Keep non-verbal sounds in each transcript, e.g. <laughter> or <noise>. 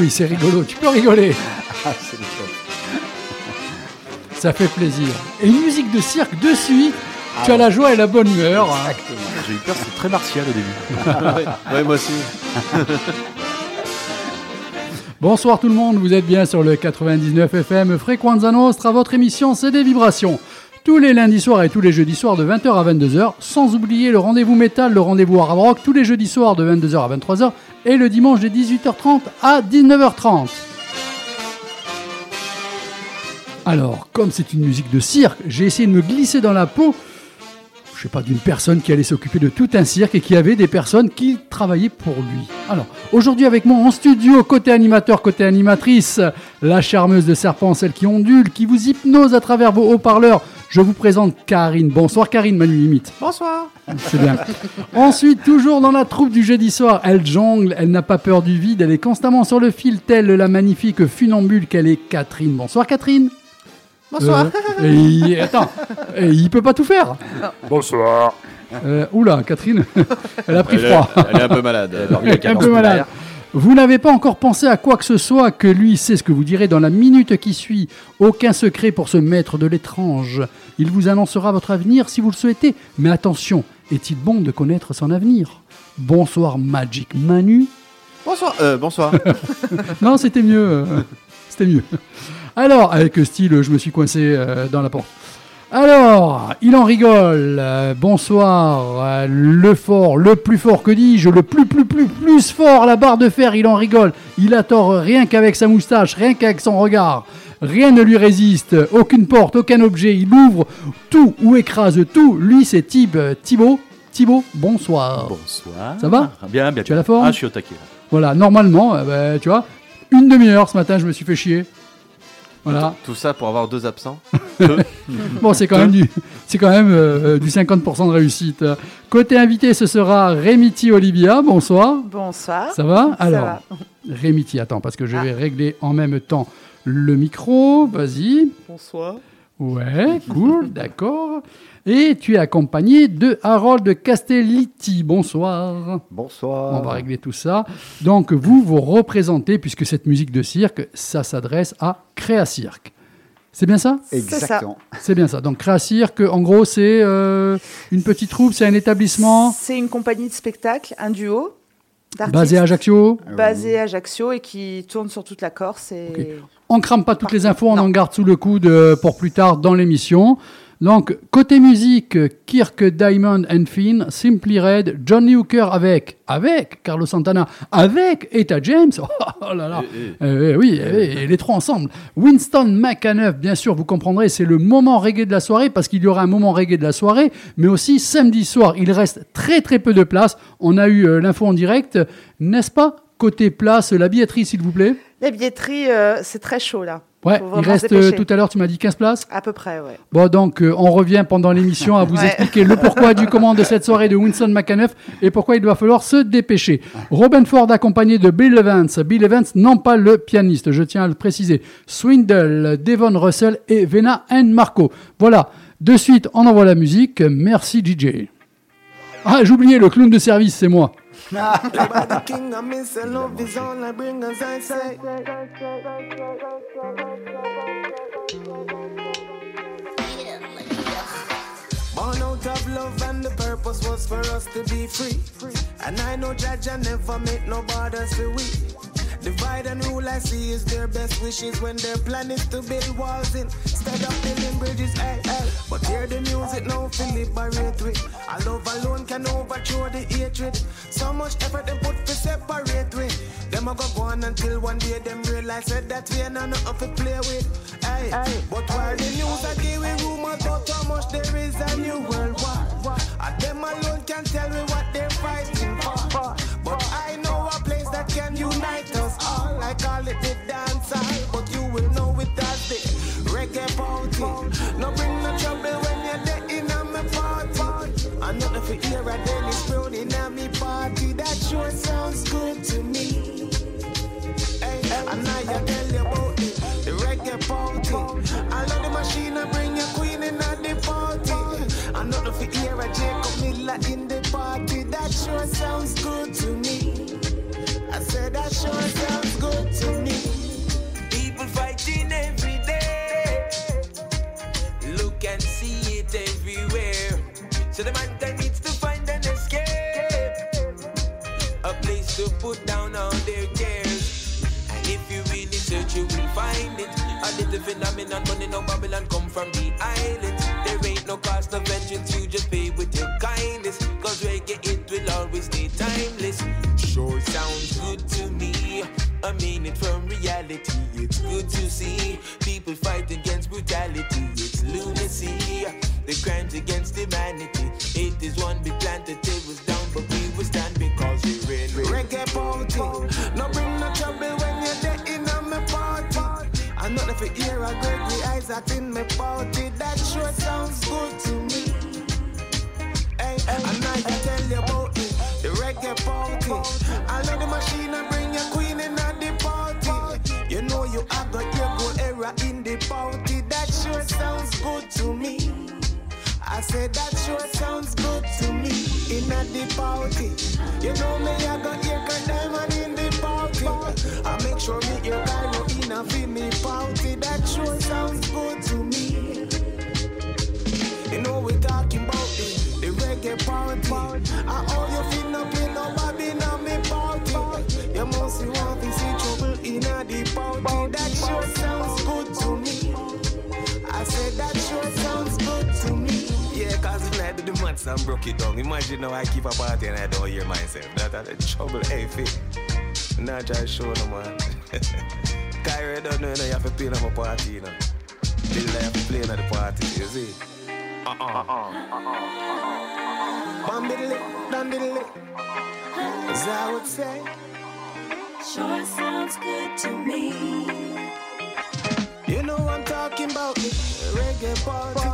oui, c'est rigolo, tu peux rigoler. Ah, Ça fait plaisir. Et une musique de cirque de suite, Ah tu as la joie et la bonne humeur. Exactement. J'ai eu peur, c'est très martial au début. <laughs> Ouais, moi aussi. <laughs> Bonsoir tout le monde, vous êtes bien sur le 99 FM Frequenza Nostra, votre émission c'est des vibrations. Tous les lundis soirs et tous les jeudis soirs de 20h à 22h, sans oublier le rendez-vous métal, le rendez-vous hard rock, tous les jeudis soirs de 22h à 23h et le dimanche de 18h30 à 19h30. Alors, comme c'est une musique de cirque, j'ai essayé de me glisser dans la peau je sais pas, d'une personne qui allait s'occuper de tout un cirque et qui avait des personnes qui travaillaient pour lui. Alors, aujourd'hui avec moi en studio, côté animateur, côté animatrice, la charmeuse de serpent, celle qui ondule, qui vous hypnose à travers vos haut-parleurs. Je vous présente Karine. Bonsoir Karine, Manu Limite. Bonsoir. C'est bien. Ensuite, toujours dans la troupe du jeudi soir, elle jongle, elle n'a pas peur du vide, elle est constamment sur le fil, telle la magnifique funambule qu'elle est Catherine. Bonsoir Catherine. Bonsoir. Euh, et il- attends, et il peut pas tout faire. Bonsoir. Euh, oula, Catherine, <laughs> elle a pris Elle est, froid. elle est un peu malade. <laughs> un peu malade. Vous n'avez pas encore pensé à quoi que ce soit que lui sait ce que vous direz dans la minute qui suit. Aucun secret pour ce maître de l'étrange. Il vous annoncera votre avenir si vous le souhaitez. Mais attention, est-il bon de connaître son avenir? Bonsoir Magic Manu. Bonsoir. Euh, bonsoir. <laughs> Non, c'était mieux. euh, C'était mieux. Alors, avec style, je me suis coincé euh, dans la porte. Alors, il en rigole. Euh, bonsoir. Euh, le fort, le plus fort, que dis-je Le plus, plus, plus, plus fort, la barre de fer, il en rigole. Il a tort rien qu'avec sa moustache, rien qu'avec son regard. Rien ne lui résiste, aucune porte, aucun objet. Il ouvre tout ou écrase tout. Lui, c'est Thib, Thibaut. Thibaut, bonsoir. Bonsoir. Ça va Bien, bien. Tu as la forme Ah, je suis au taquet. là. Voilà, normalement, euh, ben, tu vois, une demi-heure ce matin, je me suis fait chier. Voilà. Tout ça pour avoir deux absents. <laughs> Bon, c'est quand même du, c'est quand même euh, du 50% de réussite. Côté invité, ce sera Rémiti Olivia. Bonsoir. Bonsoir. Ça va Alors, va. Rémiti, attends, parce que je vais régler en même temps le micro. Vas-y. Bonsoir. Ouais, cool, <laughs> d'accord. Et tu es accompagné de Harold Castellitti. Bonsoir. Bonsoir. On va régler tout ça. Donc, vous, vous représentez, puisque cette musique de cirque, ça s'adresse à Créa Cirque. C'est bien ça? Exactement. C'est bien ça. Donc, Créa Cirque, en gros, c'est euh, une petite troupe, c'est un établissement? C'est une compagnie de spectacle, un duo d'artistes basé à Ajaccio? basé à Ajaccio et qui tourne sur toute la Corse. Et... Ok. On crame pas toutes les infos, on Non. en garde sous le coude pour plus tard dans l'émission. Donc, côté musique, Kirk Diamond and Finn, Simply Red, Johnny Hooker avec, avec Carlos Santana, avec Etta James. <laughs> Oh, là là. Euh, oui, eh, les trois ensemble. Winston McAnuff, bien sûr, vous comprendrez, c'est le moment reggae de la soirée parce qu'il y aura un moment reggae de la soirée, mais aussi samedi soir, il reste très très peu de place. On a eu euh, l'info en direct, n'est-ce pas Côté place, la billetterie, s'il vous plaît. La billetterie, euh, c'est très chaud là. Ouais, il reste euh, tout à l'heure, tu m'as dit 15 places. À peu près, ouais. Bon, donc euh, on revient pendant l'émission à vous Ouais. expliquer le pourquoi du comment de cette soirée de Winston McAnuff et pourquoi il va falloir se dépêcher. Robin Ford accompagné de Bill Evans. Bill Evans, non pas le pianiste, je tiens à le préciser. Swindle, Devon Russell et Vena and Marco. Voilà, de suite, on envoie la musique. Merci DJ. Ah, oublié, le clown de service, c'est moi. <laughs> by the king, I miss a love is all I bring as I say. Born out of love and the purpose was for us to be free. And I know Judge I never make no borders for we. Divide and rule I see is their best wishes when their plan is to build walls instead of building bridges. Hey, hey. But hear the music now, Philip Barrett with. A love alone can overthrow the hatred. So much effort they put to separate with. Them a go go on until one day them realize that that we ain't nothing to play with. Hey, but while the news are giving rumors about how much there is a new world war, and them alone can tell me what they're fighting can unite us all. I call it the dance hall, but you will know it as the reggae party. No bring no trouble when you're there in a me party. I'm nothing for hear a Dennis Brown in a me party. That sure sounds good to me. Hey, and now you tell you about the, the reggae party. I love the machine and bring your queen in at the party. I'm not for hear a Jacob Miller in the party. That sure sounds good to me. I said that sure sounds good to me. People fighting every day. Look and see it everywhere. So the mankind needs to find an escape. A place to put down all their cares. And if you really search, you will find it. A little phenomenon, money no Babylon come from the islands. There ain't no cost of entrance, you just pay with your kindness. Mean it from reality. It's good to see people fight against brutality. It's lunacy. The crimes against humanity. It is one big plan to tear us down, but we will stand because we're in reggae party. No bring no trouble when you're there in a me party. I'm not for ear a Gregory Isaac in me party. That sure sounds good to me. Hey, and I can tell you about it. The reggae party. I love the machine and bring I said that sure sounds good to me in at the party. You know me, I got your diamond in the party. I make sure me your gyro in a fi me party. That sure sounds good to me. You know we talking about the, the reggae party. I all you feel no play no Bobby now me party. You must you want to see trouble in a the party. That sure when I do the maths and broke it down, imagine now I keep a party and I don't hear myself. That are the trouble, hey fit. Not just show no man. <laughs> Kyrie don't know, you know, you have to play on my party, you know. Bill I have to play on the party, you see. Uh-uh. uh-uh. Bambiddly, dandiddly. As I would say. Sure sounds good to me. You know I'm talking about the reggae party.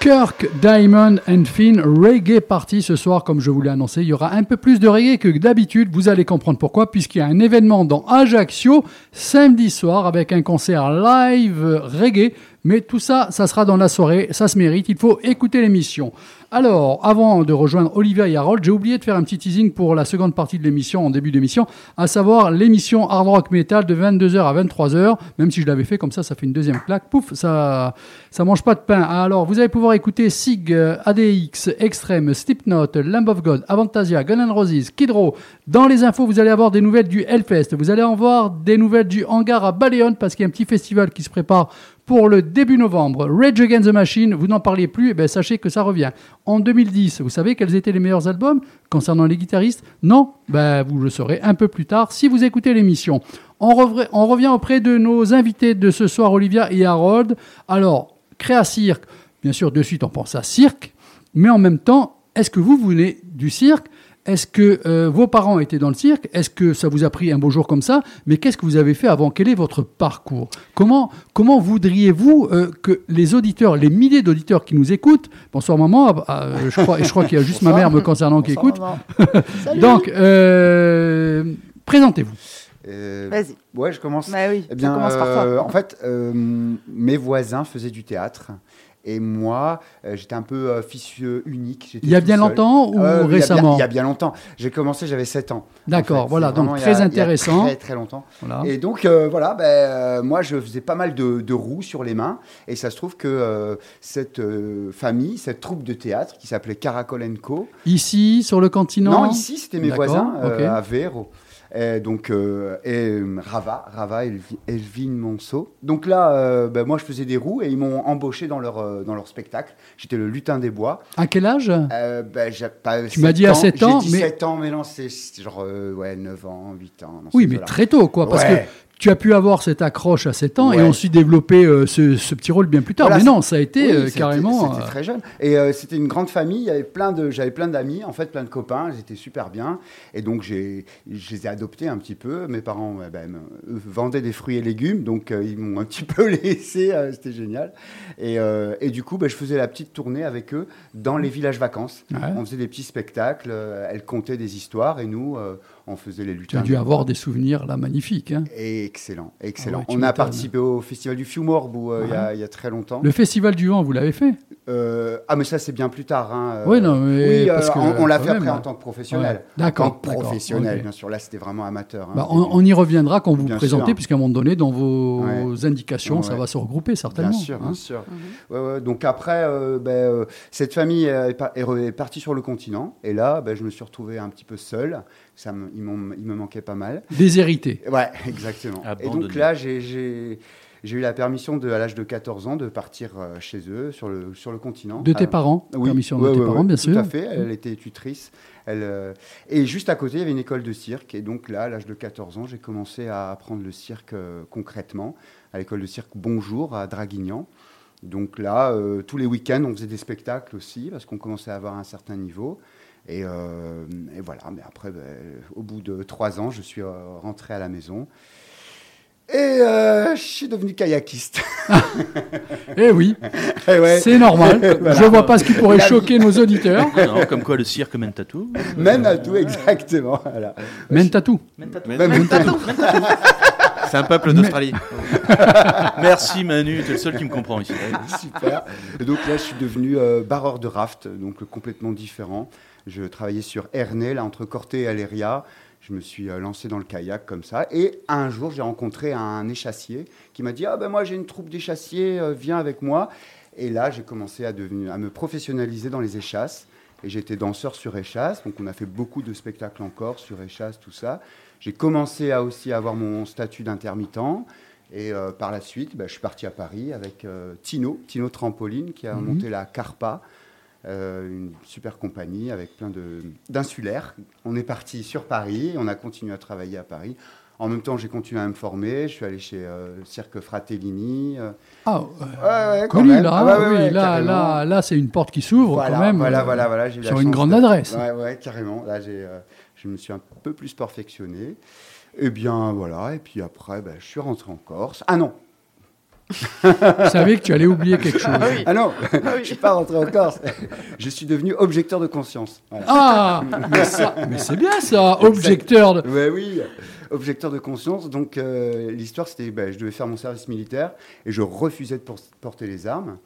Kirk, Diamond and Finn, Reggae Party ce soir, comme je vous l'ai annoncé. Il y aura un peu plus de reggae que d'habitude. Vous allez comprendre pourquoi, puisqu'il y a un événement dans Ajaccio samedi soir avec un concert live reggae. Mais tout ça, ça sera dans la soirée. Ça se mérite. Il faut écouter l'émission. Alors, avant de rejoindre Olivia et Harold, j'ai oublié de faire un petit teasing pour la seconde partie de l'émission, en début d'émission, à savoir l'émission Hard Rock Metal de 22h à 23h. Même si je l'avais fait comme ça, ça fait une deuxième claque. Pouf, ça, ça mange pas de pain. Alors, vous allez pouvoir écouter Sig, euh, ADX, Extreme, Slipknot, Lamb of God, Avantasia, Gun N' Roses, Kid Row. Dans les infos, vous allez avoir des nouvelles du Hellfest. Vous allez avoir des nouvelles du hangar à Baleon parce qu'il y a un petit festival qui se prépare pour le début novembre. Rage Against the Machine, vous n'en parliez plus, eh ben, sachez que ça revient. En 2010, vous savez quels étaient les meilleurs albums concernant les guitaristes? Non? Ben, Vous le saurez un peu plus tard si vous écoutez l'émission. On revient auprès de nos invités de ce soir, Olivia et Harold. Alors, Créa Cirque, bien sûr, de suite on pense à cirque, mais en même temps, est-ce que vous venez du cirque? Est-ce que euh, vos parents étaient dans le cirque? Est-ce que ça vous a pris un beau jour comme ça? Mais qu'est-ce que vous avez fait avant? Quel est votre parcours? Comment, comment voudriez-vous euh, que les auditeurs, les milliers d'auditeurs qui nous écoutent, bonsoir maman, ah, ah, je crois, et je crois qu'il y a juste ma mère me concernant qui écoute. <laughs> Donc, euh, présentez-vous. Euh, Vas-y. Ouais, je commence. Bah oui, Eh bien, commence par toi. euh, en fait, euh, mes voisins faisaient du théâtre. Et moi, euh, j'étais un peu euh, fils euh, unique. j'étais Il y a bien seul. longtemps ou Euh, il y a bien- récemment Il y a bien longtemps. J'ai commencé, j'avais 7 ans. D'accord, En fait, voilà, donc vraiment très a- intéressant. Très, très longtemps. Voilà. Et donc, euh, voilà, ben, euh, moi, je faisais pas mal de, de roues sur les mains. Et ça se trouve que euh, cette euh, famille, cette troupe de théâtre qui s'appelait Caracol Co. Ici, sur le continent Non, ici, c'était mes voisins euh, à Véro. Et donc, euh, et euh, Rava, Rava, Elvi- Elvine Monceau. Donc là, euh, ben, moi, je faisais des roues et ils m'ont embauché dans leur, euh, dans leur spectacle. J'étais le lutin des bois. À quel âge? Euh, ben, j'ai pas Tu m'as dit à 7 ans, J'ai dit mais- 7 ans, mais non, c'est genre euh, ouais, 9 ans, 8 ans. Oui, mais très tôt, quoi, parce Ouais. que tu as pu avoir cette accroche à 7 ans et ensuite développer euh, ce, ce petit rôle bien plus tard. Voilà, mais non, ça a été Oui, euh, carrément. C'était euh, très jeune. Et euh, c'était une grande famille. Il y avait plein de, j'avais plein d'amis, en fait, plein de copains. Ils étaient super bien. Et donc, j'ai, je les ai adoptés un petit peu. Mes parents ouais, ben, vendaient des fruits et légumes. Donc, euh, ils m'ont un petit <laughs> peu laissé. c'était génial. Et, et du coup, ben, je faisais la petite tournée avec eux dans les villages vacances. Ouais. On faisait des petits spectacles. elles contaient des histoires. Et nous, on faisait les Tu lutins. as dû avoir des souvenirs là magnifiques. hein. Et excellent, excellent. Ah ouais, tu on a participé au festival du Fiumorbe euh, il y a- il y, a très longtemps. Le Festival du Vent, vous l'avez fait? Euh, ah, mais ça, c'est bien plus tard. Hein. euh, Oui, non, mais oui, parce euh, que, on, on l'a fait même, après hein. en tant que professionnel. Ouais, d'accord, En tant que professionnel, bien sûr. Là, c'était vraiment amateur. hein, Bah, on, y reviendra quand vous Bien présentez, puisqu'à un moment donné, dans vos Ouais. indications, ça Ouais. va se regrouper certainement. Bien sûr, hein. bien sûr. Ouais, ouais, donc après, euh, ben, euh, cette famille est, par- est re- est partie sur le continent. Et là, ben, je me suis retrouvé un petit peu seul. Ça me, il, me manquait pas mal. Déshérité. Ouais, <laughs> exactement. Et Abandonné. donc là, j'ai- eu la permission, de, à l'âge de 14 ans, de partir euh, chez eux, sur le, sur le continent. De tes Ah, parents Oui, Permission ouais, de tes ouais, parents, ouais, bien tout sûr. à fait. Elle était tutrice. Elle, euh, et juste à côté, il y avait une école de cirque. Et donc là, à l'âge de 14 ans, j'ai commencé à apprendre le cirque euh, concrètement à l'école de cirque Bonjour à Draguignan. Donc là, euh, tous les week-ends, on faisait des spectacles aussi parce qu'on commençait à avoir un certain niveau. Et, euh, et voilà, mais après, ben, au bout de trois ans, je suis euh, rentré à la maison. Et euh, je suis devenu kayakiste. <laughs> Eh oui, Eh ouais. c'est normal. <laughs> Voilà. Je vois pas ce qui pourrait La vie. choquer nos auditeurs. <laughs> Non, comme quoi le cirque mène à tout. Même à tout, exactement. Voilà. Mentatou. Mais- Même C'est un peuple d'Australie. Merci Manu, t'es le seul qui me comprend ici. Super. Et donc là, je suis devenu euh, barreur de raft, donc complètement différent. Je travaillais sur Ernay, là, entre Corté et Aléria. Je me suis euh, lancé dans le kayak comme ça. Et un jour, j'ai rencontré un échassier qui m'a dit Ah ben moi, j'ai une troupe d'échassiers, euh, viens avec moi. Et là, j'ai commencé à, devenir, à me professionnaliser dans les échasses. Et j'étais danseur sur échasse, donc on a fait beaucoup de spectacles encore sur échasse, tout ça. J'ai commencé à aussi avoir mon statut d'intermittent. Et euh, par la suite, bah, je suis parti à Paris avec euh, Tino, Tino Trampoline, qui a Mhm. monté la Carpa, euh, une super compagnie avec plein de- d'insulaires. On est parti sur Paris, on a continué à travailler à Paris. En même temps, j'ai continué à me former. Je suis allé chez euh, Cirque Fratellini. euh. Ah, euh, Ouais, ouais, quand connu même. là, Ah ouais, oui, là, là, là, c'est une porte qui s'ouvre Voilà, quand même. voilà, voilà, voilà, la sur une grande de- adresse. Ouais, ouais, carrément. Là, j'ai, je me suis un peu plus perfectionné. Et bien, voilà. Et puis après, ben, je suis rentré en Corse. Ah non, Je savais que tu allais oublier quelque chose. ah non, je suis pas rentré en Corse. je suis devenu objecteur de conscience. Voilà. Ah, mais, ça- mais c'est bien ça, objecteur. de- Ouais, oui, objecteur de conscience. Donc, euh, l'histoire, c'était ben, je devais faire mon service militaire et je refusais de por- porter les armes.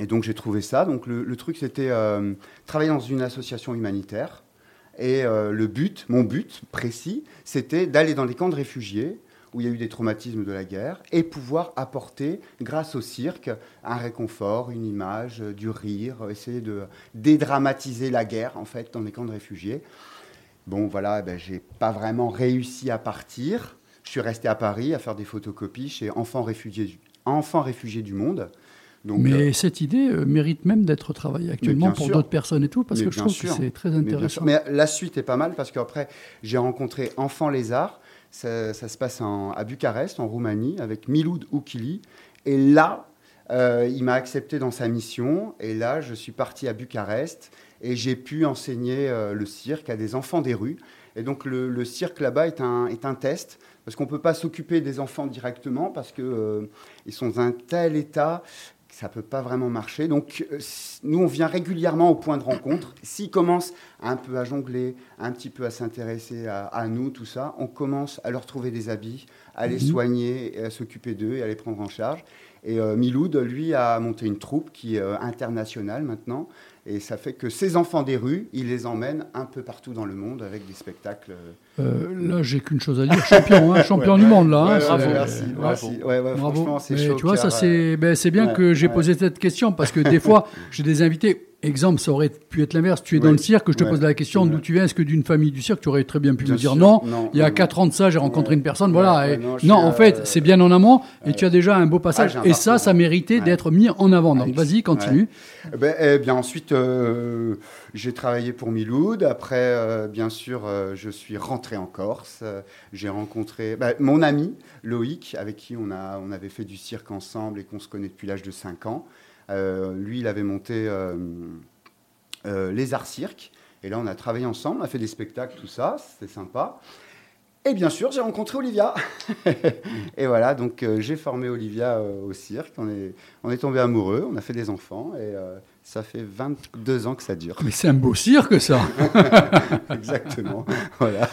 Et donc, j'ai trouvé ça. Donc, le, le truc, c'était euh, travailler dans une association humanitaire. Et euh, le but, mon but précis, c'était d'aller dans les camps de réfugiés où il y a eu des traumatismes de la guerre et pouvoir apporter, grâce au cirque, un réconfort, une image, euh, du rire, euh, essayer de dédramatiser la guerre, en fait, dans les camps de réfugiés. Bon, voilà, ben, j'ai pas vraiment réussi à partir. Je suis resté à Paris à faire des photocopies chez Enfants Réfugiés, Enfants Réfugiés du Monde. Donc, Mais euh, cette idée euh, mérite même d'être travaillée actuellement pour d'autres personnes et tout, parce que je trouve sûr. que c'est très intéressant. Mais la suite est pas mal parce qu'après, j'ai rencontré Enfants Lézard. Ça, se passe à Bucarest, en Roumanie, avec Miloud Oukili. Et là, euh, il m'a accepté dans sa mission. Et là, je suis parti à Bucarest. et j'ai pu enseigner euh, le cirque à des enfants des rues. Et donc le, cirque là-bas est un, est un test, parce qu'on ne peut pas s'occuper des enfants directement, parce qu'ils sont dans un tel état ça ne peut pas vraiment marcher. Donc euh, nous, on vient régulièrement au point de rencontre. S'ils commencent un peu à jongler, un petit peu à s'intéresser à, à nous, tout ça, on commence à leur trouver des habits, à les soigner, et à s'occuper d'eux et à les prendre en charge. Et euh, Miloud, lui, a monté une troupe qui est euh, internationale maintenant. Et ça fait que ces enfants des rues, il les emmène un peu partout dans le monde avec des spectacles. euh, là, j'ai qu'une chose à dire. Champion, hein, <laughs> champion Ouais, du ouais. monde, là. hein, Ouais, merci, bravo. merci. Ouais, Bravo. franchement, c'est chaud tu vois, ça cœur, c'est ben, bien que j'ai posé cette question parce que des fois, <laughs> j'ai des invités. Exemple, ça aurait pu être l'inverse. Tu es dans le cirque, je te Ouais. pose la question Ouais. d'où tu viens. Est-ce que d'une famille du cirque, tu aurais très bien pu Bien me dire sûr. non. Non, Il y a non, quatre ans de ça, j'ai rencontré une personne. Voilà. et- non, en fait, euh, c'est bien en amont et tu as déjà un beau passage. un et ça, ça méritait d'être mis en avant. Donc, vas-y, continue. Eh ben, eh bien, ensuite, euh, j'ai travaillé pour Miloud. Après, euh, bien sûr, je suis rentré en Corse. J'ai rencontré bah, mon ami Loïc, avec qui on, a, on avait fait du cirque ensemble et qu'on se connaît depuis l'âge de 5 ans. Euh, lui, il avait monté euh, euh, les Arts Cirque. Et là, on a travaillé ensemble, on a fait des spectacles, tout ça. C'était sympa. Et bien sûr, j'ai rencontré Olivia. <laughs> et voilà, donc j'ai formé Olivia au cirque. On est, on est tombé amoureux, on a fait des enfants et ça fait 22 ans que ça dure. Mais c'est un beau cirque, ça. <laughs> Exactement. voilà.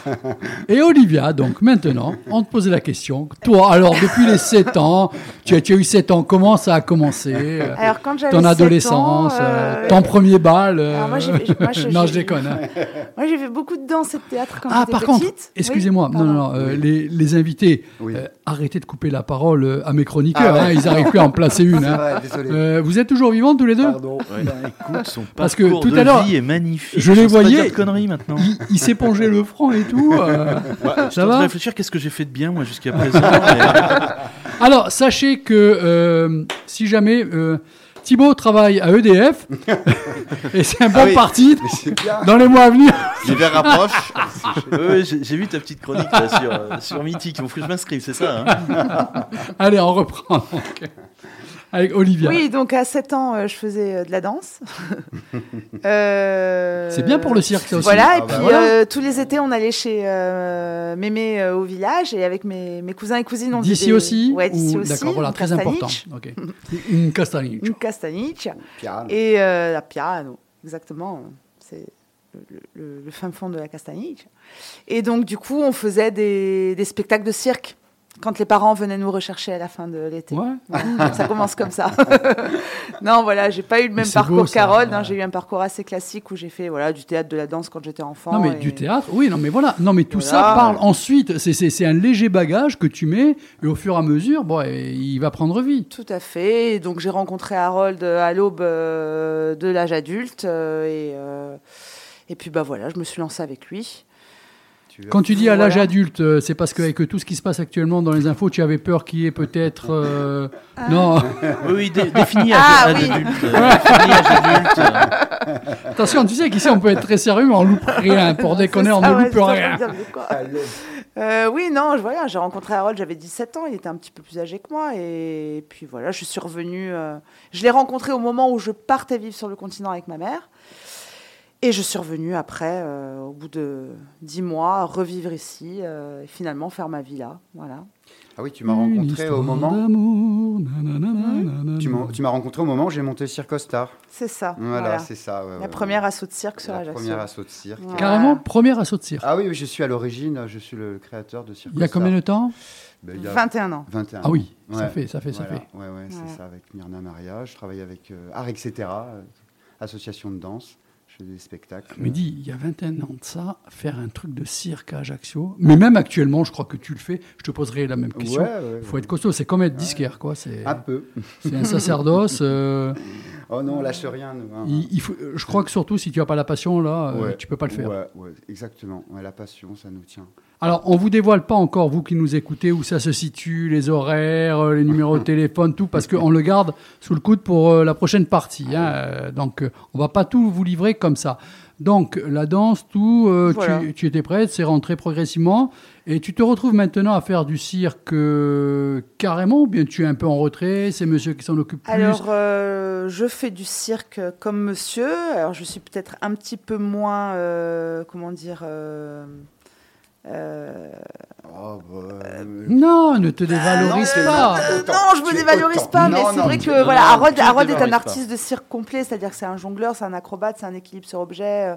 Et Olivia, donc maintenant, on te posait la question. Toi, alors, depuis les 7 ans, tu as, tu as eu 7 ans, comment ça a commencé euh, Alors, quand j'avais Ton 7 adolescence, ans, euh, euh, ton premier bal euh, Alors, moi, j'ai- j'ai- moi, je- <laughs> Non, j'ai- je déconne. hein. <laughs> Moi, j'ai fait beaucoup de danse et de théâtre quand Ah, j'étais par petite. contre, Oui, excusez-moi, non, non, non, euh, les, les invités, Oui. euh, arrêtez de couper la parole à mes chroniqueurs, Ah ouais. hein, ils n'arrivent plus à en placer une. C'est hein. vrai, désolé. Euh, vous êtes toujours vivants tous les deux? Pardon. <laughs> Écoute, son Parce que tout de à l'heure, vie est magnifique. je les voyais- conneries maintenant. Il, il s'épongeait le front et tout. euh. <laughs> Ouais, Ça va réfléchir, qu'est-ce que j'ai fait de bien moi jusqu'à présent <laughs> Alors, sachez que euh, si jamais euh, Thibaut travaille à EDF, et c'est un bon Ah oui. parti dans les mois à venir. L'hiver rapproche. Ouais, j'ai j'ai vu ta petite chronique là, sur, euh, sur Mythique. Il faut que je m'inscrive, c'est ça hein? Allez, on reprend. donc. Avec Olivia. Oui, donc à 7 ans, euh, je faisais euh, de la danse. <laughs> Euh, C'est bien pour le cirque, ça aussi. Voilà, Ah et bah puis voilà. euh, tous les étés, on allait chez euh, Mémé euh, au village, et avec mes, mes cousins et cousines, on faisait D'ici des- aussi Ouais, d'ici ou- aussi. D'accord, voilà, très important. Une castaniche. Une castaniche. Piano. Et la piano, exactement. C'est le, le- le fin fond de la castaniche. Et donc, du coup, on faisait des, des spectacles de cirque quand les parents venaient nous rechercher à la fin de l'été. Ouais. Ça commence comme ça. <laughs> <laughs> non, voilà, j'ai pas eu le même parcours qu'Harold. hein, j'ai eu un parcours assez classique où j'ai fait voilà, du théâtre, de la danse quand j'étais enfant. Non, mais et- du théâtre, oui, non, mais voilà. Non, mais tout ça parle ensuite. C'est- un léger bagage que tu mets, et au fur et à mesure, bon, il va prendre vie. Tout à fait. Donc j'ai rencontré Harold à l'aube euh, de l'âge adulte. euh, et, euh, et puis bah voilà, je me suis lancée avec lui. Tu Quand tu dis à l'âge Voilà. adulte, euh, c'est parce qu'avec tout ce qui se passe actuellement dans les infos, tu avais peur qu'il y ait peut-être. euh, Non, Oui, oui, dé- défini âge, Ah, âge oui. adulte. <laughs> défini âge adulte. attention, tu sais qu'ici on peut être très sérieux, mais on loupe rien. Pour déconner, on ne loupe rien. Euh, oui, non, je- voilà, j'ai rencontré Harold, j'avais 17 ans, il était un petit peu plus âgé que moi. Et puis voilà, je suis revenue. euh, Je l'ai rencontré au moment où je partais vivre sur le continent avec ma mère. Et je suis revenue après, euh, au bout de 10 mois, revivre ici euh, et finalement faire ma vie là. Voilà. Ah oui, tu m'as rencontré au moment. nanana. Tu m'as tu m'as rencontré au moment où j'ai monté Cirque Star. C'est ça. Voilà, voilà. c'est ça. ouais, La ouais, première ouais. assaut de cirque sur La Ajaccio. première assaut de cirque. Ouais. Carrément, premier assaut de cirque. Ah oui, je suis à l'origine, je suis le créateur de Cirque Il y a combien de temps Ben, il y a 21 ans. 21 Ah oui, ça fait, ça fait, ça Voilà. fait. Ouais, ouais, c'est ça, avec Myrna Maria. Je travaille avec euh, Art, etc., euh, association de danse. Je fais des spectacles. Mais dis, il y a 21 ans de ça, faire un truc de cirque à Ajaccio, mais même actuellement, je crois que tu le fais, je te poserai la même question. Ouais, ouais, Il faut être costaud, c'est comme être disquaire, quoi. C'est Un peu. c'est un sacerdoce. euh, <laughs> Oh non, on lâche rien. nous, hein. il, il faut, je crois que surtout, si tu n'as pas la passion, là, euh, tu peux pas le faire. Ouais, exactement. La passion, ça nous tient. Alors, on vous dévoile pas encore, vous qui nous écoutez, où ça se situe, les horaires, euh, les numéros de <laughs> téléphone, tout, parce qu'on le garde sous le coude pour euh, la prochaine partie. hein. Euh, Donc, euh, on va pas tout vous livrer comme ça. Donc, la danse, tout, euh, Voilà. tu, tu étais prête, c'est rentré progressivement. Et tu te retrouves maintenant à faire du cirque euh, carrément, ou bien tu es un peu en retrait, c'est monsieur qui s'en occupe plus? Alors, euh, je fais du cirque comme monsieur. Alors, je suis peut-être un petit peu moins, comment dire, euh, Oh, bah, euh, Non, ne te dévalorise pas. non, je me Tu es dévalorise pas, mais c'est vrai que non, voilà, Harold est un pas. artiste de cirque complet, c'est-à-dire que c'est un jongleur, c'est un acrobate, c'est un équilibre sur objet, euh,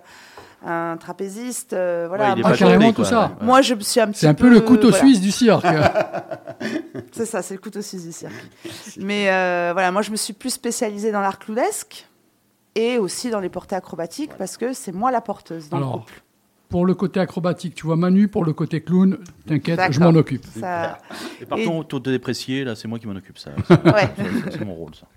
un trapéziste, euh, voilà. Ouais, Moi, Ah, carrément tout ça. Ouais. moi, je me suis un petit C'est un peu le couteau voilà. suisse du cirque. <laughs> C'est ça, c'est le couteau suisse du cirque. Mais euh, voilà, moi, je me suis plus spécialisée dans l'art clownesque et aussi dans les portées acrobatiques parce que c'est moi la porteuse dans Alors, le couple. Pour le côté acrobatique, tu vois Manu, pour le côté clown, t'inquiète, je m'en occupe. Ça... Et par Et- contre, taux de déprécié, là, c'est moi qui m'en occupe. Ça, <laughs> Ouais. C'est mon rôle, ça.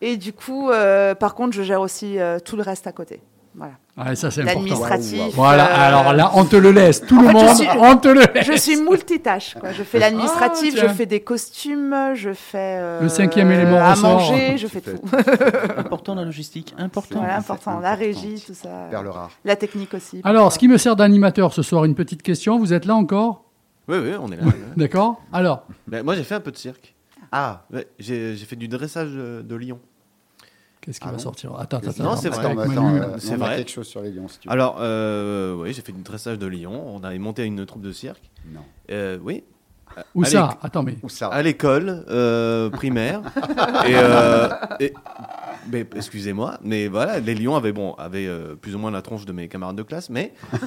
Et du coup, euh, par contre, je gère aussi euh, tout le reste à côté. Voilà. Ah, ça, c'est important. L'administratif. Voilà, euh, alors là, on te le laisse. Tout en le fait, je monde, suis- on te le laisse. <laughs> Je suis multitâche. Quoi. Je fais l'administratif, Ah, je tiens. fais des costumes, je fais euh, Le cinquième élément à ressort. manger, je fais tout. <laughs> Important la logistique, important. Voilà, important. La régie, tout ça. Perle rare. La technique aussi. Alors, ce qui me sert d'animateur ce soir, une petite question. Vous êtes là encore? Oui, oui, on est là. D'accord Alors, Ben, moi, j'ai fait un peu de cirque. Ah, Ouais, j'ai j'ai fait du dressage de, de lion. Qu'est-ce qui Ah va non. sortir Attends, attends, Non, attends. c'est vrai. Manu. euh, C'est vrai. quelque chose sur les lions, si tu veux. Alors, euh, oui, j'ai fait du dressage de lion. On avait monté une troupe de cirque. Non. Euh, oui. Où ça Attends, mais. Où ça À l'école euh, primaire. et, euh, <laughs> et- mais excusez-moi, mais voilà, les lions avaient bon, avaient euh, plus ou moins la tronche de mes camarades de classe, mais <laughs>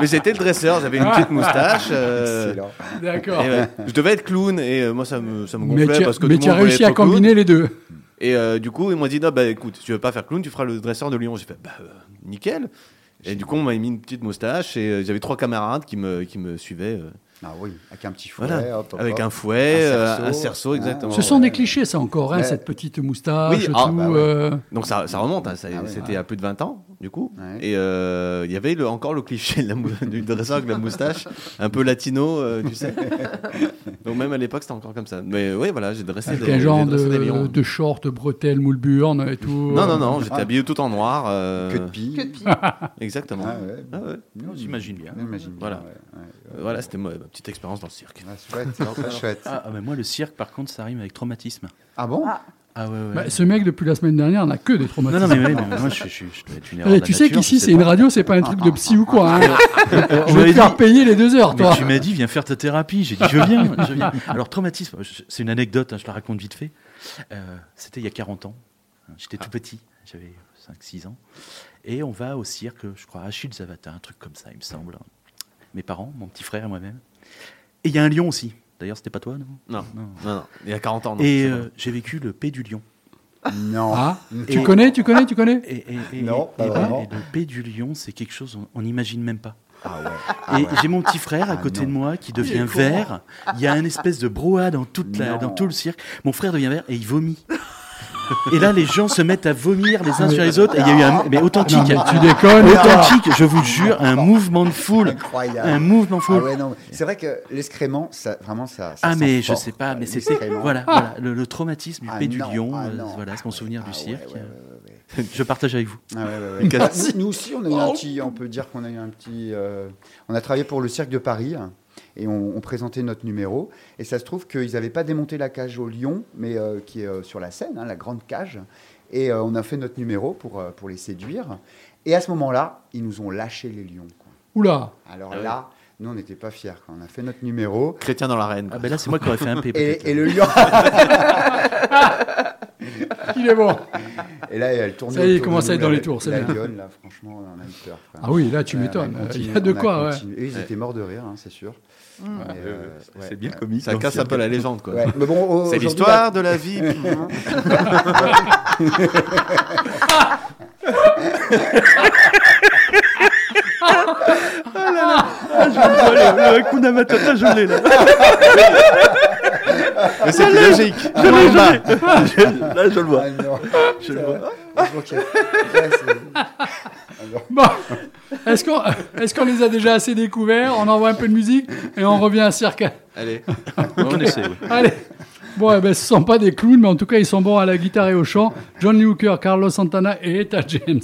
mais j'étais le dresseur, j'avais une petite moustache. euh, Excellent. D'accord. je devais être clown et euh, moi ça me ça me Mais gonflait parce que mais tout tu le as réussi à combiner les deux. Et euh, du coup, ils m'ont dit non, bah écoute, tu veux pas faire clown, tu feras le dresseur de lion. J'ai fait bah euh, nickel. Et du coup, on m'a mis une petite moustache et euh, j'avais trois camarades qui me qui me suivaient. Ah oui, avec un petit fouet. voilà, hop, hop, avec un fouet, Un euh, cerceau. un cerceau, Ah, exactement. Ce sont des clichés, ça encore, hein, Ouais. cette petite moustache, Oui, tout. ah, bah ouais. euh, Donc ça, ça remonte, hein, ça- Ah c'était ouais. a plus de 20 ans, du coup. Ouais. Et euh, il y avait le- encore le cliché de la mou- du dresseur avec la moustache, un peu latino, euh, tu sais. <laughs> Donc même à l'époque, c'était encore comme ça. Mais oui, voilà, j'ai dressé avec des, un genre dressé des de, lions. de short, bretelles, moule et tout. Non, non, non, j'étais Ah. habillé tout en noir. euh, Que de pie. Que de. Exactement. Ah ouais. Ah ouais. Non, j'imagine bien. J'imagine bien, Voilà. Euh, Voilà, c'était ma, ma petite expérience dans le cirque. Ah, chouette, très chouette. Ah, ah, mais moi, le cirque, par contre, ça rime avec traumatisme. Ah bon Ah. Ah ouais, ouais. Bah, ce mec, depuis la semaine dernière, n'a que des non, traumatismes. non, mais, ouais, mais moi, je, je, je dois être une erreur Allez, tu sais qu'ici, c'est une radio, c'est pas un truc de psy ou quoi. hein. <laughs> On Je vais te faire dit- payer les deux heures, Mais toi. tu m'as dit, viens faire ta thérapie. J'ai dit, je viens, je viens. <laughs> Alors, traumatisme, c'est une anecdote, hein, je la raconte vite fait. Euh, C'était il y a 40 ans. J'étais tout petit, j'avais 5-6 ans. Et on va au cirque, je crois, à Achille Zavata, un truc comme ça, il me semble. Mes parents, mon petit frère et moi-même. Et il y a un lion aussi. D'ailleurs, c'était pas toi, non? Non, Non. non, non. Il y a 40 ans. non, Et euh, j'ai vécu le paix du lion. Non. Ah, Et- tu connais, tu connais, tu connais? Et, et- et- Non, pas et- vraiment. et le paix du lion, c'est quelque chose on n'imagine même pas. Ah ouais. Et j'ai mon petit frère à Ah côté de moi qui devient vert. Il y a une espèce de brouhaha dans, toute la, dans tout le cirque. Mon frère devient vert et il vomit. Et là, les gens se mettent à vomir les uns sur les autres. Et il y a eu un. Mais authentique. Non, mais tu déconnes. Authentique, je vous jure, un mouvement de foule. Incroyable. Un mouvement de Ah foule. ouais, non. C'est vrai que l'excrément, ça, vraiment, ça. ça Ah mais je fort, sais pas, mais c'était voilà, voilà le, le traumatisme du Ah du lion, ah euh, voilà, c'est mon souvenir Ah du ouais, cirque. ouais, ouais, ouais, <laughs> Je partage avec vous. Ah ouais, ouais, ouais. <laughs> Nous, nous aussi, on a eu un petit, on peut dire qu'on a eu un petit, euh, on a travaillé pour le cirque de Paris hein, et on, on présentait notre numéro. Et ça se trouve qu'ils n'avaient pas démonté la cage au lion, mais euh, qui est euh, sur la scène, hein, la grande cage. Et euh, on a fait notre numéro pour, euh, pour les séduire. Et à ce moment-là, ils nous ont lâché les lions. quoi. Oula. Alors Ah ouais. là, nous, on n'était pas fiers. quoi. On a fait notre numéro. Chrétien dans l'arène. Ah ben là, c'est moi qui aurais fait un P. Et, et le lion. <laughs> Il est bon. Et là, elle tournait. Ça y est, il commence à être dans les tours, c'est La bien. lionne, là, franchement, on a eu peur. quoi. Ah oui, là, tu m'étonnes. Il y a de quoi, ouais. Et ils étaient morts de rire, hein, c'est sûr. Euh, ouais, C'est bien ouais. comique. Ça casse un peu la légende, quoi. Ouais, mais bon, C'est l'histoire de la vie. le Hakuna Matata, je l'ai là. Mais c'est logique. Je l'ai, je l'ai. Là, je le vois. Ah non, Je le vois. Bon, est-ce qu'on est qu les a déjà assez découverts On envoie un peu de musique et on revient à Cirque? Allez, on essaie. Allez. Bon, eh ben, ce ne sont pas des clowns, mais en tout cas, ils sont bons à la guitare et au chant. John Lee Hooker, Carlos Santana et Etta James.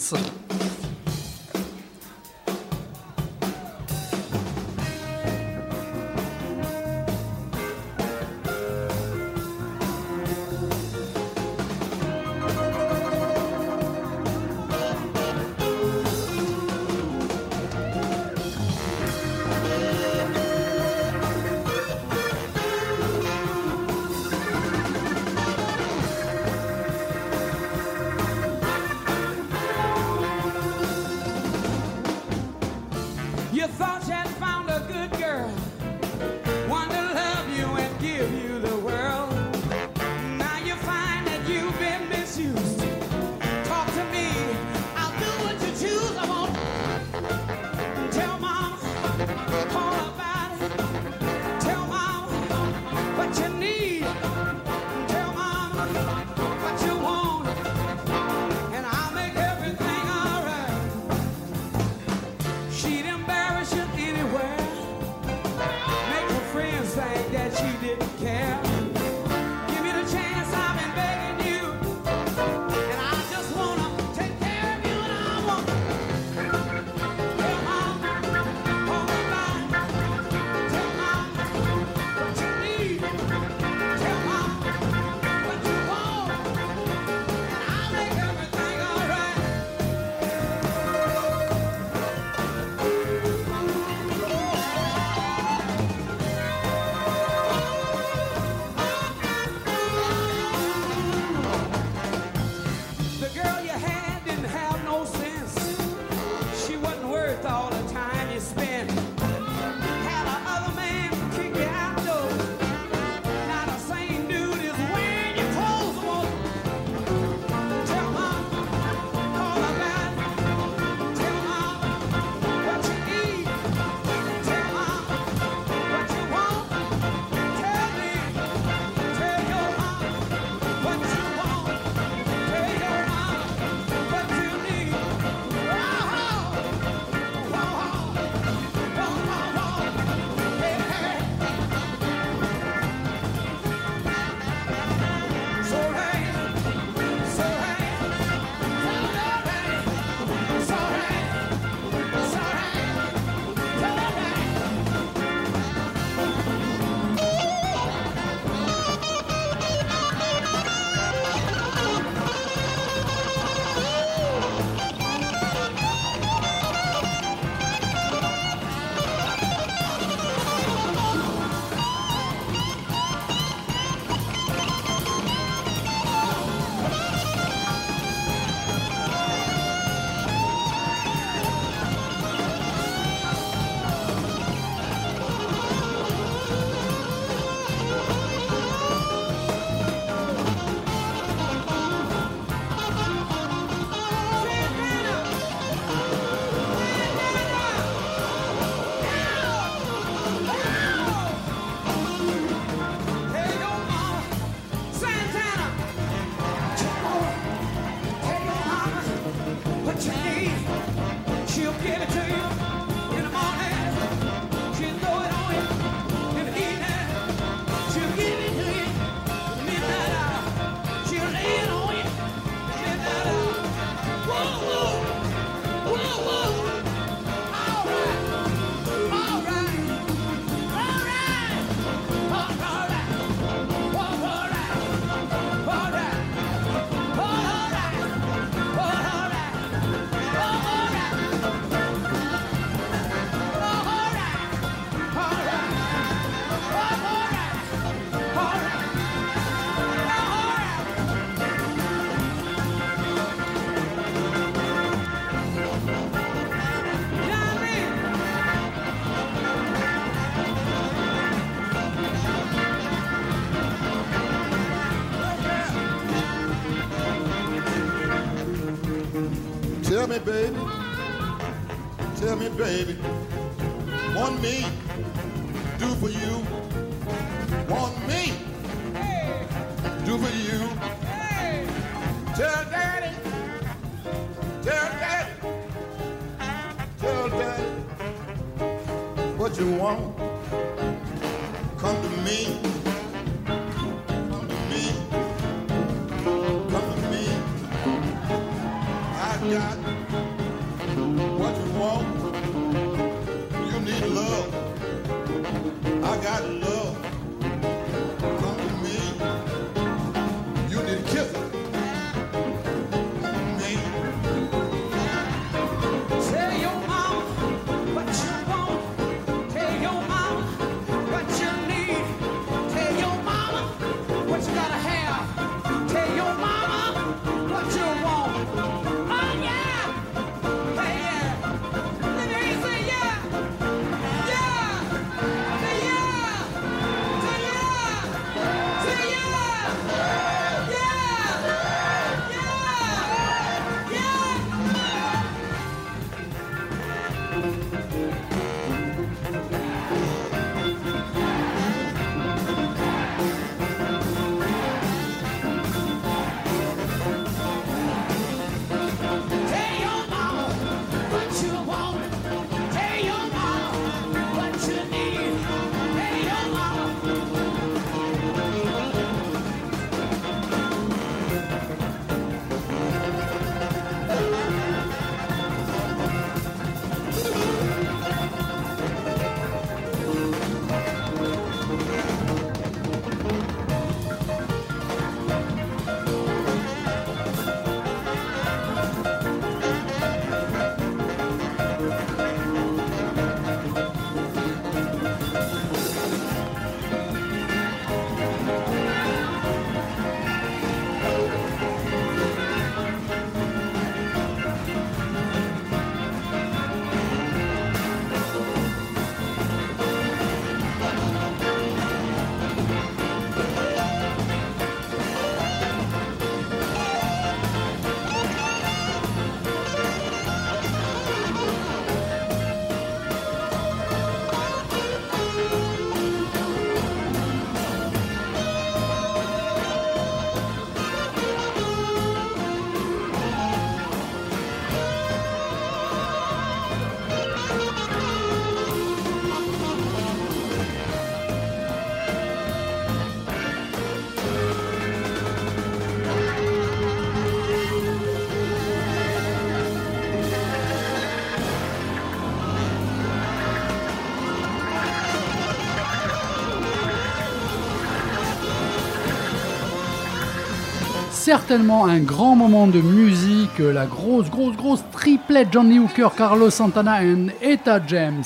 Certainement un grand moment de musique, la grosse, grosse, grosse triplette Johnny Hooker, Carlos Santana et Etta James.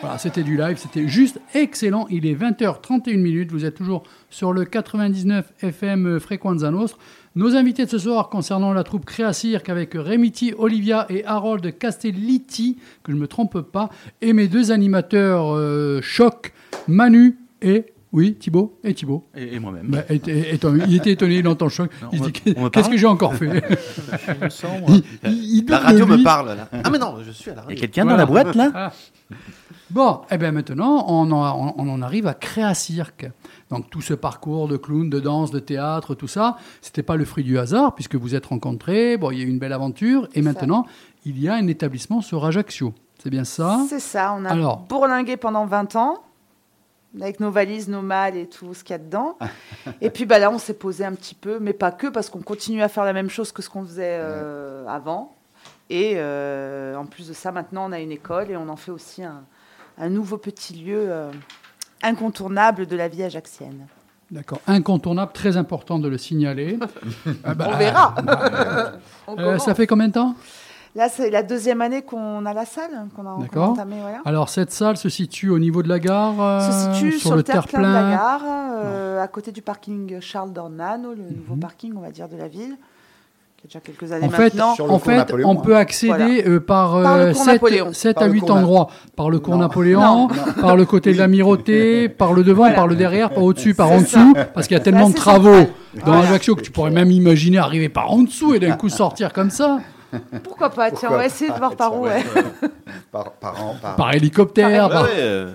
Voilà, c'était du live, c'était juste excellent. Il est 20h31 minutes, vous êtes toujours sur le 99 FM Frequenza Nostra. Nos invités de ce soir concernant la troupe Créa Cirque avec Remiti Olivia et Harold Castellitti, que je ne me trompe pas, et mes deux animateurs euh, choc, Manu et oui, Thibaut et Thibaut. Et, et moi-même. Bah, et- et- étonné- il était étonné, il entend choc. Non, il on se me- dit on me Qu'est-ce que j'ai encore fait <laughs> Je sens, moi. Il- il- il La radio me parle là. Ah mais non, je suis à la Il y a radio. quelqu'un Voilà. dans la boîte là Bon, et bien maintenant, on en, on en arrive à Créa Cirque. Donc tout ce parcours de clown, de danse, de théâtre, tout ça, c'était pas le fruit du hasard, puisque vous êtes rencontrés, bon, il y a eu une belle aventure, et ça. maintenant, il y a un établissement sur Ajaccio. C'est bien ça C'est ça, on a Alors. bourlingué pendant 20 ans, avec nos valises, nos malles et tout ce qu'il y a dedans. <laughs> et puis bah, là, on s'est posé un petit peu, mais pas que, parce qu'on continue à faire la même chose que ce qu'on faisait euh, avant. Et euh, en plus de ça, maintenant, on a une école et on en fait aussi un, un nouveau petit lieu euh, incontournable de la vie ajaxienne. D'accord. Incontournable, très important de le signaler. Ah <laughs> bah, On verra. <laughs> On euh, ça fait combien de temps? Là, c'est la deuxième année qu'on a la salle, qu'on a, entamée, voilà. Alors cette salle se situe au niveau de la gare, euh, se situe sur, le terre-plein de la gare, euh, à côté du parking Charles Dornano, le nouveau parking, on va dire, de la ville, qui a déjà quelques années Mhm. En fait, maintenant. En fait Napoléon, on hein. peut accéder euh, par, Par le euh, cours 7, Napoléon. 7 Par à le 8 cours Na- endroits. Par le cours Non. Napoléon, Non. par le côté de l'Amirauté, par le devant, Voilà. par le derrière, par au-dessus, par en dessous, parce qu'il y a tellement de travaux dans Voilà. Ajaccio que tu pourrais même imaginer arriver par en dessous et d'un coup sortir comme ça, <laughs> Pourquoi pas Tiens, Pourquoi on va essayer de voir par où. Ouais. <laughs> Par, par an, par, par hélicoptère. Par par- Ouais, euh,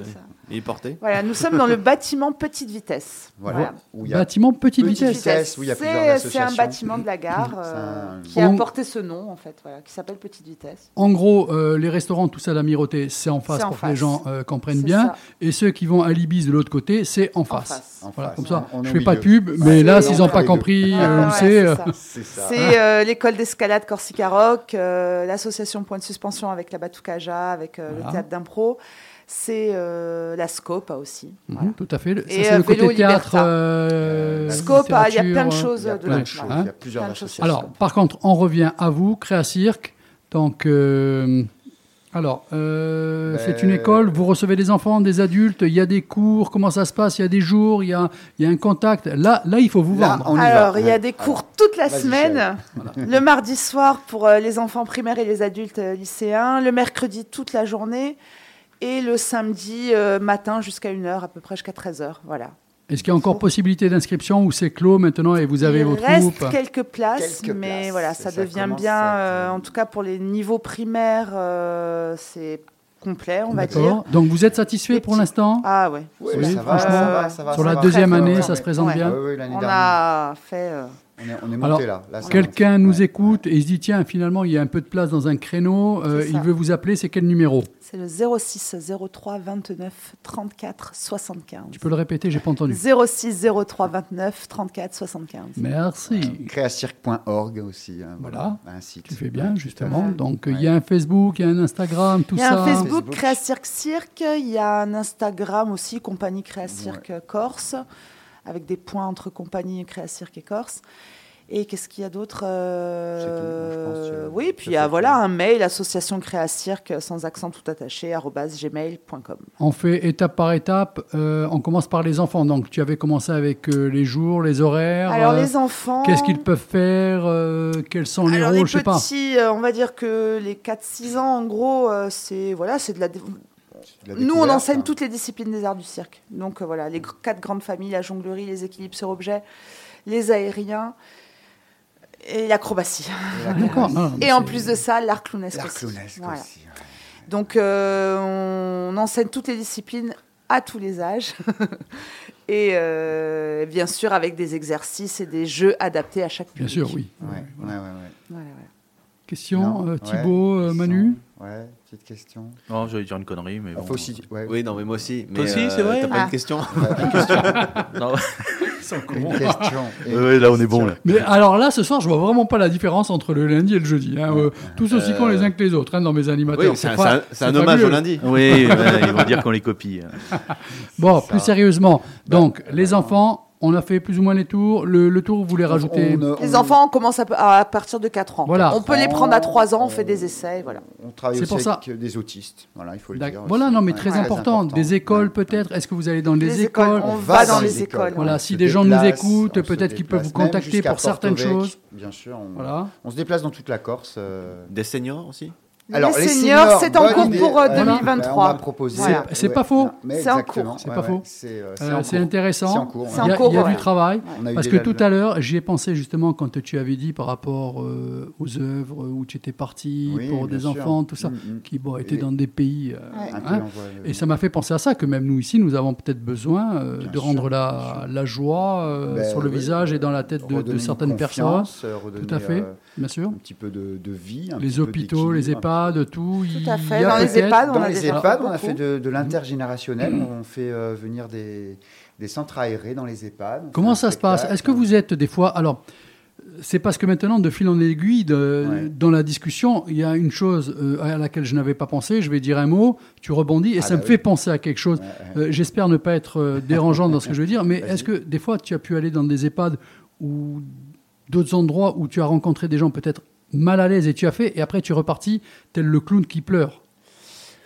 Porté. Voilà, nous sommes dans le bâtiment petite vitesse. Voilà. Où il y a Bâtiment petite Petite vitesse. vitesse. où il y a plusieurs C'est- C'est un bâtiment de la gare euh, un- qui a On- porté ce nom, en fait, voilà, qui s'appelle Petite Vitesse. En gros, euh, les restaurants, tout ça, l'Amirauté, c'est en face en pour que les face. gens euh, comprennent bien. ça. Et ceux qui vont à l'Ibis de l'autre côté, c'est en En face. face. En Voilà, face. comme ça, je au fais pas de pub, mais là, s'ils n'ont pas compris où c'est. C'est l'école d'escalade Corsica Rock, euh, l'association Point de Suspension avec la Batucaja, avec le théâtre d'impro. C'est euh, la Scopa aussi. mhm, Voilà. tout à fait. Ça, Et, c'est euh, le côté théâtre. Liberta. euh, Scopa, il y a plein de choses Il y a de plein de choses. Hein Il y a plusieurs associations. Alors, par contre, on revient à vous, Créa Cirque. Donc, euh, alors, euh, Ben, c'est une école, vous recevez des enfants, des adultes, il y a des cours, comment ça se passe, il y a des jours, il y a, il y a un contact. Là, là, il faut vous Là, vendre. Alors, il y a des cours toute la semaine. Le mardi soir pour euh, les enfants primaires et les adultes euh, lycéens. Le mercredi toute la journée. Et le samedi euh, matin jusqu'à 1h, à peu près jusqu'à 13h. Voilà. Est-ce qu'il y a encore possibilité d'inscription ou c'est clos maintenant et vous avez Il vos reste quelques places, Quelques mais places. voilà, Ça ça, devient bien. euh, euh, en tout cas, pour les niveaux primaires, euh, c'est complet, on va dire. D'accord. Donc, vous êtes satisfait Les pour petits- l'instant? Ah ouais. Oui, Oui, ça va, franchement, ça va, ça va, Sur ça la va. deuxième année, ça se présente Ouais. bien Oui, oui, On dernière. a fait. euh, On est, on est monté Alors, là. Là, ça Quelqu'un nous Ouais. écoute et il se dit tiens, finalement, il y a un peu de place dans un créneau, euh, il ça. veut vous appeler, c'est quel numéro C'est le 06 03 29 34 75. Tu peux le répéter, j'ai pas entendu. 06 03 29 34 75. Merci. Créacirque.org aussi. hein, Voilà. Un site. Tu fais bien, justement. Donc, il y a un Facebook, il y a un Instagram, tout Il y a ça. un Facebook, Facebook. Créa Cirque. Il y a un Instagram aussi, Compagnie Créa Cirque Corse, avec des points entre Compagnie Créa Cirque et Corse. Et qu'est-ce qu'il y a d'autre euh, Oui, puis ça il y a fait voilà, un mail, association Créa Cirque, sans accent tout attaché, gmail.com. On fait étape par étape. euh, on commence par les enfants. Donc, tu avais commencé avec euh, les jours, les horaires. Alors, euh, les enfants. Qu'est-ce qu'ils peuvent faire euh, Quels sont les Alors, rôles les Je sais pas. petits, euh, on va dire que les 4-6 ans, en gros, euh, c'est voilà, c'est de la. Nous, on enseigne hein. toutes les disciplines des arts du cirque. Donc euh, voilà, les quatre grandes familles la jonglerie, les équilibres sur objet, les aériens et l'acrobatie. <laughs> Et en plus de ça, l'art clownesque. L'art aussi. clownesque Voilà. aussi. ouais. Donc euh, on enseigne toutes les disciplines à tous les âges. <laughs> et euh, bien sûr avec des exercices et des jeux adaptés à chaque Bien public. sûr, oui. Ouais, Ouais, ouais, voilà. ouais, ouais. Voilà, voilà. Question, Non, euh, ouais, Thibaut, euh, question. Petite question. Non, j'allais dire une connerie, mais Ah, bon. faut aussi- ouais, Oui, non, mais moi aussi. Mais, aussi, euh, c'est vrai T'as pas Ah. <laughs> une question <laughs> Non. Une question. <laughs> et Ouais, là, on est bon, là. Mais alors là, ce soir, je vois vraiment pas la différence entre le lundi et le jeudi. hein. Euh, tous aussi Euh, cons les uns que les autres hein, dans mes animateurs. Oui, c'est un, un- hommage au lundi. Oui, ouais, ils vont dire qu'on les copie. Bon, ça. plus sérieusement. Donc, Bah, les vraiment. enfants, on a fait plus ou moins les tours. Le, le tour, vous voulez rajouter On, euh, Les on- enfants commencent à, à partir de 4 ans. Voilà. On peut les prendre à 3 ans, on fait des essais. Voilà. On travaille aussi pour ça. avec des autistes. Voilà, il faut le dire. Voilà, aussi. non, mais Ouais, très important. Des écoles, Ouais. peut-être. Est-ce que vous allez dans les, Les écoles, on va dans les écoles. Voilà, On si des gens nous écoutent, on peut-être qu'ils peuvent vous contacter pour certaines choses. Bien sûr, on, Voilà. on se déplace dans toute la Corse. euh. Des seniors aussi? Alors, les seniors, c'est en cours idée. pour euh, Ouais, 2023. On va proposer. Voilà. C'est pas faux. C'est en cours. C'est pas ouais, faux. C'est euh, Euh, intéressant. C'est en cours. Il y a, cours, il y a du travail. Parce que tout à l'heure, j'y ai pensé justement quand tu avais dit par rapport euh, aux œuvres où tu étais parti Oui, pour des sûr. enfants, tout ça, Mm, mm. qui bon, étaient Et- dans des pays. euh, Ouais. Un peu hein. euh, Et ça m'a fait penser à ça, que même nous ici, nous avons peut-être besoin euh, de rendre la, joie euh, Ben, sur le visage et dans la euh, tête de, certaines personnes, euh, Tout à fait. euh, bien sûr. un petit peu de, vie. Les hôpitaux, les d'équilibre. EHPAD, tout. Tout à fait. Dans les EHPAD, on Dans a les EHPAD, fait on a fait de, de l'intergénérationnel. on fait euh, venir des, des centres aérés dans les EHPAD. Comment ça se passe. Est-ce que vous êtes des fois. Alors, c'est parce que maintenant, de fil en aiguille, de- Ouais. dans la discussion, il y a une chose euh, à laquelle je n'avais pas pensé. Je vais dire un mot, tu rebondis, et Ah ça bah me oui. fait penser à quelque chose. Ouais, ouais. Euh, J'espère ne pas être euh, dérangeant dans ce que je veux dire, mais est-ce que des fois, tu as pu aller dans des EHPAD ou d'autres endroits où tu as rencontré des gens peut-être mal à l'aise et tu as fait, et après tu es reparti tel le clown qui pleure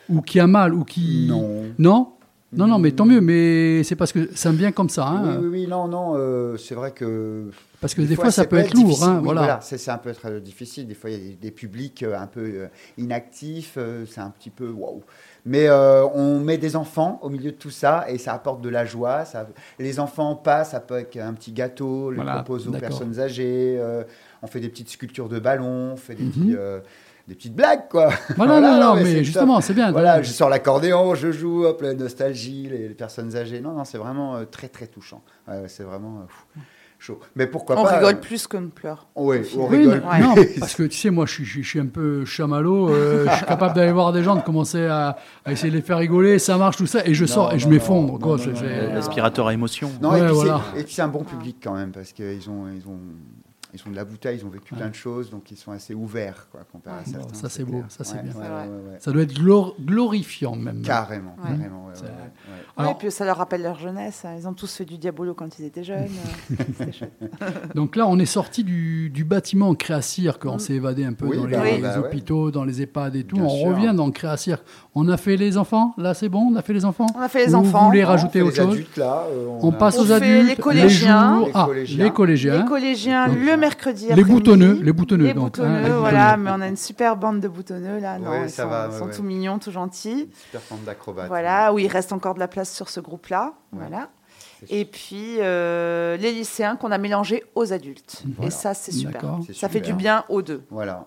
Ou qui a mal, ou qui. Non. Non? Non, non, mais tant mieux, mais c'est parce que ça me vient comme ça. Hein, Oui, oui, oui, non, non, euh, c'est vrai que. Parce que des fois, ça peut être lourd, hein, Oui, voilà. c'est c'est un peu très difficile. Des fois, il y a des, publics euh, un peu euh, inactifs, c'est un petit peu waouh. Mais euh, on met des enfants au milieu de tout ça et ça apporte de la joie. Ça, les enfants passent avec un petit gâteau, le Voilà, propose aux personnes âgées. euh, on fait des petites sculptures de ballons, on fait des Mhm. petits, euh, des petites blagues, quoi. Voilà, non, non, mais justement, c'est bien. Voilà, je sors l'accordéon, je joue, hop, la nostalgie, les, les personnes âgées. Non, non, c'est vraiment euh, très, très touchant. Ouais, ouais, c'est vraiment euh, fou, chaud. Mais pourquoi On pas rigole euh, plus qu'on pleure. Oui, on Oui, rigole. non, plus. non, <laughs> parce que tu sais, moi, je suis, je suis- je suis un peu chamallow. euh, je suis capable d'aller voir des gens, de commencer à, à essayer de les faire rigoler, ça marche, tout ça, et je Non, sors et je m'effondre. quoi. L'aspirateur à émotion. Non, Ouais, et puis voilà. c'est- un bon public quand même, parce qu'ils ont, ils ont, ils ont de la bouteille, ils ont vécu plein de choses, donc ils sont assez ouverts, quoi, comparé à Bon, certains. ça, c'est beau, clair. ça, c'est Ouais, bien. ouais, C'est vrai. ouais, ouais. Ça doit être glor- glorifiant, même. Carrément, Ouais. carrément, ouais, C'est- ouais, ouais. Alors- Ouais, et puis ça leur rappelle leur jeunesse. hein. Ils ont tous fait du diabolo quand ils étaient jeunes. <laughs> <laughs> Donc là, on est sorti du, du bâtiment Créacirque, on Mm. s'est évadé un peu Oui, dans les, bah, bah, hôpitaux, dans les EHPAD et tout. Bien on sûr. revient dans Créacirque. On a fait les enfants, là c'est bon, on a fait les enfants On a fait les Ou enfants. Vous voulez Non, rajouter on fait autre les chose adultes, là, euh, On a- passe On aux fait adultes, les collégiens. jours- Les ah, collégiens. les collégiens. Les collégiens, Donc, le mercredi Les après-midi. boutonneux, les boutonneux, Les donc, boutonneux, hein, les voilà. boutonneux. Mais on a une super bande de boutonneux, là. Non, Ouais, ils ça sont, va, ouais, sont ouais. tout mignons, tout gentils. Super forme d'acrobate. Voilà, où il reste encore de la place sur ce groupe-là. Ouais. Voilà. Et puis euh, les lycéens qu'on a mélangés aux adultes. Voilà. Et ça, c'est super. Ça fait du bien aux deux. Voilà.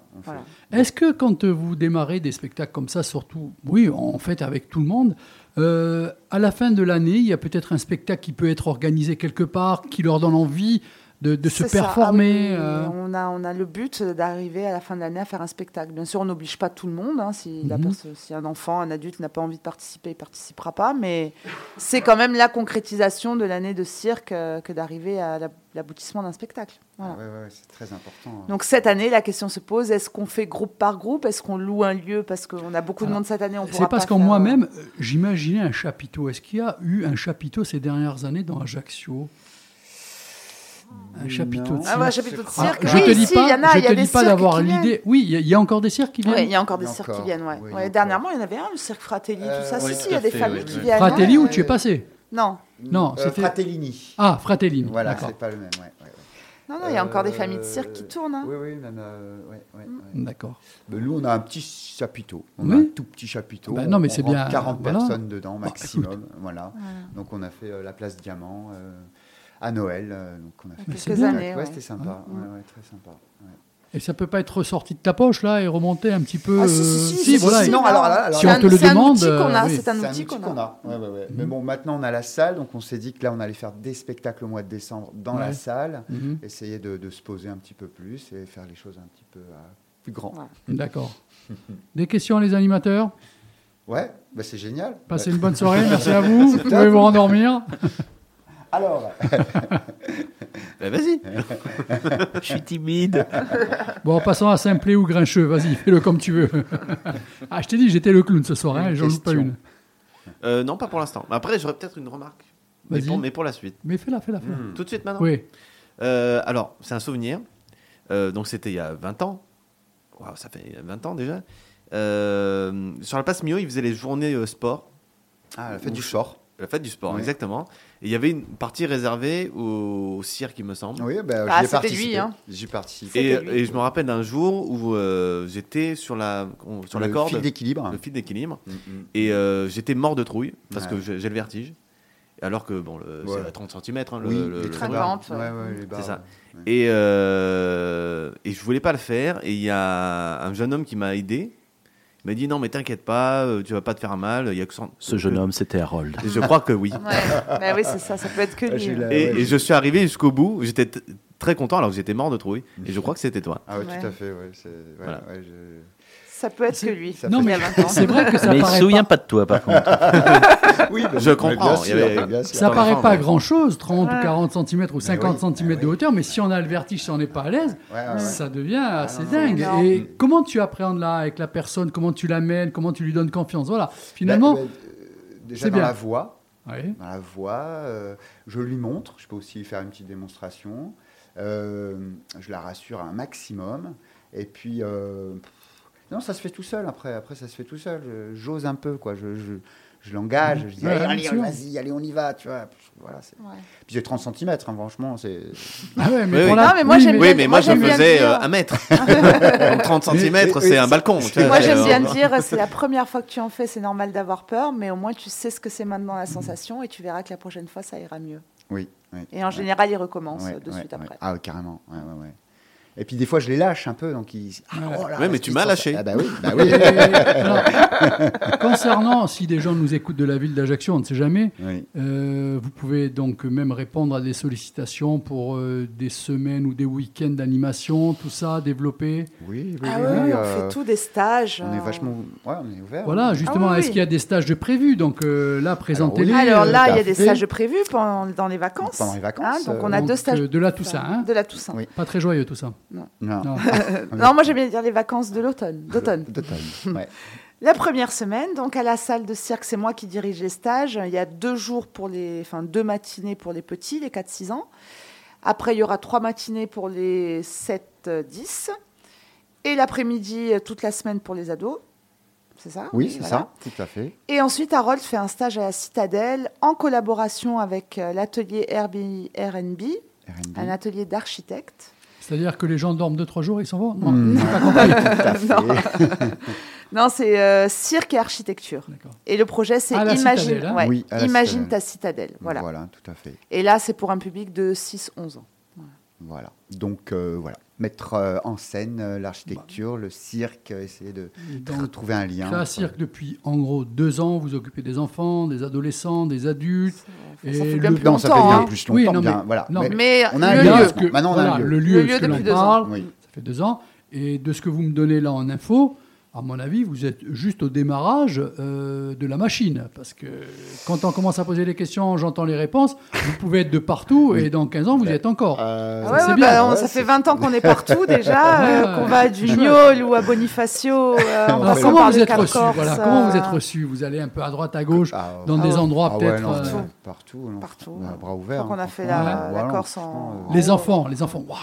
Est-ce que quand vous démarrez des spectacles comme ça, surtout, oui, en fait avec tout le monde, euh, à la fin de l'année, il y a peut-être un spectacle qui peut être organisé quelque part, qui leur donne envie de, de se performer. Ah oui, euh, on, a, on a le but d'arriver à la fin de l'année à faire un spectacle. Bien sûr, on n'oblige pas tout le monde. hein. si, la Mhm. si un enfant, un adulte n'a pas envie de participer, il ne participera pas. Mais c'est quand même la concrétisation de l'année de cirque euh, que d'arriver à la- l'aboutissement d'un spectacle. Voilà. Ouais, ouais, ouais, c'est très important. hein. Donc cette année, la question se pose est-ce qu'on fait groupe par groupe? Est-ce qu'on loue un lieu? Parce qu'on a beaucoup de monde cette année on C'est parce qu'en faire, moi-même, euh, j'imaginais un chapiteau. Est-ce qu'il y a eu un chapiteau ces dernières années dans Ajaccio? Un chapiteau de. Ah ouais, chapiteau de Ah, cirque. je oui, te dis si, pas, il y en a, je il y a te des dis pas d'avoir qui viennent. l'idée. Oui, il y, a- y encore des cirques qui Oui, viennent. il y a encore des y cirques qui viennent. Ouais. Oui, y Ouais, dernièrement, il y en avait un, le cirque Fratelli, Euh, tout ça. oui, si, si, il y a des fait, familles oui, qui oui. viennent. Fratelli ouais. où tu es passé Non, Non, Euh, c'était. Fratellini. Ah, Fratellini. Voilà, c'est pas le même. Ouais, ouais, ouais. non, non, il y a encore des Euh, familles de cirque qui tournent. hein. Oui, oui, même. euh. D'accord. Nous, on a un petit chapiteau. On Oui. a un tout petit chapiteau. Ben non, mais c'est bien, 40 voilà. personnes dedans, maximum. <coughs> voilà. Donc, on a fait euh, la place Diamant euh, à Noël. euh, donc, on a fait Quelques années. Ouais, c'était sympa. Ouais, ouais, très sympa. ouais. Et ça peut pas être ressorti de ta poche là et remonter un petit peu. Ah, si, si, euh, si, si, si, voilà. si, Non, alors Si on te le C'est un demande, outil qu'on a, euh, oui. c'est un outil qu'on qu'on a. a. Ouais, ouais, ouais. Mais bon, maintenant, on a la salle. Donc, on s'est dit que là, on allait faire des spectacles au mois de décembre dans Ouais. la salle. Mhm. Essayer de, de se poser un petit peu plus et faire les choses un petit peu euh, plus grand. Ouais. D'accord. Des questions les animateurs? Ouais, bah, c'est génial. Passez une bonne soirée, <laughs> merci à vous. Vous pouvez vous rendormir. <laughs> Alors, <laughs> Bah, vas-y. Je suis timide. Bon, passons à Simplet ou Grincheux. Vas-y, fais-le comme tu veux. <laughs> ah, je t'ai dit, j'étais le clown ce soir, hein, j'en loupe pas une. Euh, non, pas pour l'instant. Après, j'aurais peut-être une remarque. Mais Vas-y. pour, mais pour la suite. Mais fais-la, fais-la, fais-la. Tout de suite maintenant Oui. Euh, alors, c'est un souvenir. Euh, donc, c'était il y a 20 ans. Waouh, ça fait 20 ans déjà. Euh, sur la place Mio, ils faisaient les journées euh, sport. ah, la fête du sport. La fête du sport, Ouais. exactement. Et il y avait une partie réservée au, au cirque, il me semble. Oui, bah, Ah, j'y ai c'était participé. lui, hein. J'y participe. Et, je me rappelle d'un jour où euh, j'étais sur la, sur la le corde, fil d'équilibre. le fil d'équilibre, Mm, mm. et euh, j'étais mort de trouille parce Ouais. que j'ai j'ai le vertige. Alors que bon, le- Ouais. c'est à 30 cm. Hein, le, oui, le- les le barres, C'est ça. ouais. Et, euh, et je voulais pas le faire. Et il y a un jeune homme qui m'a aidé. Il m'a dit non, mais t'inquiète pas, euh, tu vas pas te faire mal. Il y a que cent- Ce jeune homme, c'était Harold. Et je crois que oui. Ouais. Bah oui, c'est ça, ça peut être que Ah, lui. hein. Et, ouais, et je suis arrivé jusqu'au bout. J'étais t- très content alors que j'étais mort de trouille. Et je crois que c'était toi. Ah ouais, Ouais. tout à fait. Ouais, c'est- ouais, Voilà. ouais, je- Ça peut être que lui. Ça Non, mais a 20 ans. c'est vrai que ça Mais il se paraît souvient pas, pas de toi, par contre. <laughs> Oui, bah, Je mais comprends, sûr, avait- bien sûr. ça paraît pas ouais. grand-chose, 30 ou Ouais. 40 cm ou 50 oui, cm mais de oui. hauteur, mais si on a le vertige, si on n'est pas à l'aise, Ouais, ouais, ouais. ça devient assez non, non, dingue. non. Et comment tu appréhendes là avec la personne, comment tu l'amènes, comment tu lui donnes confiance? Voilà, finalement. Bah, bah, euh, déjà dans bien. la voix, Oui. dans la voix, euh, je lui montre. Je peux aussi faire une petite démonstration. Euh, je la rassure un maximum. Et puis, euh, non, ça se fait tout seul. Après, après, ça se fait tout seul. J'ose un peu, quoi. Je, je, je l'engage. Je dis, Ouais, allez, vas-y, allez, on y va. Tu vois. Voilà. Ouais. Puis j'ai 30 cm. franchement, c'est. Ah ouais, mais Oui, oui. Non, mais moi, j'aime Oui, bien- mais moi, moi, je faisais euh, un mètre. <laughs> Donc 30 cm, c'est un balcon. tu vois, Moi, j'aime bien dire, c'est la première fois que tu en fais, c'est normal d'avoir peur, mais au moins tu sais ce que c'est maintenant la sensation et tu verras que la prochaine fois, ça ira mieux. Oui. oui. Et en général, il recommence Ouais, de ouais, suite après. Ah, ouais, carrément. Ouais, ouais, ouais. Et puis des fois, je les lâche un peu. Donc ils... Ah, oh là, Ouais, mais tu m'as lâché. Ah bah oui, bah oui. Et, alors, <laughs> concernant, si des gens nous écoutent de la ville d'Ajaccio, on ne sait jamais, Oui. euh, vous pouvez donc même répondre à des sollicitations pour euh, des semaines ou des week-ends d'animation, tout ça, développer. Oui, oui, Ah oui, oui, oui, on euh, fait tout, des stages. On est vachement. Ouais, on est ouvert. Voilà, justement, Ah oui, est-ce oui. qu'il y a des stages de prévus? Donc euh, là, présentez-les. Alors là, il y a des stages prévus pendant, dans les vacances. Pendant les vacances, Hein, donc on a donc, deux stages. de la Toussaint, hein De la Toussaint. Oui. Pas très joyeux tout ça. Non. Non. <laughs> Non, moi j'aime bien dire les vacances de l'automne. D'automne. D'automne. <laughs> Ouais. La première semaine, donc à la salle de cirque, c'est moi qui dirige les stages. Il y a deux jours pour les, enfin deux matinées pour les petits, les 4-6 ans. Après, il y aura trois matinées pour les 7-10. Et l'après-midi, toute la semaine pour les ados. C'est ça? Oui, c'est Voilà. ça, tout à fait. Et ensuite, Harold fait un stage à la Citadelle en collaboration avec euh, l'atelier Airbnb, R&B. un atelier d'architecte. C'est-à-dire que les gens dorment 2-3 jours et ils s'en vont Non, pas compris. <laughs> non, <laughs> Non, c'est euh, cirque et architecture. Et le projet, c'est Imagine, Citadelle, hein ouais, Oui, Imagine Citadelle. ta citadelle. Voilà. Voilà, tout à fait. Et là, c'est pour un public de 6-11 ans. Voilà. Donc euh, voilà, mettre euh, en scène euh, l'architecture, le cirque, euh, essayer de Donc, trouver un lien. Entre- Cirque depuis en gros deux ans, vous occupez des enfants, des adolescents, des adultes. Ça fait bien le- plus Non, ça fait longtemps. bien hein. plus Oui, longtemps. non, bien, mais- voilà. non, Mais Mais on a un le lieu. lieu. Parce que, Maintenant, on a un voilà, lieu. Le lieu, Le lieu depuis deux ans. Oui. ça fait deux ans. Et de ce que vous me donnez là en info, à mon avis, vous êtes juste au démarrage euh, de la machine. Parce que quand on commence à poser des questions, j'entends les réponses. Vous pouvez être de partout et dans 15 ans, vous y êtes encore. Euh, Ah ouais, c'est ouais, bien. bah, on- Ouais, ça c'est- fait 20 ans qu'on est partout déjà, <laughs> euh, qu'on va à Dugnol ou à Bonifacio. euh, comment vous êtes reçu voilà, Comment vous êtes reçu? Vous allez un peu à droite, à gauche, Ah, dans Ah des endroits ah ouais, peut-être. euh, partout. Partout. non. Partout. Bah, bras ouverts. crois qu'on a hein, fait la, Corse en. Les enfants, les enfants. waouh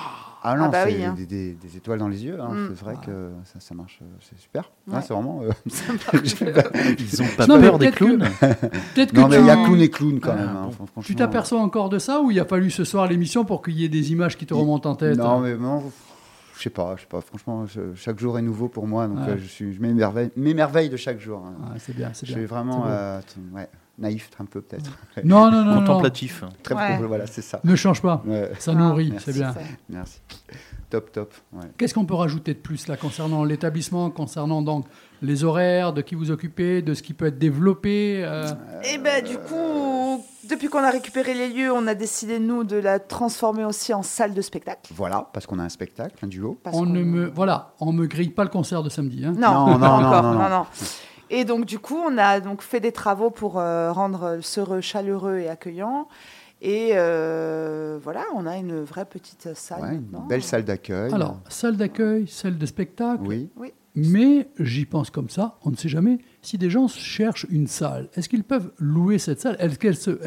Ah non, Ah bah c'est oui, hein. des, des- des étoiles dans les yeux. hein. Mm. C'est vrai que ça, ça marche, euh, c'est super. Ouais. C'est vraiment. euh, <laughs> <laughs> Ils ont pas Non, mais peur des clowns Peut-être que non, mais il y a clown et clown quand Ah, même. hein, franchement. Tu t'aperçois encore de ça ou il a fallu ce soir l'émission pour qu'il y ait des images qui te remontent en tête Non, mais non, je sais pas, je sais pas. Franchement, je- chaque jour est nouveau pour moi, donc Ouais. euh, je, suis, je m'émerveille, m'émerveille de chaque jour. hein. Ah, c'est bien, c'est je bien. suis vraiment euh, ouais, naïf un peu peut-être. <laughs> Non, non, non, non. Contemplatif. Très Ouais. pro- voilà, c'est ça. Ne change pas. Ouais, Ça Ah, nourrit, merci. c'est bien. Ça. merci. Top, top. ouais. Qu'est-ce qu'on peut rajouter de plus là concernant l'établissement, concernant donc les horaires, de qui vous occupez, de ce qui peut être développé euh, Et ben du coup, depuis qu'on a récupéré les lieux, on a décidé nous de la transformer aussi en salle de spectacle. Voilà, parce qu'on a un spectacle, un duo. parce On ne me voilà, on me grille pas le concert de samedi. Hein. Non, Non, pas non, non, <laughs> encore, non, non. non, non. Et donc du coup, on a donc fait des travaux pour euh, rendre ce re chaleureux et accueillant. Et euh, voilà, on a une vraie petite salle. Ouais, une belle salle d'accueil. Alors, salle d'accueil, salle de spectacle. Oui. Mais j'y pense comme ça, on ne sait jamais. Si des gens cherchent une salle, est-ce qu'ils peuvent louer cette salle? Est-ce qu'elle se-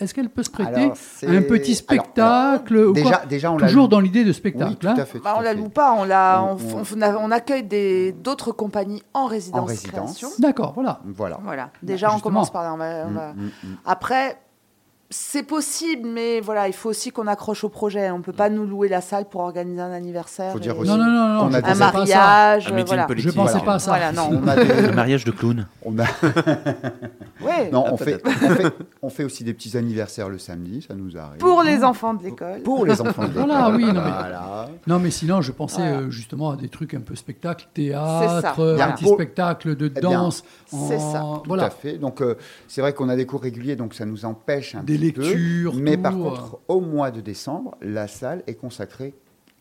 est-ce qu'elle peut se prêter Alors, à un petit alors, spectacle ou Déjà, quoi déjà, on l'a Toujours dans l'idée de Oui, spectacle. tout hein. à fait. Bah, on à la loue pas, on, la, on, On- on- on accueille des- d'autres compagnies en résidence. En résidence. D'accord, voilà. Voilà. Voilà. Déjà, on justement. commence par là. on va- on Mm, va- mm, mm. Après, c'est possible, mais voilà, il faut aussi qu'on accroche au projet. On peut pas nous louer la salle pour organiser un anniversaire. Faut dire et- aussi Non, non, non, je a un mariage, Un voilà. Je pensais Voilà. pas à ça. Voilà, non. On a des- <laughs> Le mariage de clown. on a- <laughs> Ouais. Non, on fait, on, fait, on fait aussi des petits anniversaires le samedi, ça nous arrive. Pour les enfants de l'école. Pour les enfants de <laughs> Voilà, l'école. oui, non, mais- Voilà. Non, mais sinon, je pensais Voilà. euh, justement à des trucs un peu spectacle, théâtre, ça. euh, Voilà. un petit Pour- spectacle de Eh danse. c'est en- ça. Tout Voilà. à fait. Donc, euh, c'est vrai qu'on a des cours réguliers, donc ça nous empêche un Des peu. Mais tout, par euh. contre, au mois de décembre, la salle est consacrée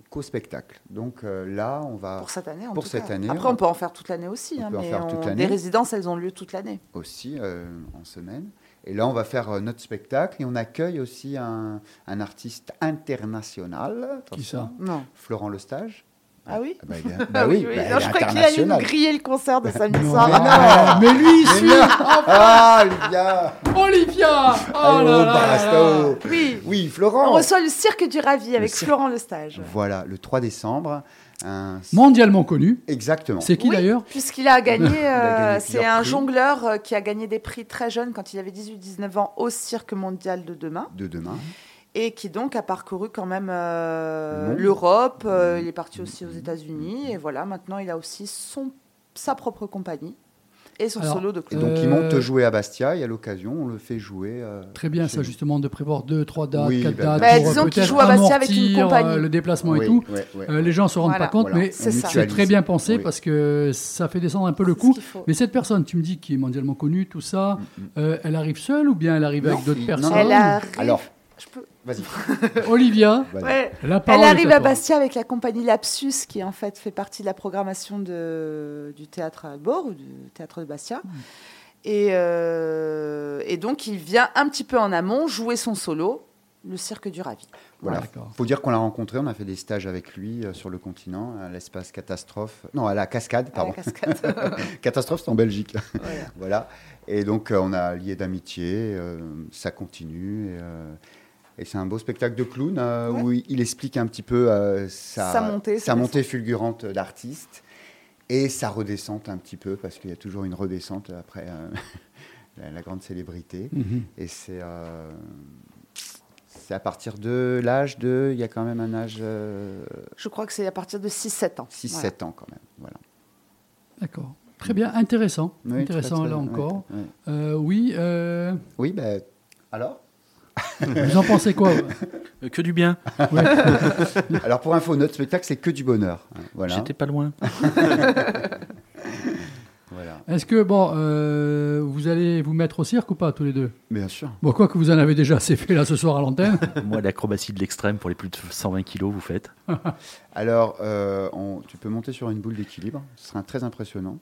qu'au spectacle. Donc euh, là, on va Pour cette année, en Pour tout cette cas. année, Après, on- on peut en faire toute l'année aussi. on hein, peut en mais faire toute on- l'année. Les résidences, elles ont lieu toute l'année. aussi euh, en semaine. Et là, on va faire euh, notre spectacle et on accueille aussi un, un artiste international. Qui ça? Non. Florent Lestage. Ah oui Ah bah, <laughs> Ah bah bah, Non, je croyais qu'il allait nous griller le concert de samedi Non, soir. mais, non, mais lui, il suit Ah, Olivia Olivia Oh Allô, là là. Oui. Oui, On Florent reçoit le cirque du Ravi avec cirque. Florent Lestage. Voilà, le 3 décembre. un- Mondialement connu. Exactement. C'est qui Oui, d'ailleurs Puisqu'il a gagné, gagné euh, c'est un prix. jongleur euh, qui a gagné des prix très jeune quand il avait 18-19 ans au Cirque mondial de demain De demain. Et qui donc a parcouru quand même euh, l'Europe. euh, il est parti aussi aux États-Unis et voilà, maintenant il a aussi son, sa propre compagnie et son Alors, solo de Et Claude. donc, Euh, il monte jouer à Bastia et à l'occasion, on le fait jouer. euh, Très bien, ça, lui. justement, de prévoir deux, trois dates, Oui, quatre bah, dates. bah, pour, euh, disons qu'il joue à Bastia avec une compagnie. euh, le déplacement Oui, et tout. Euh, les gens se rendent Voilà. pas compte, Voilà. mais C'est très bien pensé Oui. parce que ça fait descendre un peu le coût. ce. Mais cette personne, tu me dis, qui est mondialement connue, tout ça, euh, elle arrive seule ou bien elle arrive Non, avec d'autres personnes? Elle arrive. Alors, Je peux- vas-y. <laughs> Olivia, vas-y. Ouais. la Elle parole arrive à. Bastia avec la compagnie Lapsus, qui en fait fait partie de la programmation de, du théâtre à Albor ou du théâtre de Bastia. Et, euh, et donc il vient un petit peu en amont jouer son solo, le cirque du Ravi. Voilà. Ah, d'accord. faut dire qu'on l'a rencontré, on a fait des stages avec lui euh, sur le continent, à l'espace catastrophe. Non, à la cascade, à la pardon. cascade. <laughs> catastrophe, c'est en Belgique. Voilà. <laughs> voilà. Et donc, euh, on a lié d'amitié, euh, ça continue. Et, euh, et c'est un beau spectacle de clown euh, Ouais. où il, explique un petit peu euh, sa, Sa montée, sa sa montée fulgurante d'artiste et sa redescente un petit peu, parce qu'il y a toujours une redescente après euh, <laughs> la, la grande célébrité. Mhm. Et c'est euh, c'est à partir de l'âge de. Il y a quand même un âge euh, Je crois que c'est à partir de 6-7 ans. 6-7 Voilà. ans quand même. Voilà. D'accord. Très bien, intéressant. Oui, intéressant très, là encore. Euh, oui, euh, Oui, ben. alors? Vous en pensez quoi Euh, Que du bien. Ouais. <laughs> Alors pour info, notre spectacle, c'est que du bonheur. hein, Voilà. J'étais pas loin. <laughs> voilà. Est-ce que, bon, euh, vous allez vous mettre au cirque ou pas, tous les deux? Bien sûr. Bon, quoi que vous en avez déjà assez fait là ce soir à l'antenne. <laughs> Moi, l'acrobatie de l'extrême pour les plus de 120 kilos, vous faites. Alors, euh, on- tu peux monter sur une boule d'équilibre. Ce sera très impressionnant.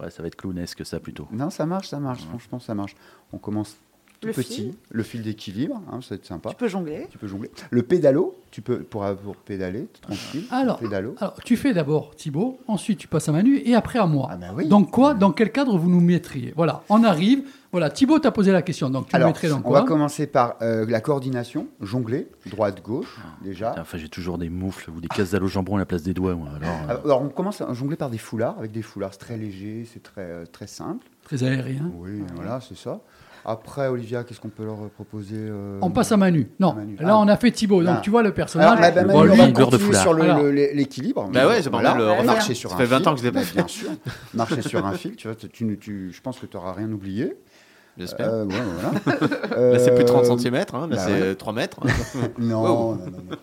Ouais, ça va être clownesque, ça plutôt. Non, ça marche, ça marche. Franchement, ça marche. On commence tout Le petit. fil. Le fil d'équilibre, hein, ça va être sympa. Tu peux jongler. Tu peux jongler. Le pédalo, tu peux pour, pour pédaler, tranquille. Alors, pédalo. alors, tu fais d'abord Thibaut, ensuite tu passes à Manu et après à moi. Ah ben oui. Donc quoi Dans quel cadre vous nous mettriez? Voilà, on arrive. Voilà, Thibaut t'a posé la question, donc tu Alors, le mettrais dans on quoi? va commencer par euh, la coordination, jongler, droite-gauche, déjà. Enfin, j'ai toujours des moufles ou des cases d'al au jambon à la place des doigts. moi. Alors, euh, Alors, on commence à jongler par des foulards, avec des foulards c'est très léger, c'est très, euh, très simple. Très aérien. Oui, voilà, c'est ça. Après, Olivia, qu'est-ce qu'on peut leur proposer euh, On passe à Manu. Non, Manu. là Ah. on a fait Thibaut, donc Ah. tu vois le Alors, personnage. bah, bah, Le Manu, bol on va de sur le- Alors. le- l'é- l'équilibre. Bah ouais, c'est pas Voilà, mal, le- on on marcher sur Ça un fait 20 fil. ans que je Bah. Bien sûr. Marcher sur un fil, tu vois, tu, tu- tu- je pense que tu n'auras rien oublié. J'espère. Euh, ouais, voilà. Là, <laughs> c'est plus de 30 Euh, cm, hein. là, bah c'est ouais. 3 mètres. <laughs> Non, Wow. non, non. non.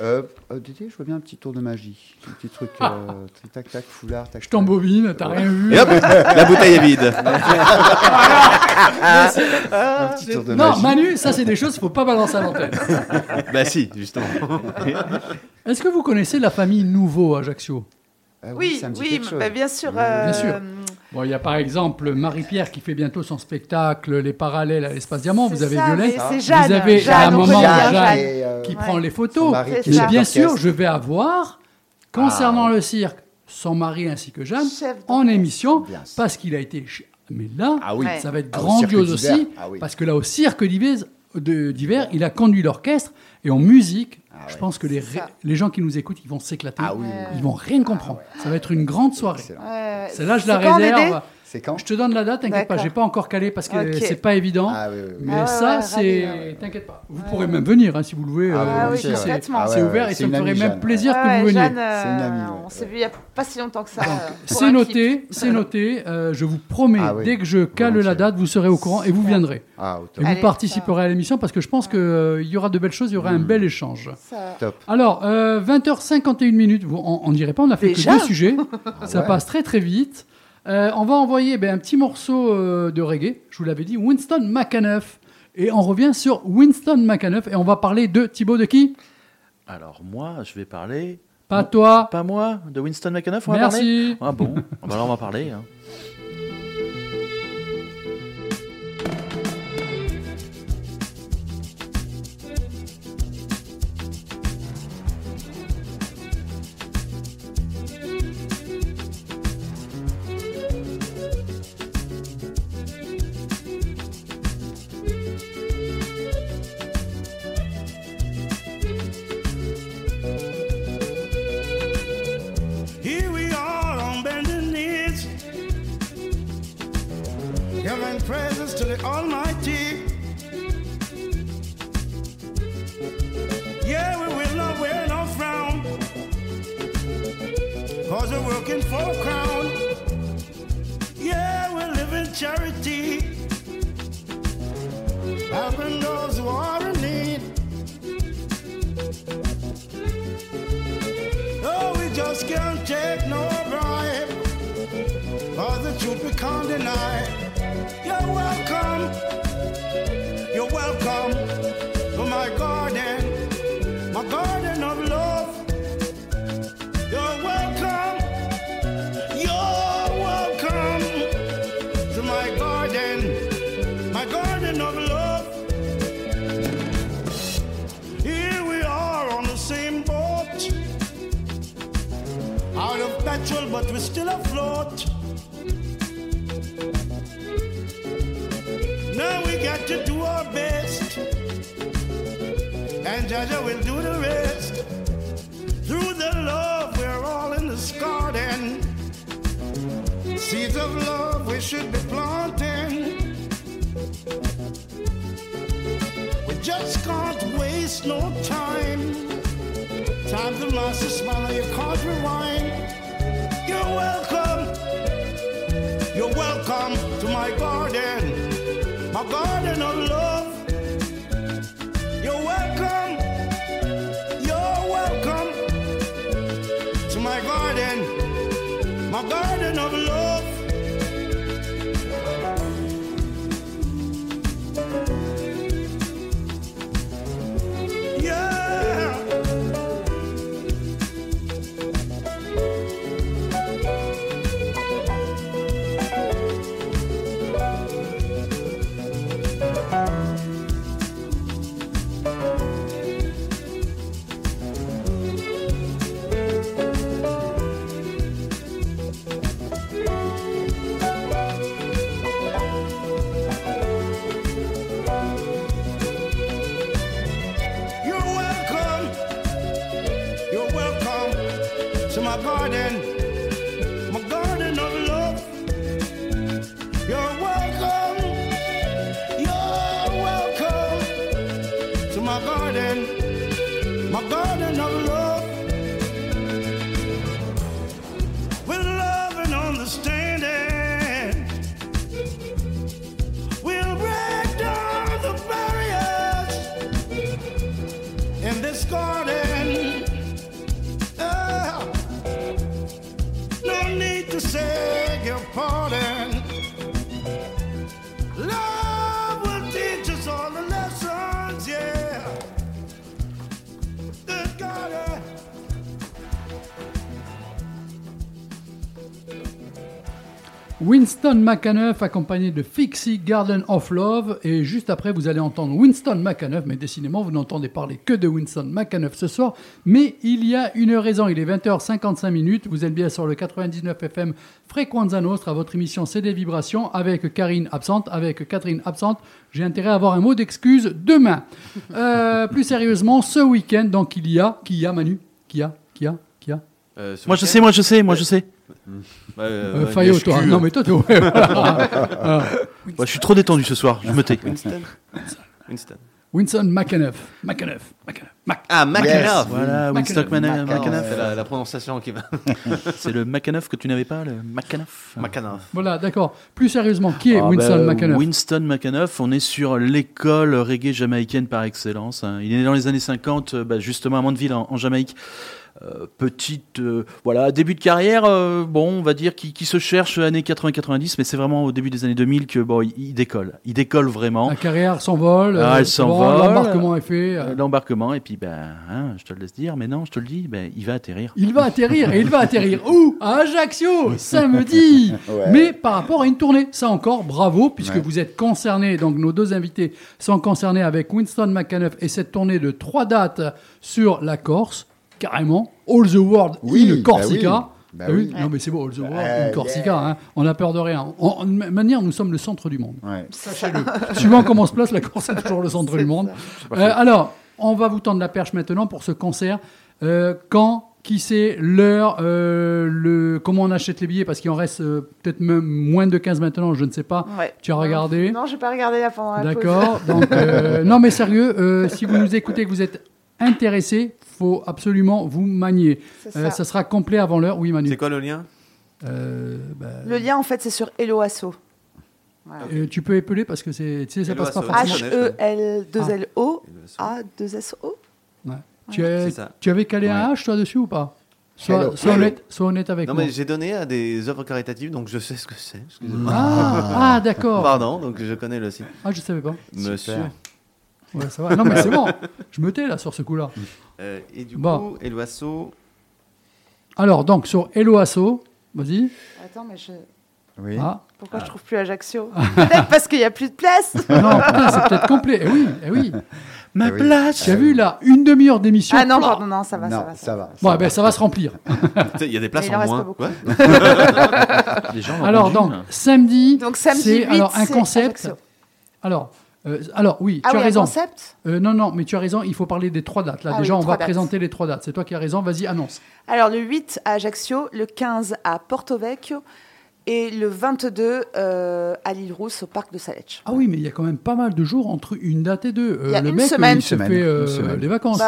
Euh, euh, Dédé, je vois bien un petit tour de magie. Un petit truc, euh, tac, tac, foulard, tac. Je t'embobine, t'as rien vu. Et hop, la bouteille est vide. <laughs> Un petit tour de Non, magie. Manu, ça c'est des choses qu'il faut pas balancer à l'antenne. <laughs> bah si, justement. <laughs> Est-ce que vous connaissez la famille Nouveau à Ajaccio? Ah Oui, ça me dit oui, bah, bien sûr. Bien euh, sûr. Bon, il y a par exemple Marie-Pierre qui fait bientôt son spectacle Les Parallèles à l'espace Diamant. Vous avez ça, Vous avez Jeanne, à un moment Jeanne Jeanne. et, euh, qui Ouais. prend les photos. bien sûr, je vais avoir, concernant Ah. le cirque, son mari ainsi que Jeanne, en émission, parce qu'il a été... Mais là, Ah oui. Ça va être Ah, au grandiose aussi, Ah oui. parce que là, au cirque d'hiver, il a conduit l'orchestre, et en musique, Ah je ouais. pense que les, les gens qui nous écoutent, ils vont s'éclater. Ah oui. Ils vont rien comprendre. Ça va être une grande soirée. Celle-là, je la réserve. C'est quand Je te donne la date, t'inquiète pas, j'ai pas encore calé parce que Ok. c'est pas évident. Ah oui, oui, oui. Mais Ah ça, ouais, c'est. ouais. T'inquiète pas. Vous Ouais, pourrez même venir hein, si vous le voulez. Ah euh, oui, Ah c'est. Ah ouvert et ça me ferait même Jeanne. plaisir que ouais, vous veniez. Jeanne, C'est une amie, euh, ouais. On s'est vu il n'y a pas si longtemps que ça. Euh, c'est noté, c'est noté. euh, je vous promets, Ah oui, dès que je cale la date, vous serez au courant et vous viendrez. Ah, Et vous participerez à l'émission parce que je pense qu'il y aura de belles choses, il y aura un bel échange. Top. Alors, euh, 20h51 minutes, Vous- on, dirait pas, on a fait que deux sujets. ça passe très très vite. Euh, on va envoyer ben, un petit morceau euh, de reggae, je vous l'avais dit, Winston McAnuff. Et on revient sur Winston McAnuff et on va parler de Thibaut de qui? Alors moi, je vais parler. Pas toi. Pas moi, de Winston McAnuff, on va parler? Merci. Ah bon? Ah bah Alors on va parler. hein. My garden, my garden of love. Winston McAnuff accompagné de Fixie Garden of Love. Et juste après vous allez entendre Winston McAnuff mais décidément vous n'entendez parler que de Winston McAnuff ce soir. Mais il y a une raison il est 20h55 minutes. Vous êtes bien sur le 99 FM Frequenza Nostra votre émission CD Vibrations avec Karine absente. Avec Catherine absente j'ai intérêt à avoir un mot d'excuse demain. Euh, plus sérieusement ce week-end donc il y a qui y a Manu? Qui y a qui y a qui y a? Euh, Moi je sais, moi je sais, moi je sais. Euh, Euh, Fayot, toi non mais toi, toi ouais, voilà. <laughs> Euh, Moi, je suis trop détendu ce soir, je me tais. Winston. Winston. Winston McAnuff McAnuff McAnuff Mac- Ah, McAnuff. Voilà, Winston McAnuff. C'est la, la prononciation qui va. <laughs> C'est le McAnuff que tu n'avais pas, le McAnuff. McAnuff. Voilà, d'accord. Plus sérieusement, qui est Ah, Winston bah, McAnuff Winston McAnuff, on est sur l'école reggae jamaïcaine par excellence. hein. Il est né dans les années 50, euh, bah, justement à Mandeville, en, en Jamaïque. Euh, petite, euh, voilà, début de carrière, euh, bon, on va dire qui, qui se cherche années 80-90, mais c'est vraiment au début des années 2000 que bon, il, il décolle. Il décolle vraiment. La carrière s'envole. Ah, elle s'envole. L'embarquement est fait. L'embarquement, et puis, ben, hein, je te le laisse dire, mais non, je te le dis, ben, il va atterrir. Il va atterrir et il va atterrir où? À Ajaccio, samedi. <laughs> Ouais. Mais par rapport à une tournée, ça encore, bravo, puisque Ouais. vous êtes concernés. Donc nos deux invités sont concernés avec Winston McAnuff et cette tournée de trois dates sur la Corse, carrément. All the world Oui, in bah Corsica. oui. Bah Ah oui, oui. Non mais c'est beau, All the world Ouais, in Corsica. yeah. hein. On n'a peur de rien. En, en manière, nous sommes le centre du monde. Ouais. Sachez-le. Suivant comment on se place, la Corse est toujours le centre du monde. Euh, alors, on va vous tendre la perche maintenant pour ce concert. Euh, quand qui sait l'heure, euh, le, comment on achète les billets? Parce qu'il en reste euh, peut-être même moins de 15 maintenant, je ne sais pas. Ouais. Tu as regardé? Non, j'ai pas regardé là pendant la pause. D'accord. Euh, <laughs> non, mais sérieux, euh, si vous nous écoutez, que vous êtes intéressé, faut absolument vous manier. Euh, ça. sera complet avant l'heure. Oui, Manu. C'est quoi le lien Euh, bah, Le lien, en fait, c'est sur Hello Asso. Voilà. Euh, tu peux épeler parce que c'est, tu sais, ça passe pas forcément. H- H-E-L-2-L-O, Ah. A-2-S-O. Ouais. Tu, as, C'est ça. tu avais calé un H toi dessus ou pas Sois, honnête, sois honnête avec Non, moi. mais j'ai donné à des œuvres caritatives, donc je sais ce que c'est. Excusez-moi. Ah, ah, d'accord. <laughs> Pardon, donc je connais le site. Ah, je savais pas. Monsieur. Ouais, ça va. Non, mais c'est bon. <laughs> Je me tais là sur ce coup-là. Euh, et du Bon. coup, Eloasso. Alors, donc, sur Eloasso, vas-y. Attends, mais je... Oui. Ah. pourquoi je trouve plus Ajaccio Peut-être <laughs> parce qu'il n'y a plus de place. Non, c'est peut-être complet. Eh oui, eh oui. Ma Eh oui. place Tu as vu là, une demi-heure d'émission. Ah non, pardon, non, ça va, non, ça va. ça va. Bon, eh ben, ça va se remplir. <laughs> Il y a des places en en reste moins. Ouais. Les gens Alors, donc, samedi, Donc samedi c'est 8, alors un concept. Ajaccio. Alors, euh, alors oui, Ah tu oui, as raison. concept Euh, non, non, mais tu as raison, il faut parler des trois dates. Là, Ah déjà, oui, on va dates. présenter les trois dates. C'est toi qui as raison, vas-y, annonce. Alors le 8 à Ajaccio, le 15 à Porto Vecchio et le 22 euh, à l'île Rousse au parc de Saletch. Ah oui, mais il y a quand même pas mal de jours entre une date et deux. Euh, Il y a le une mec, euh, semaine. il se semaine, fait euh, les vacances. Bah,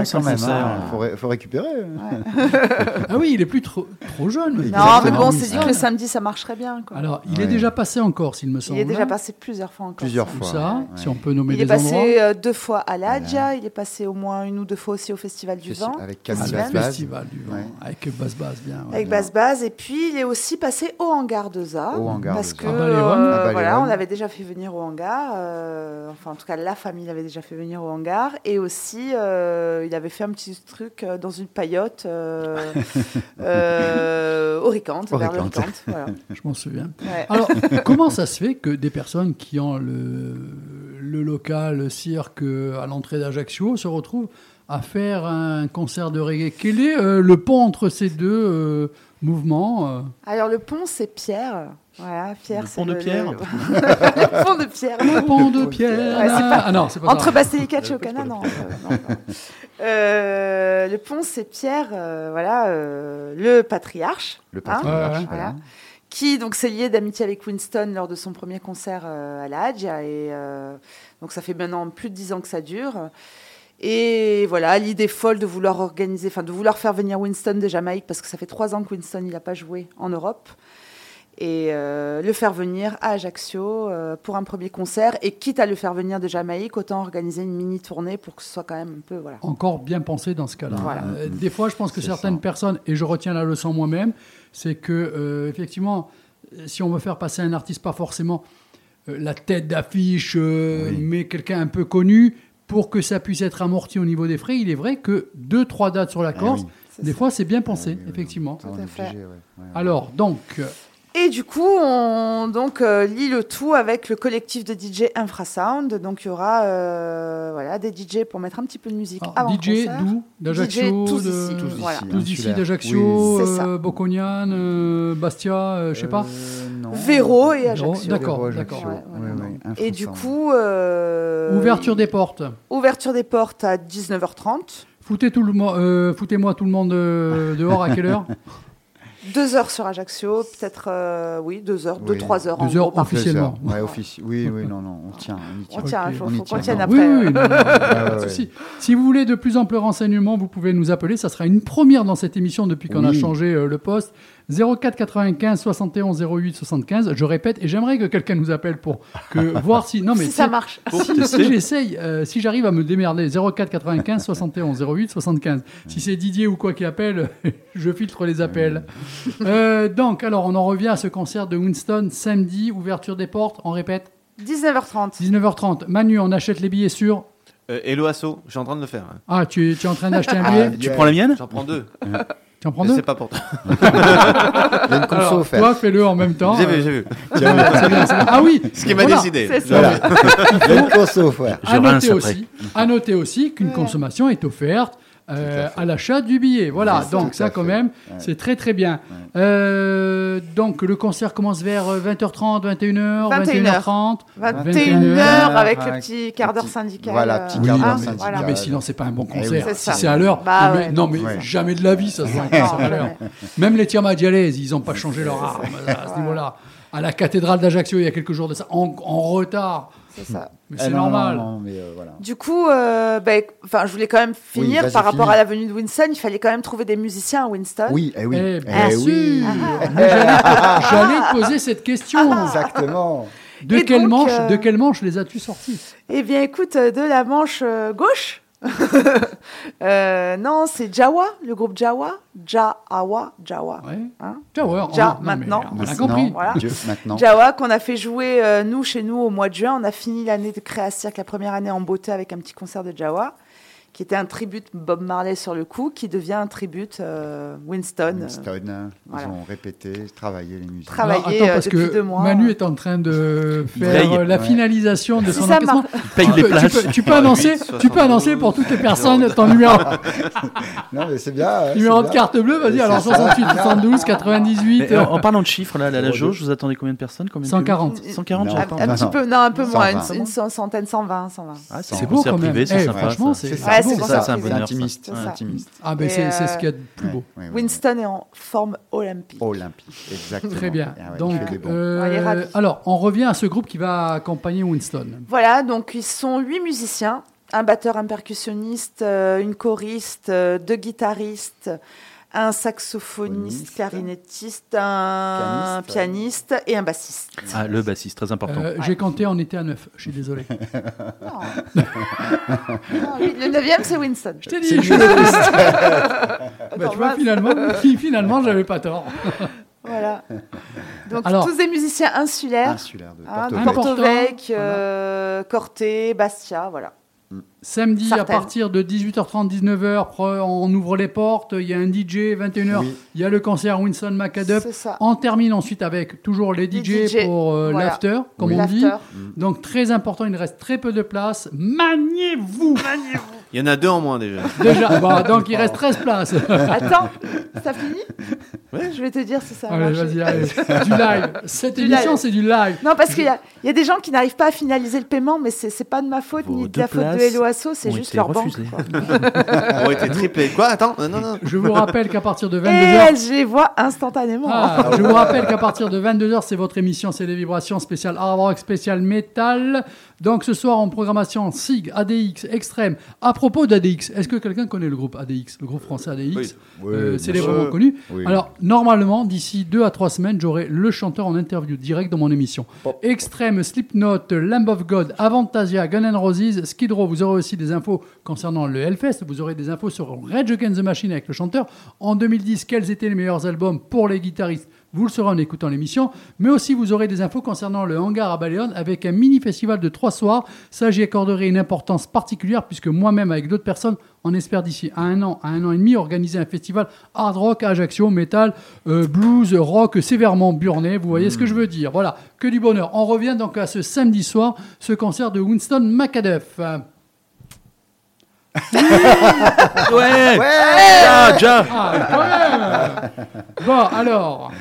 hein. Ça quand même, hein, faut, ré- faut récupérer. <laughs> Ah oui, il est plus trop, trop jeune. Non, Exactement. mais bon, s'est dit ça. que le samedi ça marcherait bien. quoi. Alors, il est déjà passé en Corse, il me semble. il est déjà hein. passé plusieurs fois encore. Plusieurs Tout fois. ça, ouais. si on peut nommer Il est des endroits. passé euh, deux fois à l'Adja, il est passé au moins une ou deux fois aussi au Festival du Vent. avec Ah, Festival. Du vent, avec Basse Basse, bien. Avec Basse Base et puis il est aussi passé au hangar de Ça Au hangar parce de que. À Baléron. euh, À Baléron. voilà on l'avait déjà fait venir au hangar euh, enfin en tout cas la famille l'avait déjà fait venir au hangar et aussi euh, il avait fait un petit truc dans une paillote <laughs> au Ricante, Au vers le Ricante. Voilà. <laughs> Je m'en souviens. Ouais. Alors, <laughs> comment ça se fait que des personnes qui ont le, le local, le cirque à l'entrée d'Ajaccio se retrouvent à faire un concert de reggae? Quel est le pont entre ces deux euh, euh alors le pont c'est Pierre voilà Pierre Le pont de Pierre le, <laughs> le pont de Pierre Le pont de Pierre Ouais, c'est pas- Ah non, c'est pas Entre. Basilicate et Ocana, non. euh, non, non. Euh, le pont, c'est Pierre, euh, voilà, euh, le patriarche. Le hein, patriarche, Ouais, voilà. qui donc s'est lié d'amitié avec Winston lors de son premier concert euh, à la Hadja. Et euh, donc ça fait maintenant plus de dix ans que ça dure. Et voilà, l'idée folle de vouloir organiser, enfin de vouloir faire venir Winston de Jamaïque, parce que ça fait trois ans que Winston il n'a pas joué en Europe. Et euh, le faire venir à Ajaccio euh, pour un premier concert. Et quitte à le faire venir de Jamaïque, autant organiser une mini tournée pour que ce soit quand même un peu. Voilà. Encore bien pensé dans ce cas-là. Voilà. Euh, des fois, je pense que certaines ça. personnes, et je retiens la leçon moi-même, c'est que, euh, effectivement, si on veut faire passer un artiste, pas forcément euh, la tête d'affiche, euh, Oui. mais quelqu'un un peu connu, pour que ça puisse être amorti au niveau des frais, il est vrai que deux, trois dates sur la Eh Corse, oui. Des ça. fois, c'est bien pensé, oui, oui. effectivement. Tout à fait. obligé, ouais, ouais. Alors, donc, Et du coup, on donc euh, lit le tout avec le collectif de DJ Infrasound. Donc il y aura euh, voilà des DJ pour mettre un petit peu de musique alors, avant DJ le concert. d'où D'Ajaccio DJ tous de- ici, Tous voilà. ici, hein, d'Ajaccio, Oui. Euh, euh, Bastia, euh, je sais pas. Euh. Véro et Véro, Ajaccio. d'accord, Véro, d'accord. Ouais, Et du coup, euh, Ouverture des portes. ouverture des portes à 19h30. Foutez tout le mo- euh, foutez-moi tout le monde dehors à quelle heure? <laughs> Deux heures sur Ajaccio, peut-être, euh, oui, deux heures, deux, trois heures. en Deux heures gros, par- Deux officiellement. heures. Ouais, offici- Oui, oui, non, non, on tient, on y tient. On tient, il faut, On y faut qu'on tient. tienne Non. après. Oui, euh. oui, non, non, pas de ouais, souci. Si vous voulez de plus amples renseignements, vous pouvez nous appeler. Ça sera une première dans cette émission depuis qu'on a changé euh, le poste. 04 95 71 08 75. Je répète, et j'aimerais que quelqu'un nous appelle pour que <laughs> voir si. Non, mais si ça marche. si, si j'essaye, euh, si j'arrive à me démerder, 04 95 71 08 75. Si c'est Didier ou quoi qui appelle, <laughs> je filtre les appels. Euh, donc, alors, on en revient à ce concert de Winston samedi, ouverture des portes. On répète, 19h30. 19h30. Manu, on achète les billets sur. Euh, Eloasso, je suis en train de le faire. Ah, tu, tu es en train d'acheter un Ah, billet Tu prends la mienne J'en prends deux. Tu en prends deux c'est pas pour toi. <laughs> Il y a une conso Alors, offerte. toi, fais-le en même temps. J'ai vu, j'ai vu. <laughs> c'est bien, c'est bien. Ah oui Ce qui m'a voilà. décidé. C'est ça. Voilà. Il y a une conso offerte. Je À noter, aussi, à noter aussi qu'une consommation est offerte euh, à l'achat du billet. Voilà, ça, donc ça à quand fait. même, Ouais. c'est très très bien. Euh, donc le concert commence vers euh, 20h30, 21h, 21h. 21h30. 21h avec le Ouais, petit quart d'heure syndical. voilà, euh, petit quart d'heure syndical. voilà. Non, mais sinon, c'est pas un bon Eh oui. concert. C'est si c'est à l'heure, Bah non, mais, ouais. non, mais Ouais. jamais de la vie, ça se voit un concert à l'heure. Même les Tiamat Dialaise, ils n'ont pas changé leur arme à ce niveau-là. À la cathédrale d'Ajaccio, il y a quelques jours de ça, en, en retard. C'est ça. Mais Eh c'est normal. non, non, mais euh, voilà. Du coup, euh, ben, enfin, je voulais quand même finir par rapport à la venue de Winston. Il fallait quand même trouver des musiciens à Winston. Oui, eh oui. Eh eh bien oui. sûr. Mais <laughs> J'allais j'allais te poser cette question. Exactement. De Et quelle donc, manche, euh, de quelle manche les as-tu sortis? Eh bien, écoute, euh, de la manche euh, gauche. <laughs> Euh, non, c'est Jawa, le groupe Jawa. Jawa, Jawa. Ouais. Hein Jawa, on non, maintenant. On a Maintenant, compris. Voilà. Dieu, maintenant. Jawa, qu'on a fait jouer, euh, nous, chez nous, au mois de juin. On a fini l'année de Créa Cirque, la première année en beauté, avec un petit concert de Jawa, qui était un tribute Bob Marley sur le coup, qui devient un tribute euh, Winston. euh, Winston, euh, voilà. ils ont répété, travaillé les musiques. Travaillé, attends, euh, parce depuis que deux mois. Manu est en train de faire la Ouais. finalisation de son encaissement. paye Tu tu places. peux- Tu peux annoncer, 68, tu peux annoncer pour toutes les personnes ton numéro, <laughs> Non, mais c'est bien. ouais, numéro de bien. carte bleue. Vas-y, alors ça. 68, 72, 98, Mais, euh, en, parlant de chiffres, là, la, la jauge, vous attendez combien de personnes combien de 140. publics 140, Non. j'avais Un, pas un Non, petit non. peu, non, un peu moins, 120. une, centaine, 120, 120. Ah, C'est beau quand même. privé, c'est Eh, sympa. franchement, C'est Ouais, c'est ça, c'est un bonheur. intimiste. ça. intimiste. Ah, ben Et, c'est c'est euh, ce qu'il y a de plus beau. Ouais, ouais, ouais. Winston est en forme olympique. Olympique, exactement. Très bien. Ah ouais, Donc, euh, alors, on revient à ce groupe qui va accompagner Winston. Voilà, donc ils sont huit musiciens, un batteur, un percussionniste, euh, une choriste, euh, deux guitaristes, un saxophoniste, Phoniste. clarinettiste, un Pianiste. pianiste et un bassiste. Ah, le bassiste, très important. Euh, J'ai compté, on était à 9. Je suis désolé. Non. <laughs> Non, oui, le neuvième, c'est Winston. Je t'ai dit, je. <laughs> Bah, tu vois, mince. finalement, finalement j'avais pas tort. <laughs> Voilà. Donc Alors- tous des musiciens insulaires. Insulaire de hein, Porto. Important, Porto Vecchio, euh, Corté, Bastia, voilà. Samedi, à partir de 18h30, 19h, pre- on ouvre les portes. Il y a un DJ, 21h. Oui. Il y a le concert Winston McAdup. On termine ensuite avec toujours les Les DJ, pour euh, voilà. l'after, comme Oui. on dit. L'after. Donc très important, il reste très peu de place. Maniez-vous Il y en a deux en moins déjà. Déjà, bon, donc il reste 13 places. Attends, ça finit Je vais te dire si ça a Allez, marché. vas-y, allez. Du live. Cette Du émission, c'est du live. Non, parce qu'il y, a- il y a des gens qui n'arrivent pas à finaliser le paiement, mais c'est c'est pas de ma faute Vos ni de la faute de LOASO, c'est ont juste leur banque. quoi. <laughs> On été triplés. Quoi Attends, euh, non, non. Je vous rappelle qu'à partir de Et 22h, elles, je les vois instantanément. Ah, je vous rappelle qu'à partir de 22h, c'est votre émission, c'est les vibrations spéciales hard rock, spécial metal. Donc ce soir en programmation SIG, ADX, Extrême. À propos d'ADX, est-ce que quelqu'un connaît le groupe ADX, le groupe français ADX Oui. Oui, Euh, bien célèbrement connu. Oui. Alors, normalement, d'ici deux à trois semaines, j'aurai le chanteur en interview direct dans mon émission. Extrême, Slipknot, Lamb of God, Avantasia, Gun N' Roses, Skid Row. Vous aurez aussi des infos concernant le Hellfest. Vous aurez des infos sur Rage Against the Machine avec le chanteur. En 2010, quels étaient les meilleurs albums pour les guitaristes vous le saurez en écoutant l'émission, mais aussi vous aurez des infos concernant le hangar à Baléon avec un mini festival de trois soirs. Ça, j'y accorderai une importance particulière puisque moi-même, avec d'autres personnes, on espère d'ici à un an, à un an et demi, organiser un festival hard rock à Ajaccio, metal, euh, blues, rock sévèrement burné. Vous voyez ce que je veux dire. Voilà, que du bonheur. On revient donc à ce samedi soir, ce concert de Winston McAduff. Ouais, Ouais Ja, Ja Ah, quand même Bon, alors.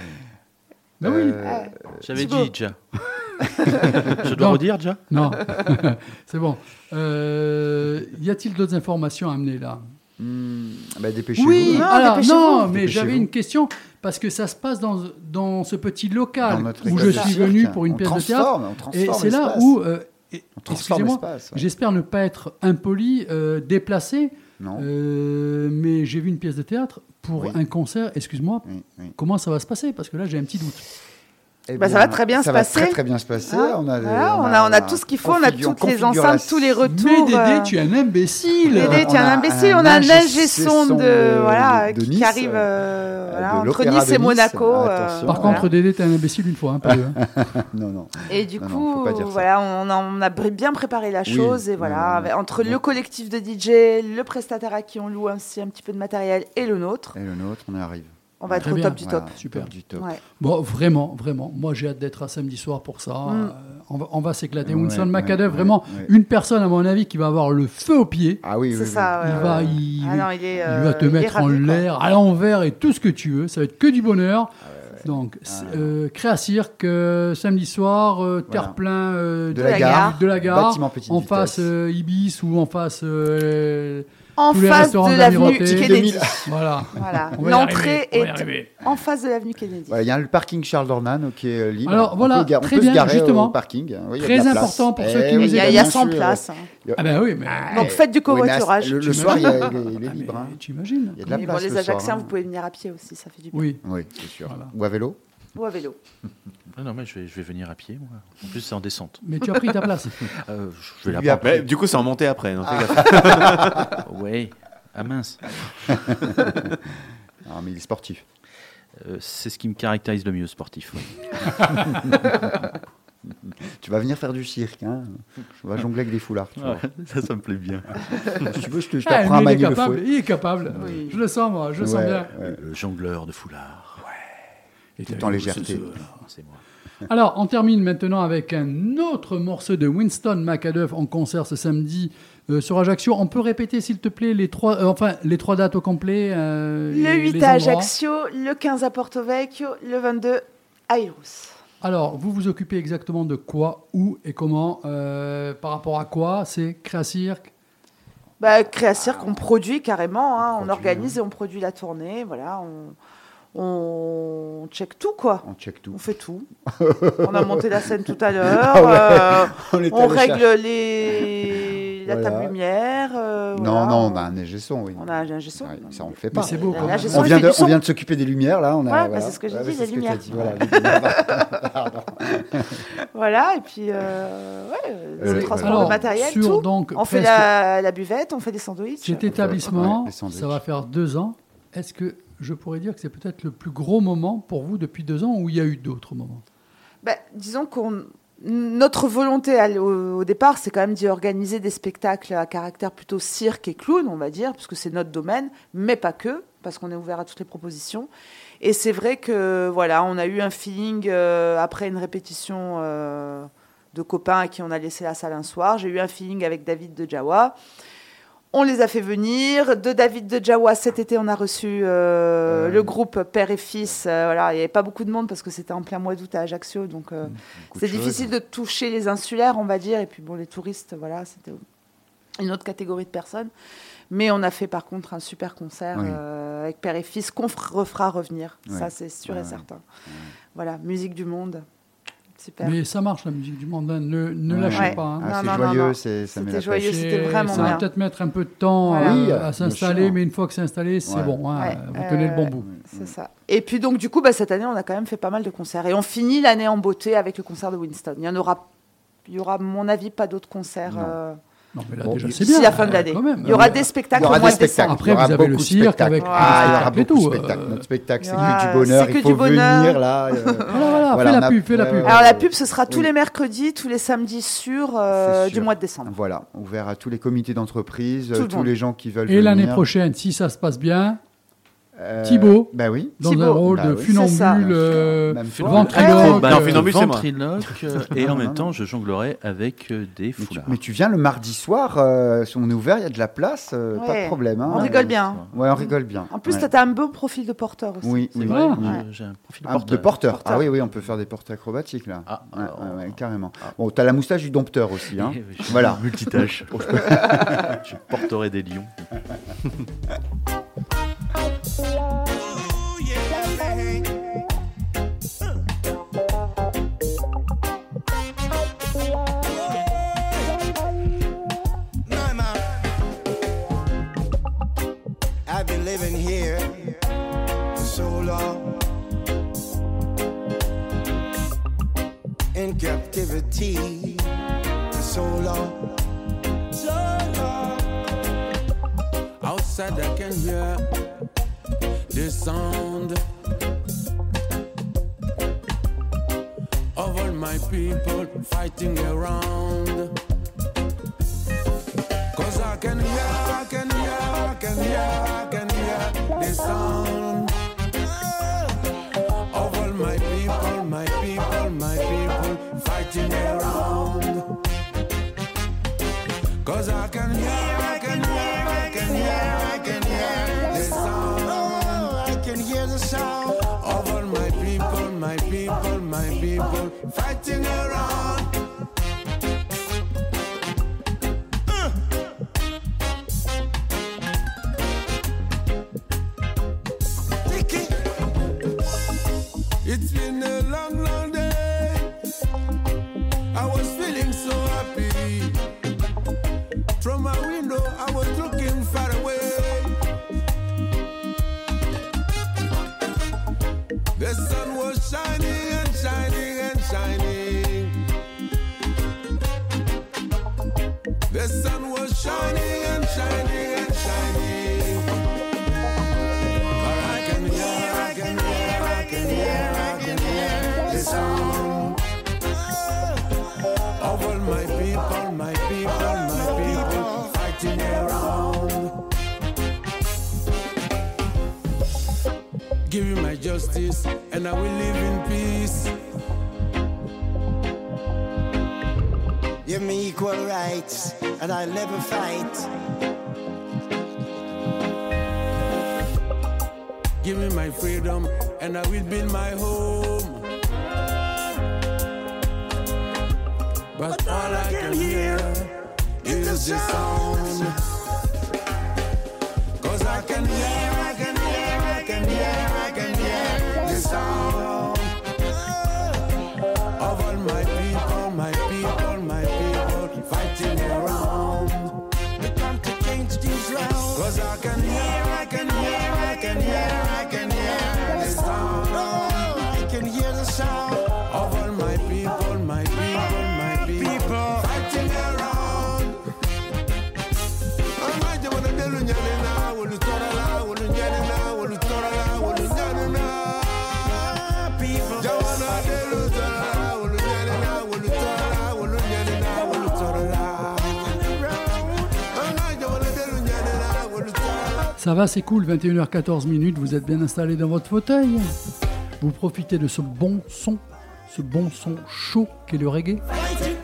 Ben oui. Euh, J'avais Thibaut. dit Ja. <laughs> Je dois Non. redire Ja Non, <laughs> c'est bon. Euh, y a-t-il d'autres informations à amener là? Hmm, bah, dépêchez-vous. Oui, Non, alors, dépêchez-vous. non, mais j'avais une question parce que ça se passe dans, dans ce petit local où je suis cirque, venu pour une on pièce de théâtre. transforme, on Et c'est là où, euh, et- On transforme excusez-moi, l'espace, ouais. j'espère ne pas être impoli, euh, déplacé, Non. euh, mais j'ai vu une pièce de théâtre pour Oui. un concert. Excuse-moi, Oui, oui. comment ça va se passer? Parce que là, j'ai un petit doute. Eh Bah, ça va très bien ça se va passer. très très bien se passer. Hein on, a, Voilà, on, a, on a tout ce qu'il faut, on a toutes les enceintes, tous les retours. mais Dédé, euh, tu es un imbécile Dédé, On tu es un a imbécile, un on a un ingé son de, voilà, de qui arrive euh, euh, voilà, de entre Nice et Nice. Monaco. Ah, euh. Par voilà. contre, Dédé, t'es un imbécile une fois, hein, pas deux. hein. <laughs> Non, non. Et du Non, coup, voilà, on a, on a br- bien préparé la Oui, chose et voilà, entre le collectif de DJ, le prestataire à qui on loue aussi un petit peu de matériel et le nôtre, Et le nôtre, on y arrive. On va être Très au bien. top du Voilà, top. Super. Du top. Ouais. Bon, vraiment, vraiment. Moi, j'ai hâte d'être à samedi soir pour ça. Mm. Euh, on va, on va s'éclater. Ouais, Winston ouais, vraiment, ouais. une personne, à mon avis, qui va avoir le feu au pied. Ah oui, oui, C'est oui. ça. Il va, ouais. il, Ah non, il est. il va te il mettre en l'air, à l'envers et tout ce que tu veux. Ça va être que du bonheur. Ah Donc, c'est, euh, Créa Cirque, euh, samedi soir, euh, terre-plein euh, De la gare. de la gare, Bâtiment petite en vitesse. face euh, Ibis ou en face. En tous face de l'avenue. Kennedy. voilà. On L'entrée on est en face de l'avenue Kennedy. Voilà, Il y a le parking Charles Dornan qui est euh, libre. Alors, On voilà, peut ga- on très peut bien, se garer justement. au parking. Oui, il y a Très de la place. important pour Eh ceux qui Il nous y a, écoutent, il y a bien 100 sûr. places. hein. Ah ben oui, mais... Donc faites du Oui, covoiturage. Le, soir, il, y a- il est- il est Ah, libre. hein. Tu imagines Il y a de la place pour les le soir, Ajaxiens, hein. vous pouvez venir à pied aussi, ça fait du bien. Oui. Oui, c'est sûr. Ou à vélo ou à vélo. <laughs> Ah non, mais je vais, je vais venir à pied, moi. En plus, c'est en descente. Mais tu as pris ta place. <laughs> Euh, je vais la Mais du coup, c'est en montée après. non, gaffe. <laughs> Ouais. Ah mince. Ah, mais il est sportif. Euh, c'est ce qui me caractérise le mieux, sportif. Tu vas venir faire du cirque. Hein On va jongler avec des foulards. tu vois. ça, ça me plaît bien. Si tu veux, je te- je Ah, t'apprends à il est manier le fouet. Il est capable. Oui. Je le sens, moi. Je le sens bien. ouais. Le jongleur de foulard. Et Tout t'as en vu, légèreté. ce- ce- C'est moi. Alors, on termine maintenant avec un autre morceau de Winston McAduff en concert ce samedi euh, sur Ajaccio. On peut répéter, s'il te plaît, les trois, euh, enfin, les trois dates au complet euh, Le et 8 les à. Ajaccio, le 15 à Porto Vecchio, le 22 à Irous. Alors, vous vous occupez exactement de quoi, où et comment euh, Par rapport à quoi? C'est Créacirque Bah, Créa Cirque, on produit carrément, hein, on, produit, organise et on produit la tournée, voilà, on, on check tout quoi. On check tout. On fait tout. <laughs> on a monté la scène tout à l'heure. Ah ouais. euh, <laughs> On, règle les... la Voilà. table lumière. euh, Non, voilà. non, on a un neige son, oui. On a un gesso. Ouais, ça, on le fait Mais pas. c'est beau, La quoi. On son, vient, de, du son. on vient de s'occuper des lumières, là. On a, Ouais, bah, voilà. c'est ce que j'ai Ouais, dit, bah, les lumières. dit, voilà, les lumières. <laughs> Voilà, et puis euh, ouais, Euh, le transport alors, de matériel, sur tout. donc on fait la, la buvette, on fait des sandwichs. cet établissement, ça va faire deux ans. Est-ce que je pourrais dire que c'est peut-être le plus gros moment pour vous depuis deux ans ou il y a eu d'autres moments? Bah, disons qu'on notre volonté au départ, c'est quand même d'y organiser des spectacles à caractère plutôt cirque et clown, on va dire, puisque c'est notre domaine, mais pas que, parce qu'on est ouvert à toutes les propositions. Et c'est vrai que voilà, on a eu un feeling euh, après une répétition euh, de copains à qui on a laissé la salle un soir. J'ai eu un feeling avec David de Jawa. On les a fait venir. De David de Jawa, cet été, on a reçu euh, le groupe Père et Fils. Euh, voilà, il n'y avait pas beaucoup de monde parce que c'était en plein mois d'août à Ajaccio. Donc, euh, c'est difficile de toucher les insulaires, on va dire. Et puis, bon, les touristes, voilà, c'était une autre catégorie de personnes. Mais on a fait par contre un super concert Oui. avec Père et Fils qu'on refera revenir. Ça, c'est sûr Ouais, et ouais. certain. Voilà, musique du monde. Super. Mais ça marche la musique du monde, hein. ne, ne Ouais. lâchez Ouais. pas. hein. Ah, c'est joyeux, c'est- C'était joyeux, c'était vraiment Ça va peut-être mettre un peu de temps Voilà. à- Oui, à, bien s'installer, mais une fois que c'est installé, c'est Ouais. bon. hein. Ouais, Vous tenez le bon euh, bout. C'est ça. Et puis donc du coup, bah, cette année, on a quand même fait pas mal de concerts. Et on finit l'année en beauté avec le concert de Winston. Il y en aura, il y aura, à mon avis, pas d'autres concerts Non. euh, Non, mais là, Bon, déjà, c'est bien. la fin de euh, l'année. Il y aura des spectacles au mois des de décembre. spectacles. Après, il y aura vous avez le beaucoup de cirque spectacles. avec. Ah, il y aura et beaucoup de tout, spectacles. euh. Notre spectacle, c'est aura- que du bonheur. c'est Il que faut du bonheur. venir là. <laughs> euh, Voilà, voilà, fais la pub, fais la pub. Alors la pub, ce sera tous les mercredis, tous les samedis sûrs du mois de décembre. Voilà, ouvert à tous les comités d'entreprise, tous les gens qui veulent Et venir. l'année prochaine, si ça se passe bien, Euh, Thibaut. Bah oui. dans Thibaut. un rôle Bah de oui. funambule, euh, ventriloque. Bah, euh, funambule, ventriloque, euh, <laughs> et en même temps, je jonglerai avec euh, des Mais tu, foulards. mais tu viens le mardi soir, euh, si on est ouvert, il y a de la place, euh, pas de problème. hein. On rigole bien. Ouais, on rigole bien. En plus, Ouais. tu as un beau profil de porteur aussi. Oui, C'est oui. vrai, Ah. j'ai un profil de Ah, porteur. de porteur. Porteur. Ah oui, oui, on peut faire des portes acrobatiques là. Ah, Ouais, alors- ouais, ouais, carrément. Bon, t'as la moustache du dompteur aussi. Hein. <laughs> Voilà. Multitâche. <laughs> je porterai des lions. Outside I can hear the sound of all my people fighting around. Cause I can hear, I can hear, I can hear, I can hear the sound of all my people, my people, my people fighting around. And I will live in peace. Give me equal rights, and I'll never fight. Give me my freedom, and I will build my home. But all I can hear is the sound. Cause Ça va, c'est cool, 21h14 minutes, vous êtes bien installé dans votre fauteuil. Vous profitez de ce bon son, ce bon son chaud qu'est le reggae.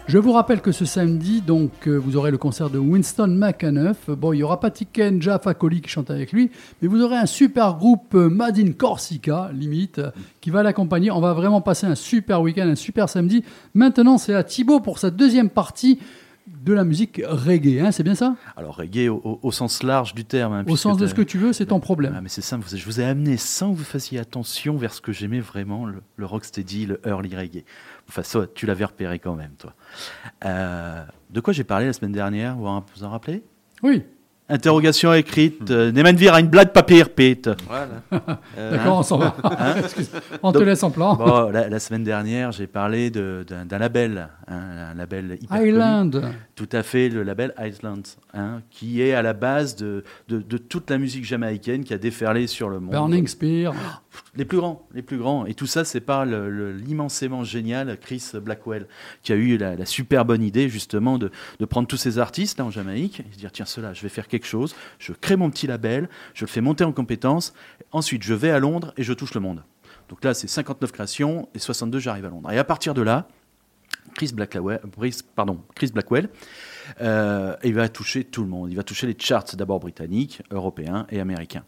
Je vous rappelle que ce samedi, donc, euh, vous aurez le concert de Winston McAnuff. Bon, il n'y aura pas Tiken Jaffa Coli qui chante avec lui, mais vous aurez un super groupe euh, Made in Corsica, limite, qui va l'accompagner. On va vraiment passer un super week-end, un super samedi. Maintenant, c'est à Thibaut pour sa deuxième partie de la musique reggae, hein, c'est bien ça? Alors reggae au, au- au sens large du terme. hein, Au sens de ce que tu veux, c'est ton problème. Ah, mais c'est simple, je vous ai amené sans que vous fassiez attention vers ce que j'aimais vraiment, le, le rocksteady, le early reggae. Enfin, ça, tu l'avais repéré quand même, toi. Euh, de quoi j'ai parlé la semaine dernière vous en rappelez? Oui, Interrogation écrite. euh, Nehmen wir ein Blatt Papier, Pete Voilà. Euh, <laughs> d'accord, on s'en va. Excuse- on te Donc- laisse en plan. Bon, la, la semaine dernière, j'ai parlé de- d'un label, hein, un label hyper connu. Island. Tout à fait, le label Island, hein, qui est à la base de, de, de toute la musique jamaïcaine qui a déferlé sur le monde. Burning Spear. Les plus grands, les plus grands. Et tout ça, c'est par l'immensément génial Chris Blackwell, qui a eu la, super bonne idée, justement, de, prendre tous ces artistes là en Jamaïque et se dire tiens, cela, je vais faire quelque chose, je crée mon petit label, je le fais monter en compétences, ensuite je vais à Londres et je touche le monde. Donc là, c'est 59 créations et 62, j'arrive à Londres. Et à partir de là, Chris Blackwell, Chris- pardon, Chris Blackwell euh, il va toucher tout le monde. Il va toucher les charts d'abord britanniques, européens et américains.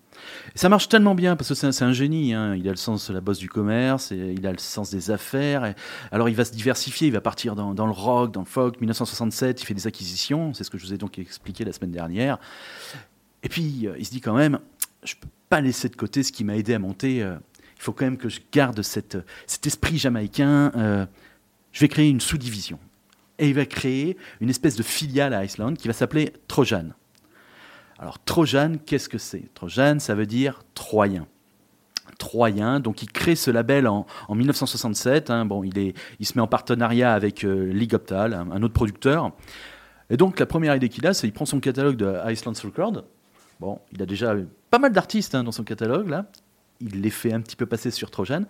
Et ça marche tellement bien parce que c'est un, génie. hein. Il a le sens de la bosse du commerce, il a le sens des affaires. Alors il va se diversifier. Il va partir dans, le rock, dans le folk. 1967, il fait des acquisitions. C'est ce que je vous ai donc expliqué la semaine dernière. Et puis euh, il se dit quand même, je peux pas laisser de côté ce qui m'a aidé à monter. euh, il faut quand même que je garde cet esprit jamaïcain. je vais créer une sous-division. Et il va créer une espèce de filiale à Iceland qui va s'appeler Trojan. Alors Trojan, qu'est-ce que c'est? Trojan, ça veut dire Troyen. Troyen, donc il crée ce label en, en 1967. hein. bon, il, se met en partenariat avec euh, League Optal, un, autre producteur. Et donc la première idée qu'il a, c'est qu'il prend son catalogue de Iceland Record. Bon, il a déjà pas mal d'artistes hein, dans son catalogue là. Il les fait un petit peu passer sur Trojan.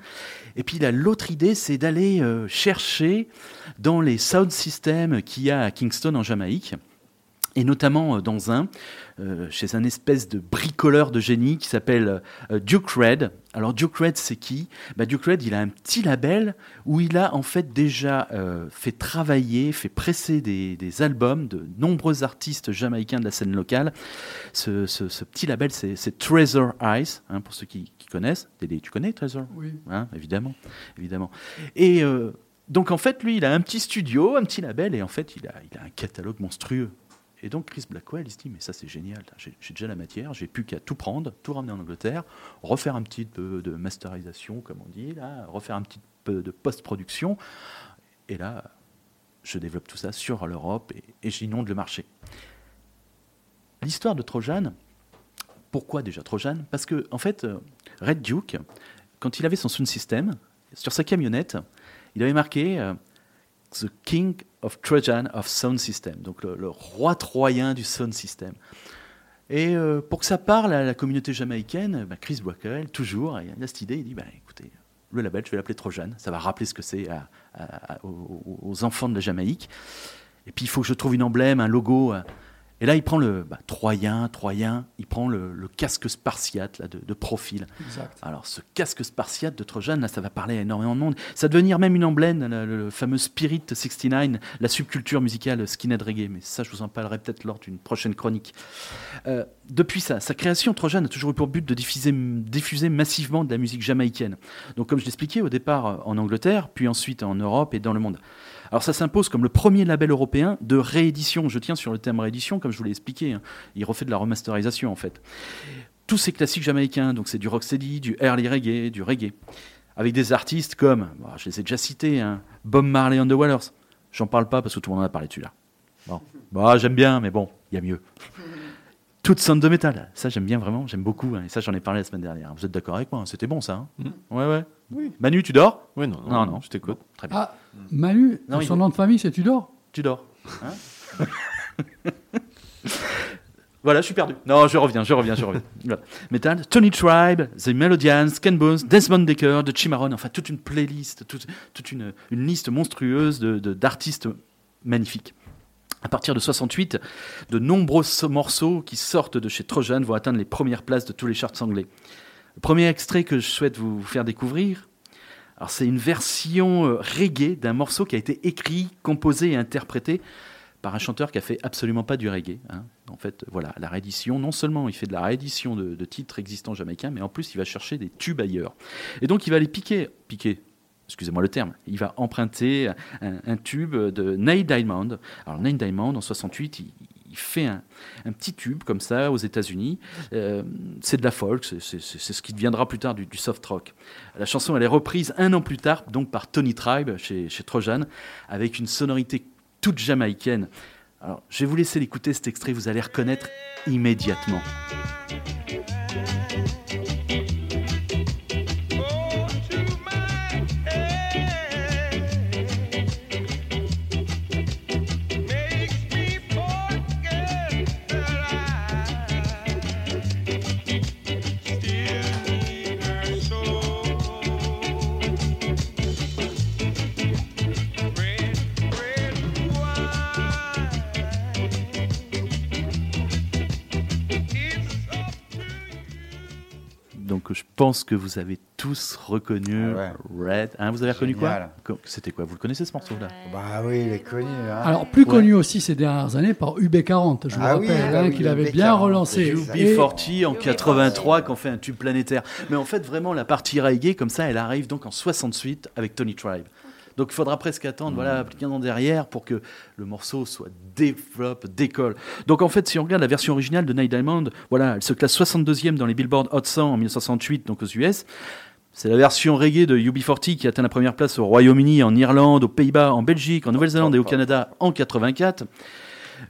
Et puis l'autre idée, c'est d'aller euh, chercher dans les sound systems qu'il y a à Kingston en Jamaïque, et notamment euh, dans un, euh, chez un espèce de bricoleur de génie qui s'appelle euh, Duke Red. Alors Duke Red, c'est qui? Bah, Duke Red, il a un petit label où il a en fait déjà euh, fait travailler, fait presser des, des albums de nombreux artistes jamaïcains de la scène locale. Ce, ce- ce petit label, c'est Treasure Eyes, hein, pour ceux qui, qui connaissent. Dédé, tu connais Treasure? Oui. Hein, évidemment, évidemment. Et donc en fait, lui, il a un petit studio, un petit label, et en fait, il a, il a un catalogue monstrueux. Et donc Chris Blackwell, il se dit, mais ça c'est génial, j'ai déjà la matière, j'ai plus qu'à tout prendre, tout ramener en Angleterre, refaire un petit peu de masterisation, comme on dit, là, refaire un petit peu de post-production, et là, je développe tout ça sur l'Europe et, et j'inonde le marché. L'histoire de Trojan, pourquoi déjà Trojan? Parce que, en fait, euh, Red Duke, quand il avait son sound system, sur sa camionnette, il avait marqué euh, The King of Trojan of Sound System, donc le, roi troyen du sound system. Et euh, pour que ça parle à la communauté jamaïcaine, bah, Chris Blackwell, toujours, il a cette idée, il dit, bah, écoutez, le label, je vais l'appeler Trojan, ça va rappeler ce que c'est aux, enfants de la Jamaïque. Et puis il faut que je trouve une emblème, un logo. Et là, il prend le bah, Troyen, Troyen, il prend le, le casque spartiate là, de, de profil. Exact. Alors, ce casque spartiate de Trojan, là, ça va parler à énormément de monde. Ça va devenir même une emblème, le, le fameux Spirit 69, la subculture musicale skinhead reggae. Mais ça, je vous en parlerai peut-être lors d'une prochaine chronique. Euh, depuis sa, sa création, Trojan a toujours eu pour but de diffuser, diffuser massivement de la musique jamaïcaine. Donc, comme je l'expliquais, au départ euh, en Angleterre, puis ensuite en Europe et dans le monde. Alors ça s'impose comme le premier label européen de réédition. Je tiens sur le thème réédition, comme je vous l'ai expliqué. hein. Il refait de la remasterisation en fait. Tous ces classiques jamaïcains, donc c'est du rocksteady, du early reggae, du reggae, avec des artistes comme, bon, je les ai déjà cités, hein, Bob Marley and the Wailers. J'en parle pas parce que tout le monde en a parlé dessus là. Bon, Bah, j'aime bien, mais bon, il y a mieux. Toute sound de métal, ça j'aime bien vraiment, j'aime beaucoup, hein, et ça j'en ai parlé la semaine dernière. Vous êtes d'accord avec moi hein, C'était bon ça hein Mm. Ouais, ouais. Oui. Manu, tu dors? Oui, non, non, Non, non, je t'écoute. Bon, Très bien. Ah, Manu, Non, son nom de famille, c'est Tudor Tu dors. Hein <laughs> voilà, je suis perdu. Non, je reviens, je reviens, je reviens. <laughs> Voilà. Metal, Tony Tribe, The Melodians, Ken Bones, Desmond Decker, de Chimaron, enfin toute une playlist, toute, toute une, une liste monstrueuse de- de- d'artistes magnifiques. À partir de 68, de nombreux morceaux qui sortent de chez Trojan vont atteindre les premières places de tous les charts anglais. Le premier extrait que je souhaite vous faire découvrir, c'est une version euh, reggae d'un morceau qui a été écrit, composé et interprété par un chanteur qui a fait absolument pas du reggae. hein. En fait, voilà, la réédition, non seulement il fait de la réédition de, de titres existants jamaïcains, mais en plus il va chercher des tubes ailleurs. Et donc il va les piquer, piquer, excusez-moi le terme, il va emprunter un, tube de Neil Diamond. Alors Neil Diamond, en 68, il, il fait un, petit tube comme ça aux États-Unis. Euh, c'est de la folk, c'est- ce qui deviendra plus tard du, du soft rock. La chanson, elle est reprise un an plus tard, donc par Tony Tribe chez, chez Trojan, avec une sonorité toute jamaïcaine. Alors, je vais vous laisser l'écouter cet extrait, vous allez reconnaître immédiatement. Donc, je pense que vous avez tous reconnu Ah Red. Hein, vous avez reconnu Génial. quoi C'était quoi? Vous le connaissez ce morceau-là? Bah oui, il est connu. hein. Alors, plus Ouais. connu aussi ces dernières années par UB40. Je vous Ah rappelle bah hein, oui, qu'il avait UB40, bien relancé. Et- UB40 en 83 qui fait un tube planétaire. Mais en fait, vraiment, la partie reggae, comme ça, elle arrive donc en 68 avec Tony Tribe. Donc il faudra presque attendre voilà, 15 ans derrière pour que le morceau soit développe, décolle. Donc en fait, si on regarde la version originale de Night Diamond, voilà, elle se classe 62e dans les Billboard Hot 100 en 1968, donc aux US. C'est la version reggae de UB40 qui atteint la première place au Royaume-Uni, en Irlande, aux Pays-Bas, en Belgique, en Nouvelle-Zélande et au Canada en 84.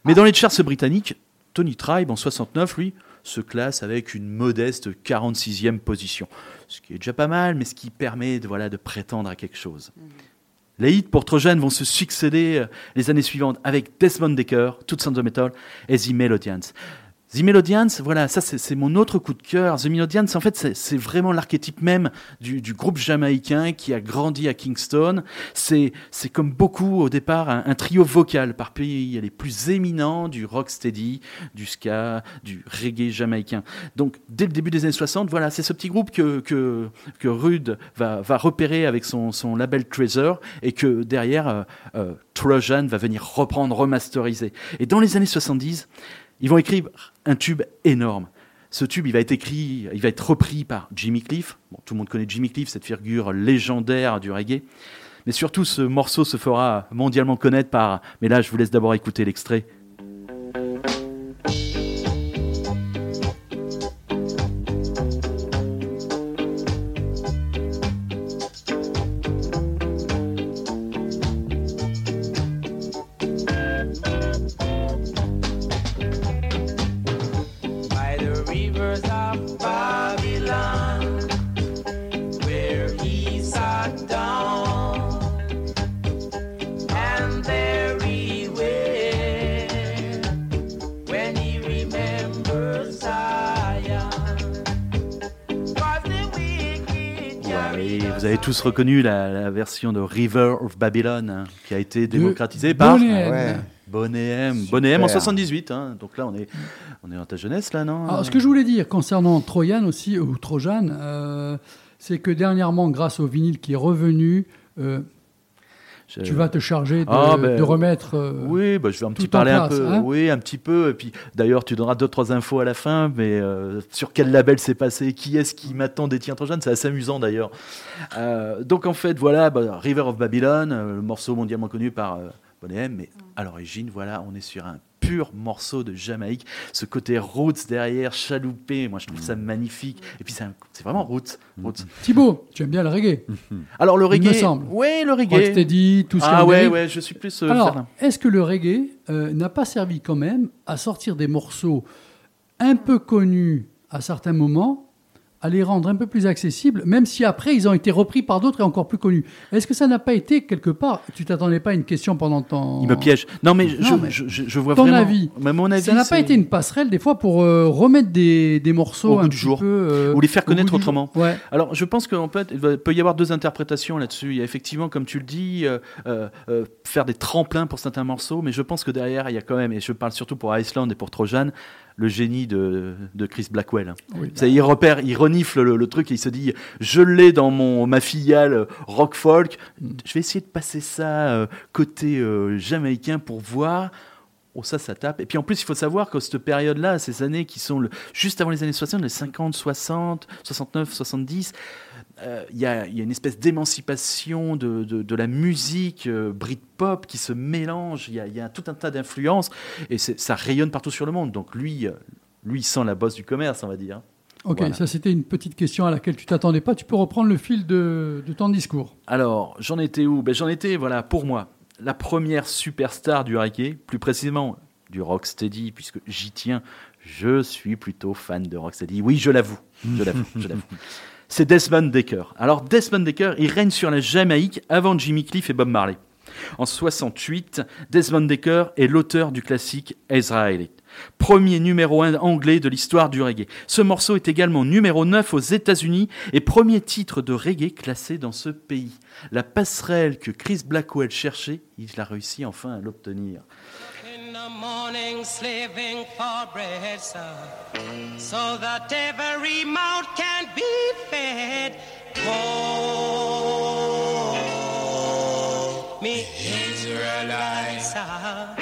Mais dans les charts britanniques, Tony Tribe en 69, lui, se classe avec une modeste 46e position. Ce qui est déjà pas mal, mais ce qui permet de, voilà, de prétendre à quelque chose. Les hits pour Trojan vont se succéder euh, les années suivantes avec Desmond Decker, Toutes Sounds of Metal et The Melodians. The Melodians, voilà, ça c'est mon autre coup de cœur. The Melodians, en fait, c'est- vraiment l'archétype même du, du groupe jamaïcain qui a grandi à Kingston. C'est c'est comme beaucoup au départ un, un trio vocal par pays les plus éminents du rocksteady, du ska, du reggae jamaïcain. Donc dès le début des années 60, voilà, c'est ce petit groupe que, que, que Rude va, va repérer avec son, son label Treasure et que derrière euh, euh, Trojan va venir reprendre, remasteriser. Et dans les années 70, ils vont écrire un tube énorme. Ce tube, il va être écrit, il va être repris par Jimmy Cliff. Bon, tout le monde connaît Jimmy Cliff, cette figure légendaire du reggae. Mais surtout, ce morceau se fera mondialement connaître par. Mais là, je vous laisse d'abord écouter l'extrait. Tous reconnu la, la version de River of Babylon hein, qui a été démocratisée par Bonnet M. Ouais. Bonnet en 78. hein. Donc là, on est, on est dans ta jeunesse, là, non? Alors, ce que je voulais dire concernant Trojan aussi, ou Trojan, euh, c'est que dernièrement, grâce au vinyle qui est revenu, euh, Je- tu vas te charger de, Ah, ben, de remettre. euh, Oui, bah, je vais un petit en parler un peu. hein. oui, un petit peu. Et puis, d'ailleurs, tu donneras deux trois infos à la fin. Mais euh, sur quel label c'est passé Qui est-ce qui m'attend détient Trojan C'est assez amusant d'ailleurs. Euh, donc en fait, voilà, bah, River of Babylon, le morceau mondialement connu par euh, Bonnet M. Mais à l'origine, voilà, on est sur un pur morceau de Jamaïque. Ce côté roots derrière, chaloupé. Moi, je trouve ça magnifique. Et puis, c'est vraiment roots. roots. Thibaut, tu aimes bien le reggae Alors le Il me reggae. semble. Ouais, le reggae. Rocksteady, tout ce Ah ouais, ouais, je suis plus. euh, Alors, est-ce que le reggae euh, n'a pas servi quand même à sortir des morceaux un peu connus à certains moments, à les rendre un peu plus accessibles, même si après ils ont été repris par d'autres et encore plus connus Est-ce que ça n'a pas été quelque part Tu t'attendais pas à une question pendant ton. Il me piège. Non, mais, je, Non, mais je, je- je vois ton vraiment. avis, Mais mon avis, Ça n'a pas été une passerelle des fois pour euh, remettre des, des morceaux Au un du petit jour. peu. euh, Ou les faire connaître autrement. Ouais. Alors, je pense qu'en fait, il peut y avoir deux interprétations là-dessus. Il y a effectivement, comme tu le dis, euh, faire des tremplins pour certains morceaux, mais je pense que derrière, il y a quand même, et je parle surtout pour Iceland et pour Trojan, le génie de, de Chris Blackwell. Oui. Il repère, il renifle le, le truc et il se dit je l'ai dans mon ma filiale rock folk. Je vais essayer de passer ça euh, côté euh, jamaïcain pour voir. Oh, ça, ça tape. Et puis en plus, il faut savoir que cette période-là, ces années qui sont le, juste avant les années 60, les 50, 60, 69, 70, euh, il y, a, il y a une espèce d'émancipation de, de, de la musique euh, Britpop qui se mélange. Il y a, il y a tout un tas d'influences et ça rayonne partout sur le monde. Donc lui, euh, lui il sent la bosse du commerce, on va dire. Ok, Voilà. ça c'était une petite question à laquelle tu t'attendais pas. Tu peux reprendre le fil de, de ton discours. Alors, j'en étais où? Ben, J'en étais, voilà, pour moi, la première superstar du reggae, plus précisément du rocksteady, puisque j'y tiens. Je suis plutôt fan de rocksteady. Oui, je l'avoue. Je l'avoue. je l'avoue. <laughs> C'est Desmond Decker. Alors, Desmond Decker, il règne sur la Jamaïque avant Jimmy Cliff et Bob Marley. En 68, Desmond Decker est l'auteur du classique Israelite. Premier numéro 1 anglais de l'histoire du reggae. Ce morceau est également numéro 9 aux États-Unis et premier titre de reggae classé dans ce pays. La passerelle que Chris Blackwell cherchait, il a réussi enfin à l'obtenir. The morning, slaving for bread, sir, so that every mouth can be fed. Oh, me Israelites, sir.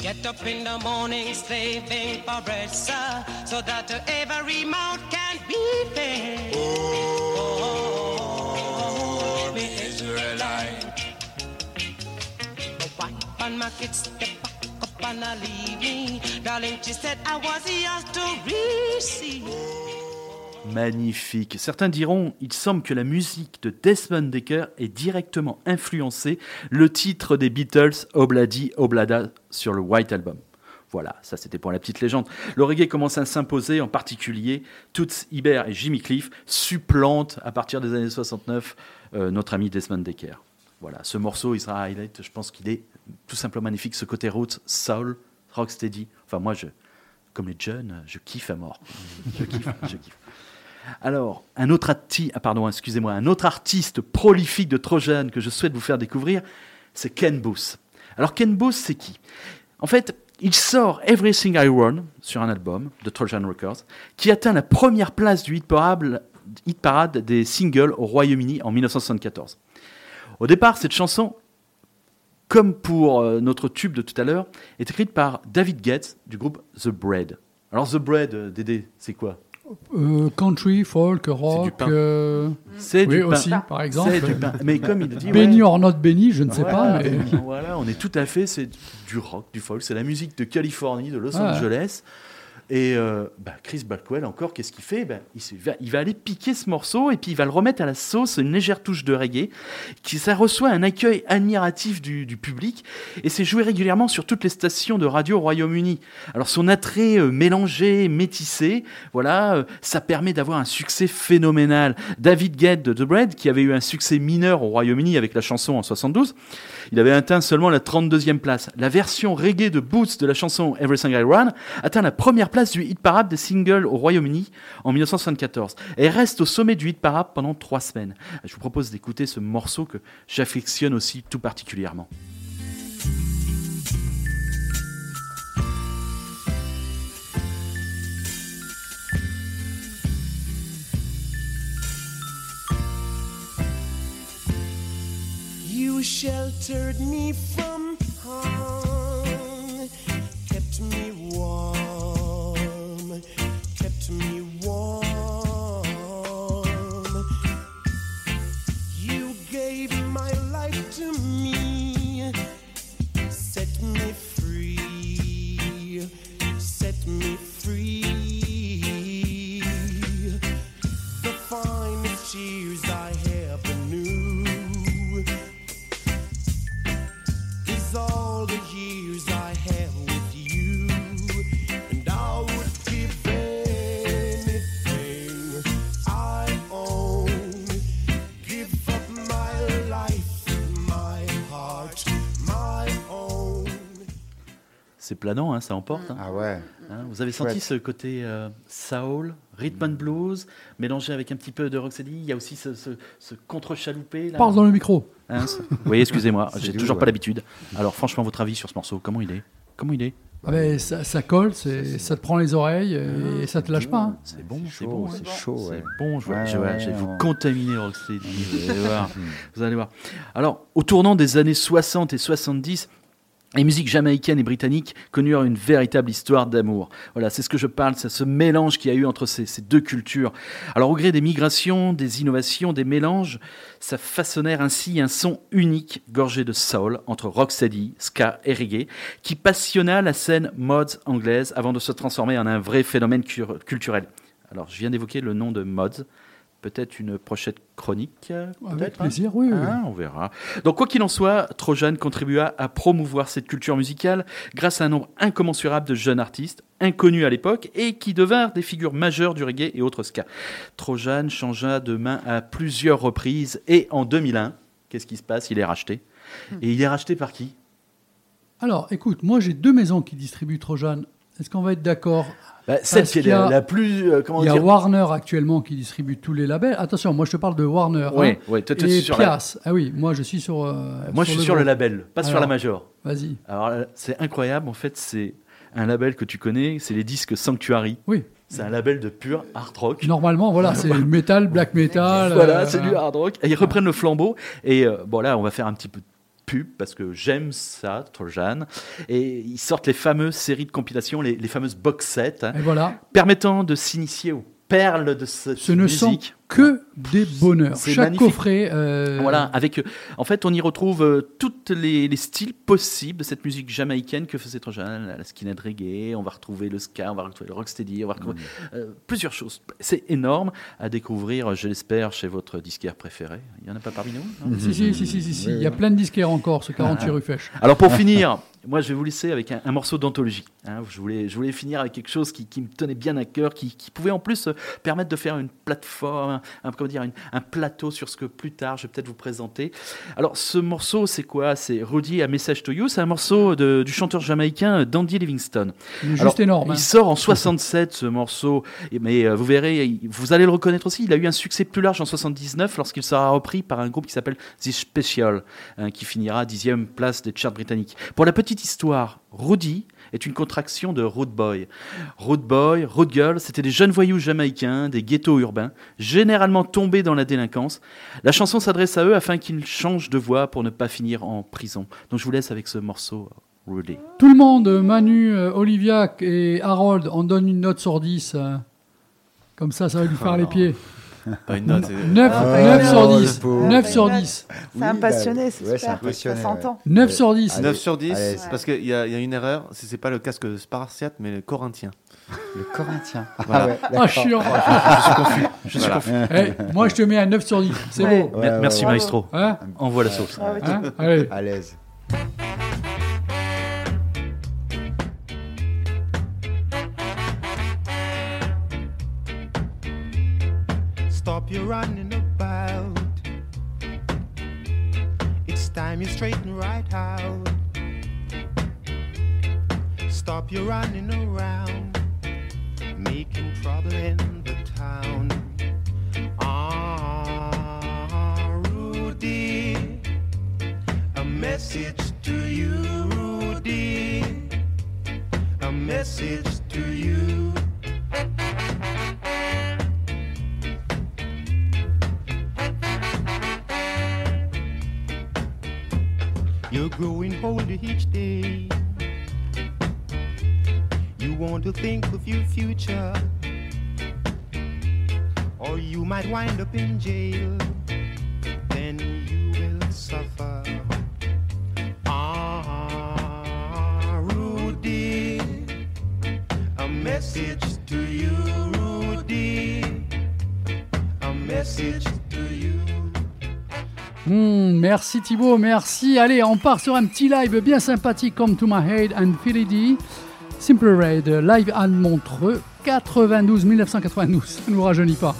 Get up in the morning, slaving for bread, sir, so that every mouth can be fed. Oh, me Israelites. Magnifique. Certains diront, il semble que la musique de Desmond Decker ait directement influencé le titre des Beatles, Obladi Oblada, sur le White Album. Voilà, ça c'était pour la petite légende. Le reggae commence à s'imposer, en particulier Toots Hibbert et Jimmy Cliff supplantent à partir des années 69 euh, notre ami Desmond Decker. Voilà, ce morceau, il sera highlight, je pense qu'il est tout simplement magnifique, ce côté roots, soul, rocksteady. Enfin moi, je, comme les jeunes, je kiffe à mort. <laughs> Je kiffe, je kiffe. Alors, un autre, arti- ah, pardon, excusez-moi, un autre artiste prolifique de Trojan que je souhaite vous faire découvrir, c'est Ken Booth. Alors, Ken Booth, c'est qui? En fait, il sort Everything I Want sur un album de Trojan Records qui atteint la première place du hit parade, hit parade des singles au Royaume-Uni en 1974. Au départ, cette chanson, comme pour euh, notre tube de tout à l'heure, est écrite par David Getz du groupe The Bread. Alors, The Bread, euh, Dédé, c'est quoi? Euh, country, folk, rock. pain. euh, C'est oui, du pain. aussi, par exemple. C'est du pain. Mais comme il dit, Béni ouais. or not béni, je ne sais Voilà, pas. Mais... voilà, on est tout à fait, c'est du rock, du folk, c'est la musique de Californie, de Los Ouais. Angeles. Et euh, bah, Chris Blackwell, encore, qu'est-ce qu'il fait? Ben, il, va, aller piquer ce morceau et puis il va le remettre à la sauce, une légère touche de reggae, qui ça reçoit un accueil admiratif du, public et c'est joué régulièrement sur toutes les stations de radio au Royaume-Uni. Alors son attrait euh, mélangé, métissé, voilà, euh, ça permet d'avoir un succès phénoménal. David Guedd de The Bread, qui avait eu un succès mineur au Royaume-Uni avec la chanson en 72, Il avait atteint seulement la 32e place. La version reggae de Boots de la chanson Everything I Run atteint la première place du hit parade des singles au Royaume-Uni en 1974 et reste au sommet du hit parade pendant trois semaines. Je vous propose d'écouter ce morceau que j'affectionne aussi tout particulièrement. Sheltered me from harm, C'est planant, hein, ça emporte. hein. Ah ouais. Hein, vous avez senti ce côté euh, soul, rhythm and blues, mélangé avec un petit peu de rocksteady. Il y a aussi ce, ce, ce contre-chaloupé. Parle dans le micro. Hein, oui, excusez-moi, <laughs> j'ai toujours ouais. pas l'habitude. Alors, franchement, votre avis sur ce morceau, comment il est? Comment il est? Ah ben, ça, ça colle, ça te prend les oreilles et ça te lâche pas. hein. C'est bon, c'est chaud, bon, c'est chaud, C'est bon, je, Ouais, vais vous contaminer Rocksteady. <laughs> vous, allez voir, vous allez voir. Alors, au tournant des années 60 et 70, les musiques jamaïcaines et britanniques connurent une véritable histoire d'amour. Voilà, c'est ce que je parle, c'est ce mélange qu'il y a eu entre ces, deux cultures. Alors, au gré des migrations, des innovations, des mélanges, ça façonnèrent ainsi un son unique, gorgé de soul, entre rocksteady, ska et reggae, qui passionna la scène mods anglaise avant de se transformer en un vrai phénomène culturel. Alors, je viens d'évoquer le nom de mods. Peut-être une prochaine chronique Avec hein plaisir, oui. oui. On verra. Donc, quoi qu'il en soit, Trojan contribua à promouvoir cette culture musicale grâce à un nombre incommensurable de jeunes artistes, inconnus à l'époque, et qui devinrent des figures majeures du reggae et autres ska. Trojan changea de main à plusieurs reprises, et en 2001, qu'est-ce qui se passe? Il est racheté. Et il est racheté par qui? Alors, écoute, moi j'ai deux maisons qui distribuent Trojan. Est-ce qu'on va être d'accord? Bah, Celle qui est la, la plus. euh, comment Il y a dire Warner actuellement qui distribue tous les labels. Attention, moi je te parle de Warner. Oui, hein. oui, toi, toi, Et sur la- Pias. Ah oui, moi je suis sur. euh, Moi, je suis sur le label, pas sur la major. Vas-y. Alors, là, c'est incroyable. En fait, c'est un label que tu connais, c'est les disques Sanctuary. Oui. C'est un label de pur hard rock. Normalement, voilà, c'est le <laughs> metal, black metal. Voilà, euh, c'est du hard rock. Et ils reprennent le flambeau. Et euh, bon, là, on va faire un petit peu de pub parce que j'aime ça, Trojan. Et ils sortent les fameuses séries de compilation, les, les fameuses box sets, hein, voilà, permettant de s'initier aux perles de ce, ce ne sont musique. Que des bonheurs. Chaque magnifique. coffret. euh, Voilà, avec, euh, en fait, on y retrouve euh, tous les, les styles possibles de cette musique jamaïcaine que faisait Trojan, la, la skinhead reggae, on va retrouver le ska, on va retrouver le rocksteady, on va retrouver euh, plusieurs choses. C'est énorme à découvrir, je l'espère, chez votre disquaire préféré. Il n'y en a pas parmi nous non Si, si, si, si, si, si. Il y a plein de disquaires encore, ce 48 rue Fèche. Alors pour <laughs> finir, moi je vais vous laisser avec un, un morceau d'anthologie. hein. je, voulais, je voulais finir avec quelque chose qui, qui me tenait bien à cœur, qui, qui pouvait en plus permettre de faire une plateforme, un, un- comment dire, une- un plateau sur ce que plus tard je vais peut-être vous présenter. Alors ce morceau c'est quoi? C'est Rudy A Message to You, c'est un morceau de- du chanteur jamaïcain Dandy Alors, juste énorme. hein. Il sort en 67 ce morceau, mais euh, vous verrez, vous allez le reconnaître aussi. Il a eu un succès plus large en 79 lorsqu'il sera repris par un groupe qui s'appelle The Special, hein, qui finira à dixième place des charts britanniques. Pour la petite histoire, Rudy est une contraction de Road Boy. Road Boy, Road Girl, c'était des jeunes voyous jamaïcains, des ghettos urbains, généralement tombés dans la délinquance. La chanson s'adresse à eux afin qu'ils changent de voie pour ne pas finir en prison. Donc je vous laisse avec ce morceau, Rudy. Tout le monde, Manu, euh, Olivia et Harold, on donne une note sur 10. euh, Comme ça, ça va lui faire les pieds. <laughs> Pas une note. c'est- 9, Ah, neuf ouais, sur ouais, 10. le pauvre. 9 Ouais, sur ouais. 10. C'est un Oui, passionné, bah, c'est ouais, super. passionné, ça ouais. s'entend. 9 sur 10. Allez. 9 sur 10, Allez. parce qu'il y, y a une erreur, c'est pas le casque spartiate, mais le corinthien. Le Corinthien. <laughs> Voilà. Ah ouais, Ah, chiant. <laughs> Je suis Voilà. confus. Eh, moi, je te mets un 9 sur 10. C'est Ouais. beau. Ouais, ouais, Merci ouais. maestro. Hein Envoie la sauce. Ah, ouais, Hein Allez. À l'aise. stop your running about. It's time you straighten right out. Stop your running around, making trouble in the town. Ah, Rudy, a message to you, Rudy, a message to you. hold you each day. You want to think of your future, or you might wind up in jail. Merci Thibaut, merci. Allez, on part sur un petit live bien sympathique comme To My Head and Philly Simple Red, live à Montreux, 92 1992, ça ne nous rajeunit pas.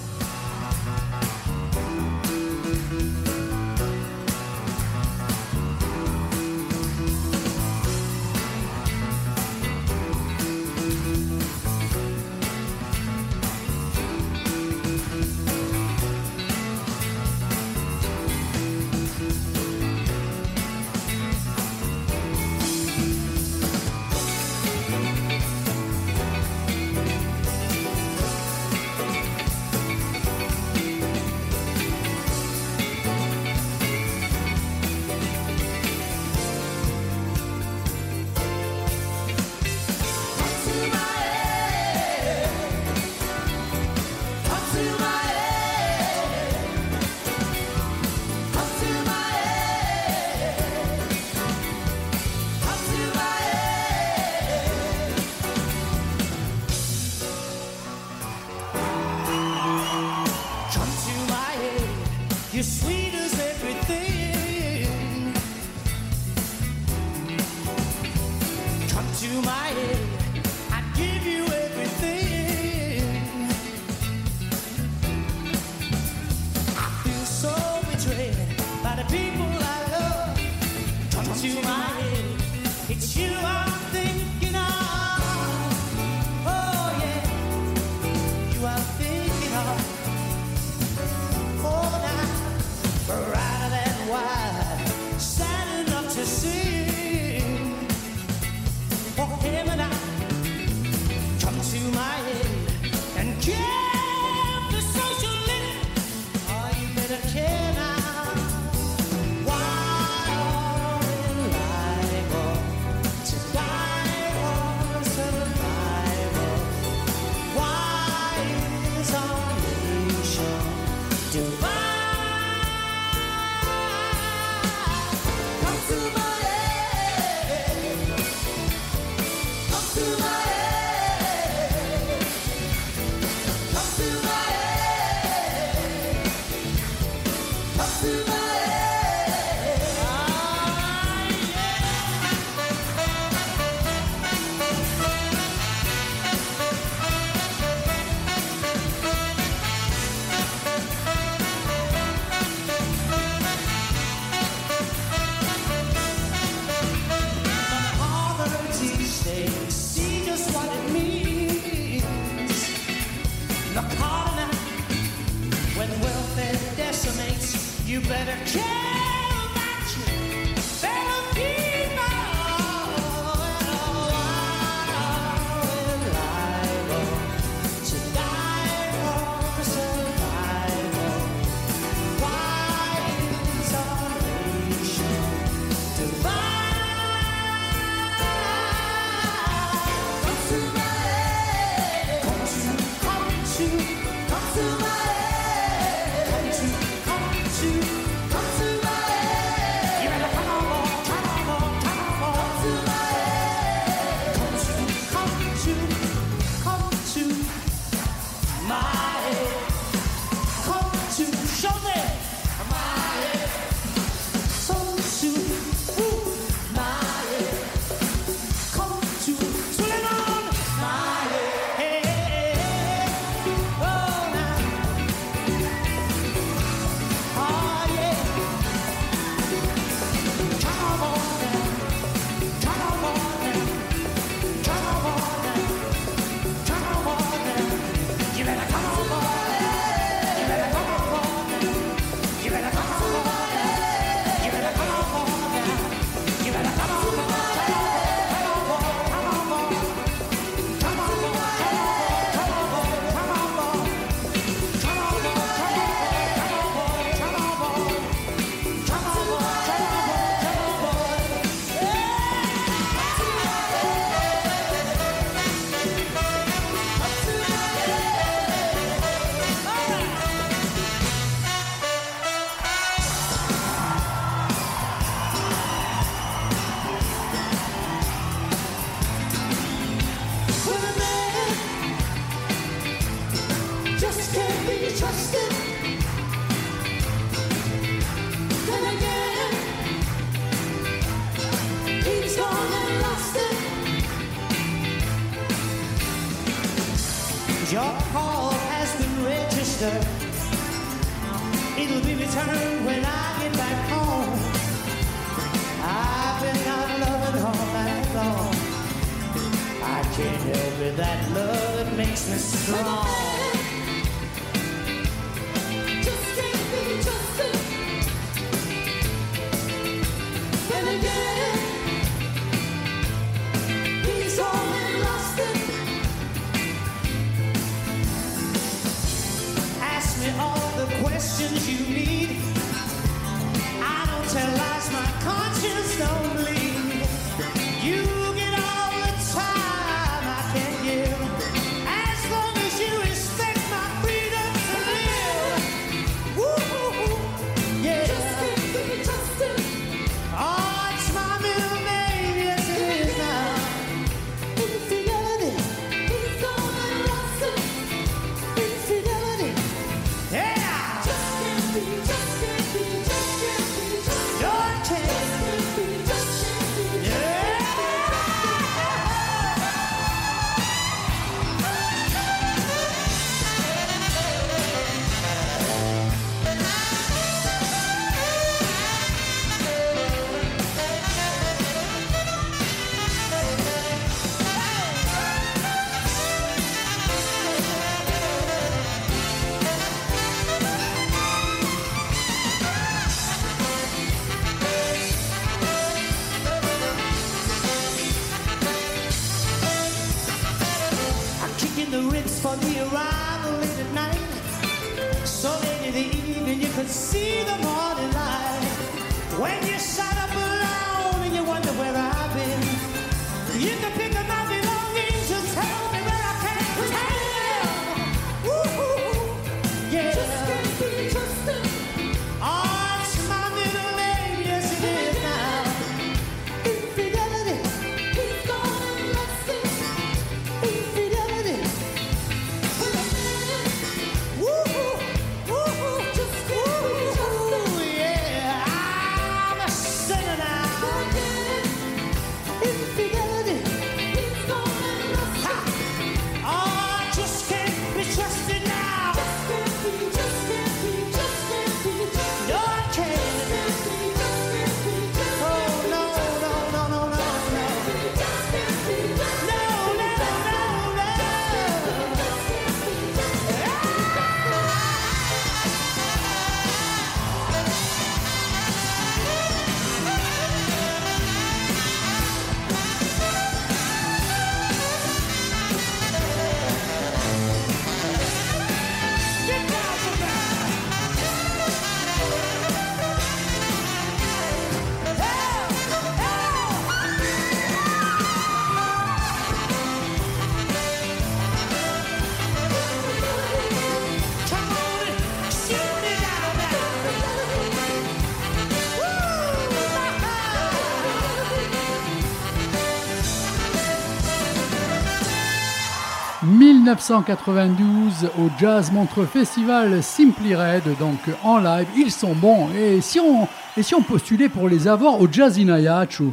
1992 au Jazz Montreux Festival Simply Red, donc en live, ils sont bons. Et si on, et si on postulait pour les avoir au Jazz in Ayachu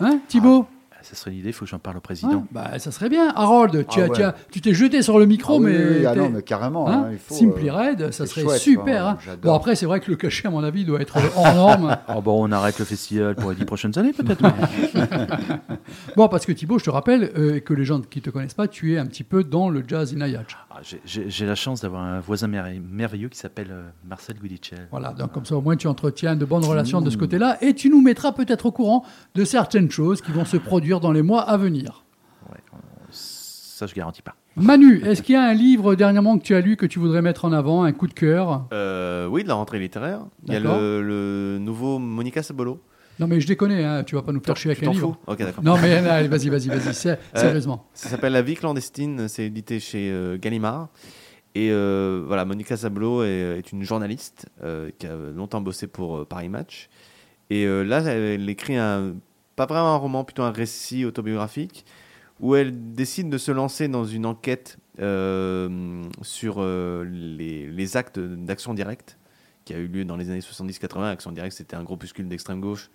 Hein, Thibaut? Ça serait une idée, il faut que j'en parle au Hein président. bah, Ça serait bien. Harold, tu Ah as- tu ouais. as- tu t'es jeté sur le micro, Ah oui, mais. oui, ah non, mais carrément, Hein hein, il faut, Simply euh, Red, ça serait chouette, super. hein. Bon, après, c'est vrai que le cachet, à mon avis, doit être hors <laughs> norme. Oh, bon, on arrête le festival pour les dix prochaines années, peut-être. <laughs> bon, parce que Thibaut, je te rappelle euh, que les gens qui te connaissent pas, tu es un petit peu dans le Jazz in Ayachu. Ah, j'ai- J'ai la chance d'avoir un voisin merveilleux qui s'appelle euh, Marcel Goudicel. Voilà, donc comme ça au moins tu entretiens de bonnes relations de ce côté-là et tu nous mettras peut-être au courant de certaines choses qui vont se produire dans les mois à venir. Ouais, ça, je garantis pas. Manu, est-ce qu'il y a un livre dernièrement que tu as lu que tu voudrais mettre en avant, un coup de cœur? Euh, oui, de la rentrée littéraire. Il y a le, le nouveau Monica Sabolo. Non mais je déconne, hein, tu vas pas nous faire chier avec un livre. fous Ok, d'accord. Non mais allez, vas-y, vas-y, vas-y, Euh, sérieusement. Ça s'appelle La vie clandestine, c'est édité chez euh, Gallimard. Et euh, voilà, Monica Sablo est, est une journaliste euh, qui a longtemps bossé pour Paris Match. Et là, elle, écrit un, pas vraiment un roman, plutôt un récit autobiographique, où elle décide de se lancer dans une enquête sur les, les actes d'action directe qui a eu lieu dans les années 70-80. Action directe, c'était un groupuscule d'extrême gauche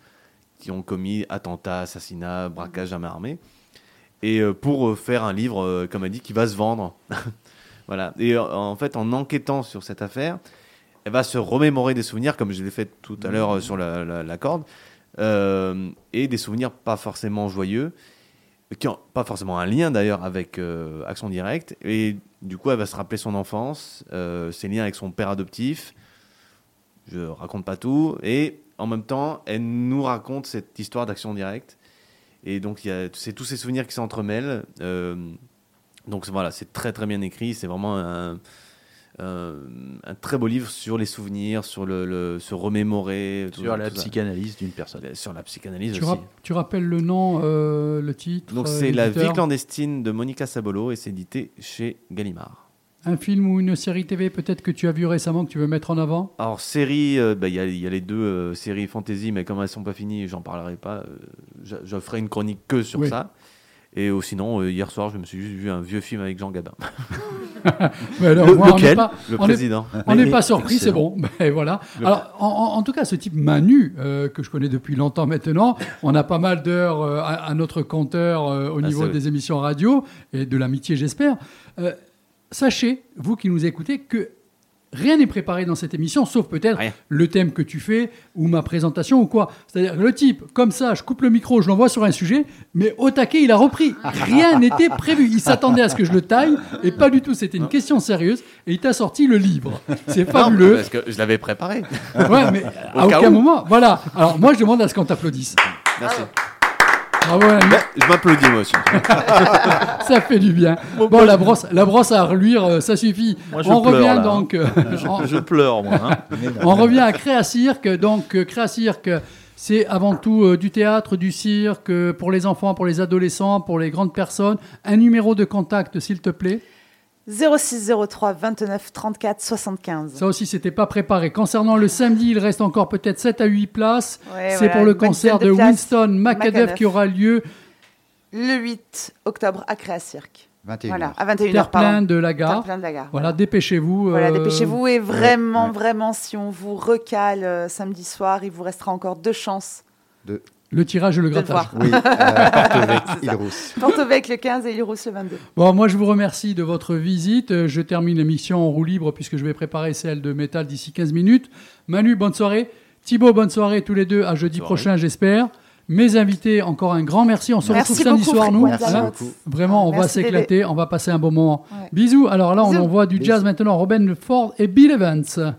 qui ont commis attentats, assassinats, braquages à main armée. Et euh, pour euh, faire un livre, euh, comme elle dit, qui va se vendre. <laughs> Voilà. Et en fait, en enquêtant sur cette affaire, elle va se remémorer des souvenirs, comme je l'ai fait tout à l'heure sur la, la- la corde, euh, et des souvenirs pas forcément joyeux, qui n'ont pas forcément un lien d'ailleurs avec euh, Action Directe. Et du coup, elle va se rappeler son enfance, euh, ses liens avec son père adoptif. Je raconte pas tout. Et en même temps, elle nous raconte cette histoire d'Action Directe. Et donc, c'est tous ces souvenirs qui s'entremêlent. Euh, donc voilà, c'est très très bien écrit. C'est vraiment un, un, un très beau livre sur les souvenirs, sur le, le- se remémorer. tout- Sur la tout psychanalyse d'une personne. Sur la psychanalyse Tu, aussi. tu rappelles le nom, euh, le titre Donc euh, c'est La vie clandestine de Monica Sabolo et c'est édité chez Gallimard. Un film ou une série TV peut-être que tu as vu récemment que tu veux mettre en avant? Alors série, euh, bah, il y, a- il y a les deux euh, séries fantasy, mais comme elles sont pas finies, j'en parlerai pas. euh, je, je ferai une chronique que sur Oui. ça. Et euh, sinon, euh, hier soir, je me suis juste vu un vieux film avec Jean Gabin. <laughs> <laughs> Mais alors, Le- moi, on n'est lequel? pas- Le on est- président. On n'est pas surpris, c'est bon. <laughs> Ben, voilà. Alors, en, tout cas, ce type Manu, euh, que je connais depuis longtemps maintenant, on a pas mal d'heures euh, à, à notre compteur euh, au Ah, niveau des émissions radio et de l'amitié, j'espère. Sachez, vous qui nous écoutez, que rien n'est préparé dans cette émission, sauf peut-être le thème que tu fais ou ma présentation ou quoi. C'est-à-dire que le type, comme ça, je coupe le micro, je l'envoie sur un sujet, mais au taquet, il a repris. Rien <laughs> n'était prévu. Il s'appelait à ce que je le taille et pas du tout. C'était une question sérieuse et il t'a sorti le livre. C'est Non, fabuleux. parce que je l'avais préparé. Ouais, mais <laughs> Au à aucun où. moment. Voilà. Alors moi, je demande à ce qu'on t'applaudisse. Merci. Bravo. Je m'applaudis moi aussi. <laughs> ça fait du bien. Bon, la brosse, la brosse à reluire, euh, ça suffit. Moi, je on pleure, revient là, hein. donc. euh, <laughs> Je- pleure, moi, hein. <laughs> on revient à Créa Cirque. Donc, euh, Créa Cirque, c'est avant tout euh, du théâtre, du cirque, pour les enfants, pour les adolescents, pour les grandes personnes. Un numéro de contact, s'il te plaît. 0603 29 34 75. Ça aussi, c'était pas préparé. Concernant le samedi, il reste encore peut-être 7 à 8 places. Ouais, c'est voilà, pour le concert de de. Winston Macadef. qui aura lieu Le 8 octobre à Créa Cirque. 21 Voilà, à 21h. terre-plein de la gare. Terre-plein de la gare. Voilà, dépêchez-vous. Voilà, euh, dépêchez-vous et vraiment, ouais. vraiment, si on vous recale euh, samedi soir, il vous restera encore deux chances. De... Le tirage et le grattage. Oui, euh, <laughs> Porto-Vec, le 15 et Île-Rousse le 22. Bon, moi, je vous remercie de votre visite. Euh, Je termine l'émission en roue libre puisque je vais préparer celle de métal d'ici 15 minutes. Manu, bonne soirée. Thibaut, bonne soirée tous les deux. À jeudi soirée. prochain, j'espère. Mes invités, encore un grand merci. On se Merci retrouve samedi beaucoup, soir, nous. Fréquence hein. Vraiment, on va Merci, s'éclater. On va passer un bon moment. Ouais. Bisous. Alors là, on envoie du jazz maintenant. Robin Ford et Bill Evans.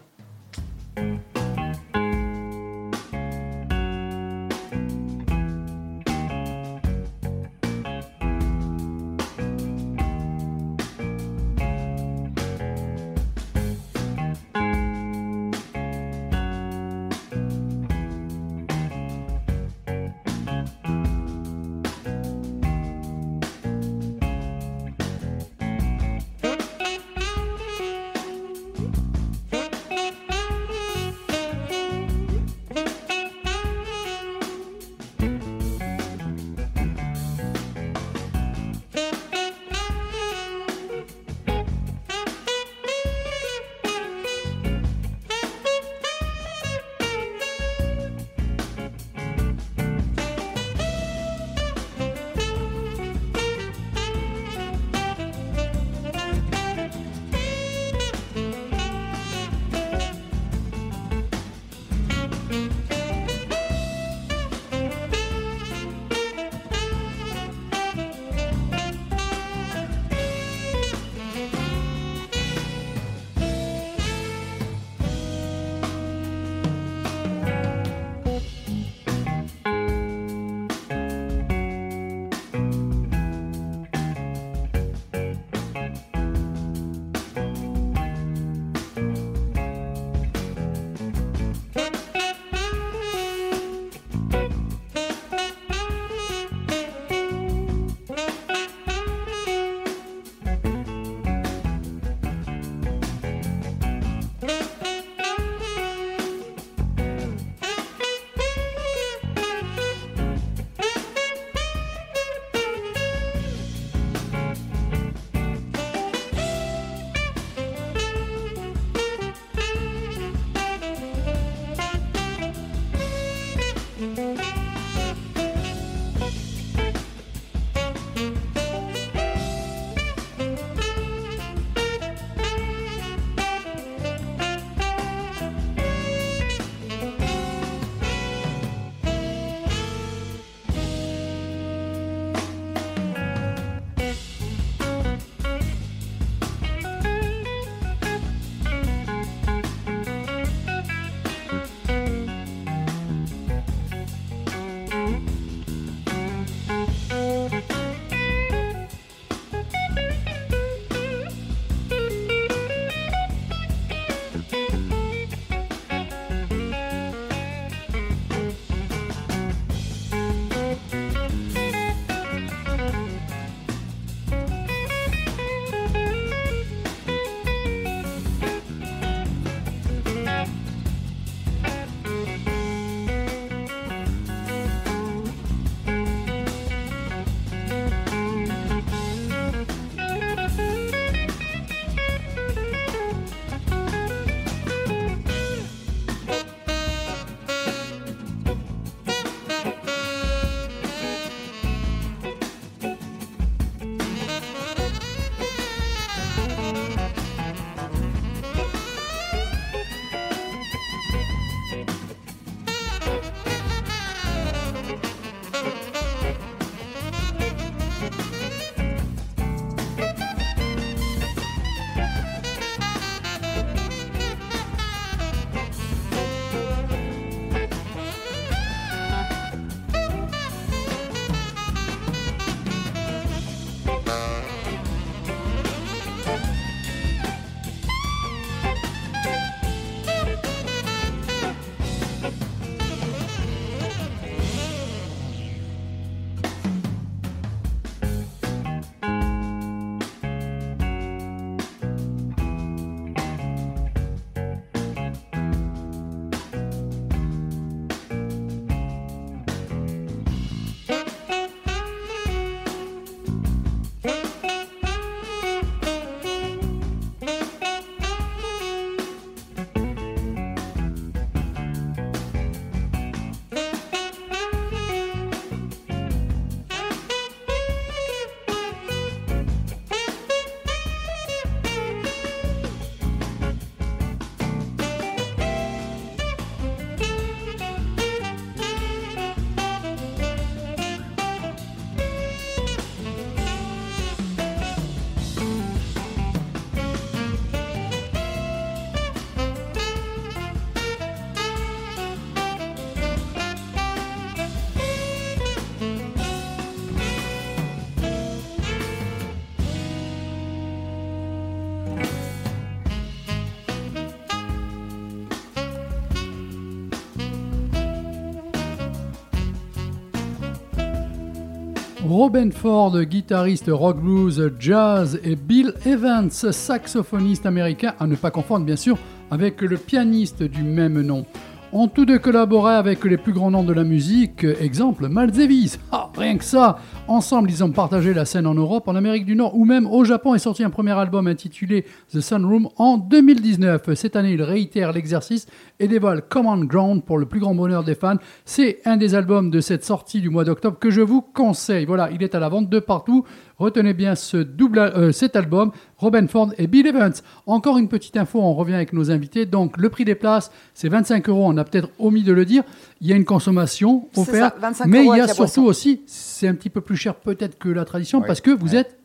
Robin Ford, guitariste rock blues, jazz, et Bill Evans, saxophoniste américain, à ne pas confondre bien sûr avec le pianiste du même nom. Ont tous deux collaboré avec les plus grands noms de la musique, exemple Miles. Ah, rien que ça Ensemble, ils ont partagé la scène en Europe, en Amérique du Nord ou même au Japon est sorti un premier album intitulé The Sunroom en 2019. Cette année, ils réitèrent l'exercice et dévoilent Common Ground pour le plus grand bonheur des fans. C'est un des albums de cette sortie du mois d'octobre que je vous conseille. Voilà, il est à la vente de partout. Retenez bien ce double, euh, cet album, Robin Ford et Bill Evans. Encore une petite info, on revient avec nos invités. Donc, le prix des places, c'est 25 euros. On a peut-être omis de le dire. Il y a une consommation offerte. ça, 25 mais il y a avec la surtout aussi, c'est un petit peu plus cher peut-être que la tradition Ouais. parce que vous Ouais. êtes.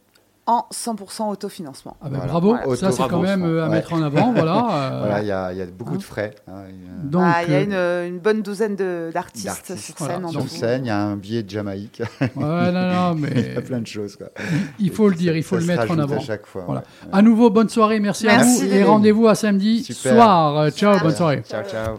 En 100% autofinancement. Ah ben, Voilà. Bravo, Voilà. ça c'est quand même euh, à Ouais. mettre en avant. voilà. <laughs> euh, Voilà, il y, a il y a beaucoup hein. de frais. hein, il y a- donc, Ah, Il y a euh, une, une bonne douzaine d'artistes sur Voilà. scène. Sur scène, il y a un billet de Jamaïque. ouais, non, non, <laughs> il y mais a plein de choses. Quoi. il faut le dire, il faut ça le mettre en avant. à chaque fois. Voilà. ouais. À nouveau, bonne soirée, merci, à vous et rendez-vous à samedi Super. soir. Euh, Ciao, bonne soirée. Ciao, ciao.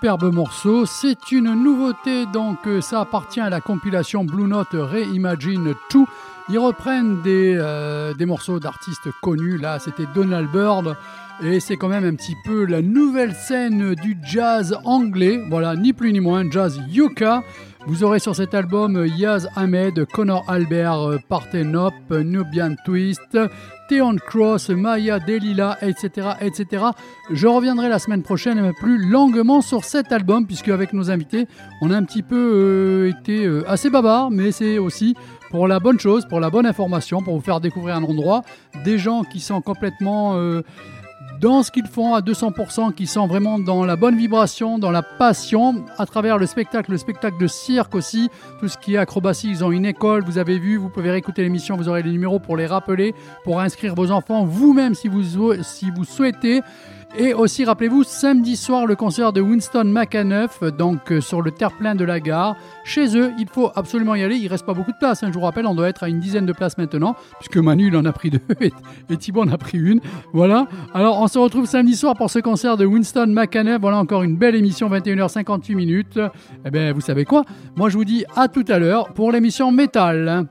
Superbe morceau. C'est une nouveauté, donc euh, ça appartient à la compilation Blue Note Reimagine 2. Ils reprennent des, euh, des morceaux d'artistes connus. Là, c'était Donald Byrd. Et c'est quand même un petit peu la nouvelle scène du jazz anglais. Voilà, ni plus ni moins, jazz yucca. Vous aurez sur cet album Yaz Ahmed, Connor Albert, euh, Parthenop, Nubian Twist, Theon Cross, Maya Delila, etc., etc. Je reviendrai la semaine prochaine plus longuement sur cet album, puisque avec nos invités, on a un petit peu euh, été euh, assez bavard, mais c'est aussi pour la bonne chose, pour la bonne information, pour vous faire découvrir un endroit, des gens qui sont complètement euh, dans ce qu'ils font à 200%, qui sont vraiment dans la bonne vibration, dans la passion, à travers le spectacle, le spectacle de cirque aussi, tout ce qui est acrobatie, ils ont une école, vous avez vu, vous pouvez réécouter l'émission, vous aurez les numéros pour les rappeler, pour inscrire vos enfants vous-même si vous, si vous souhaitez. Et aussi, rappelez-vous, samedi soir, le concert de Winston McAnuff, donc euh, sur le terre-plein de la gare. Chez eux, il faut absolument y aller. Il reste pas beaucoup de place. hein. Je vous rappelle, on doit être à une dizaine de places maintenant, puisque Manu, il en a pris deux <laughs> et, Thibaut en a pris une. Voilà. Alors, on se retrouve samedi soir pour ce concert de Winston McAnuff. Voilà encore une belle émission, 21h58 minutes. Eh bien, vous savez quoi? Moi, je vous dis à tout à l'heure pour l'émission Métal.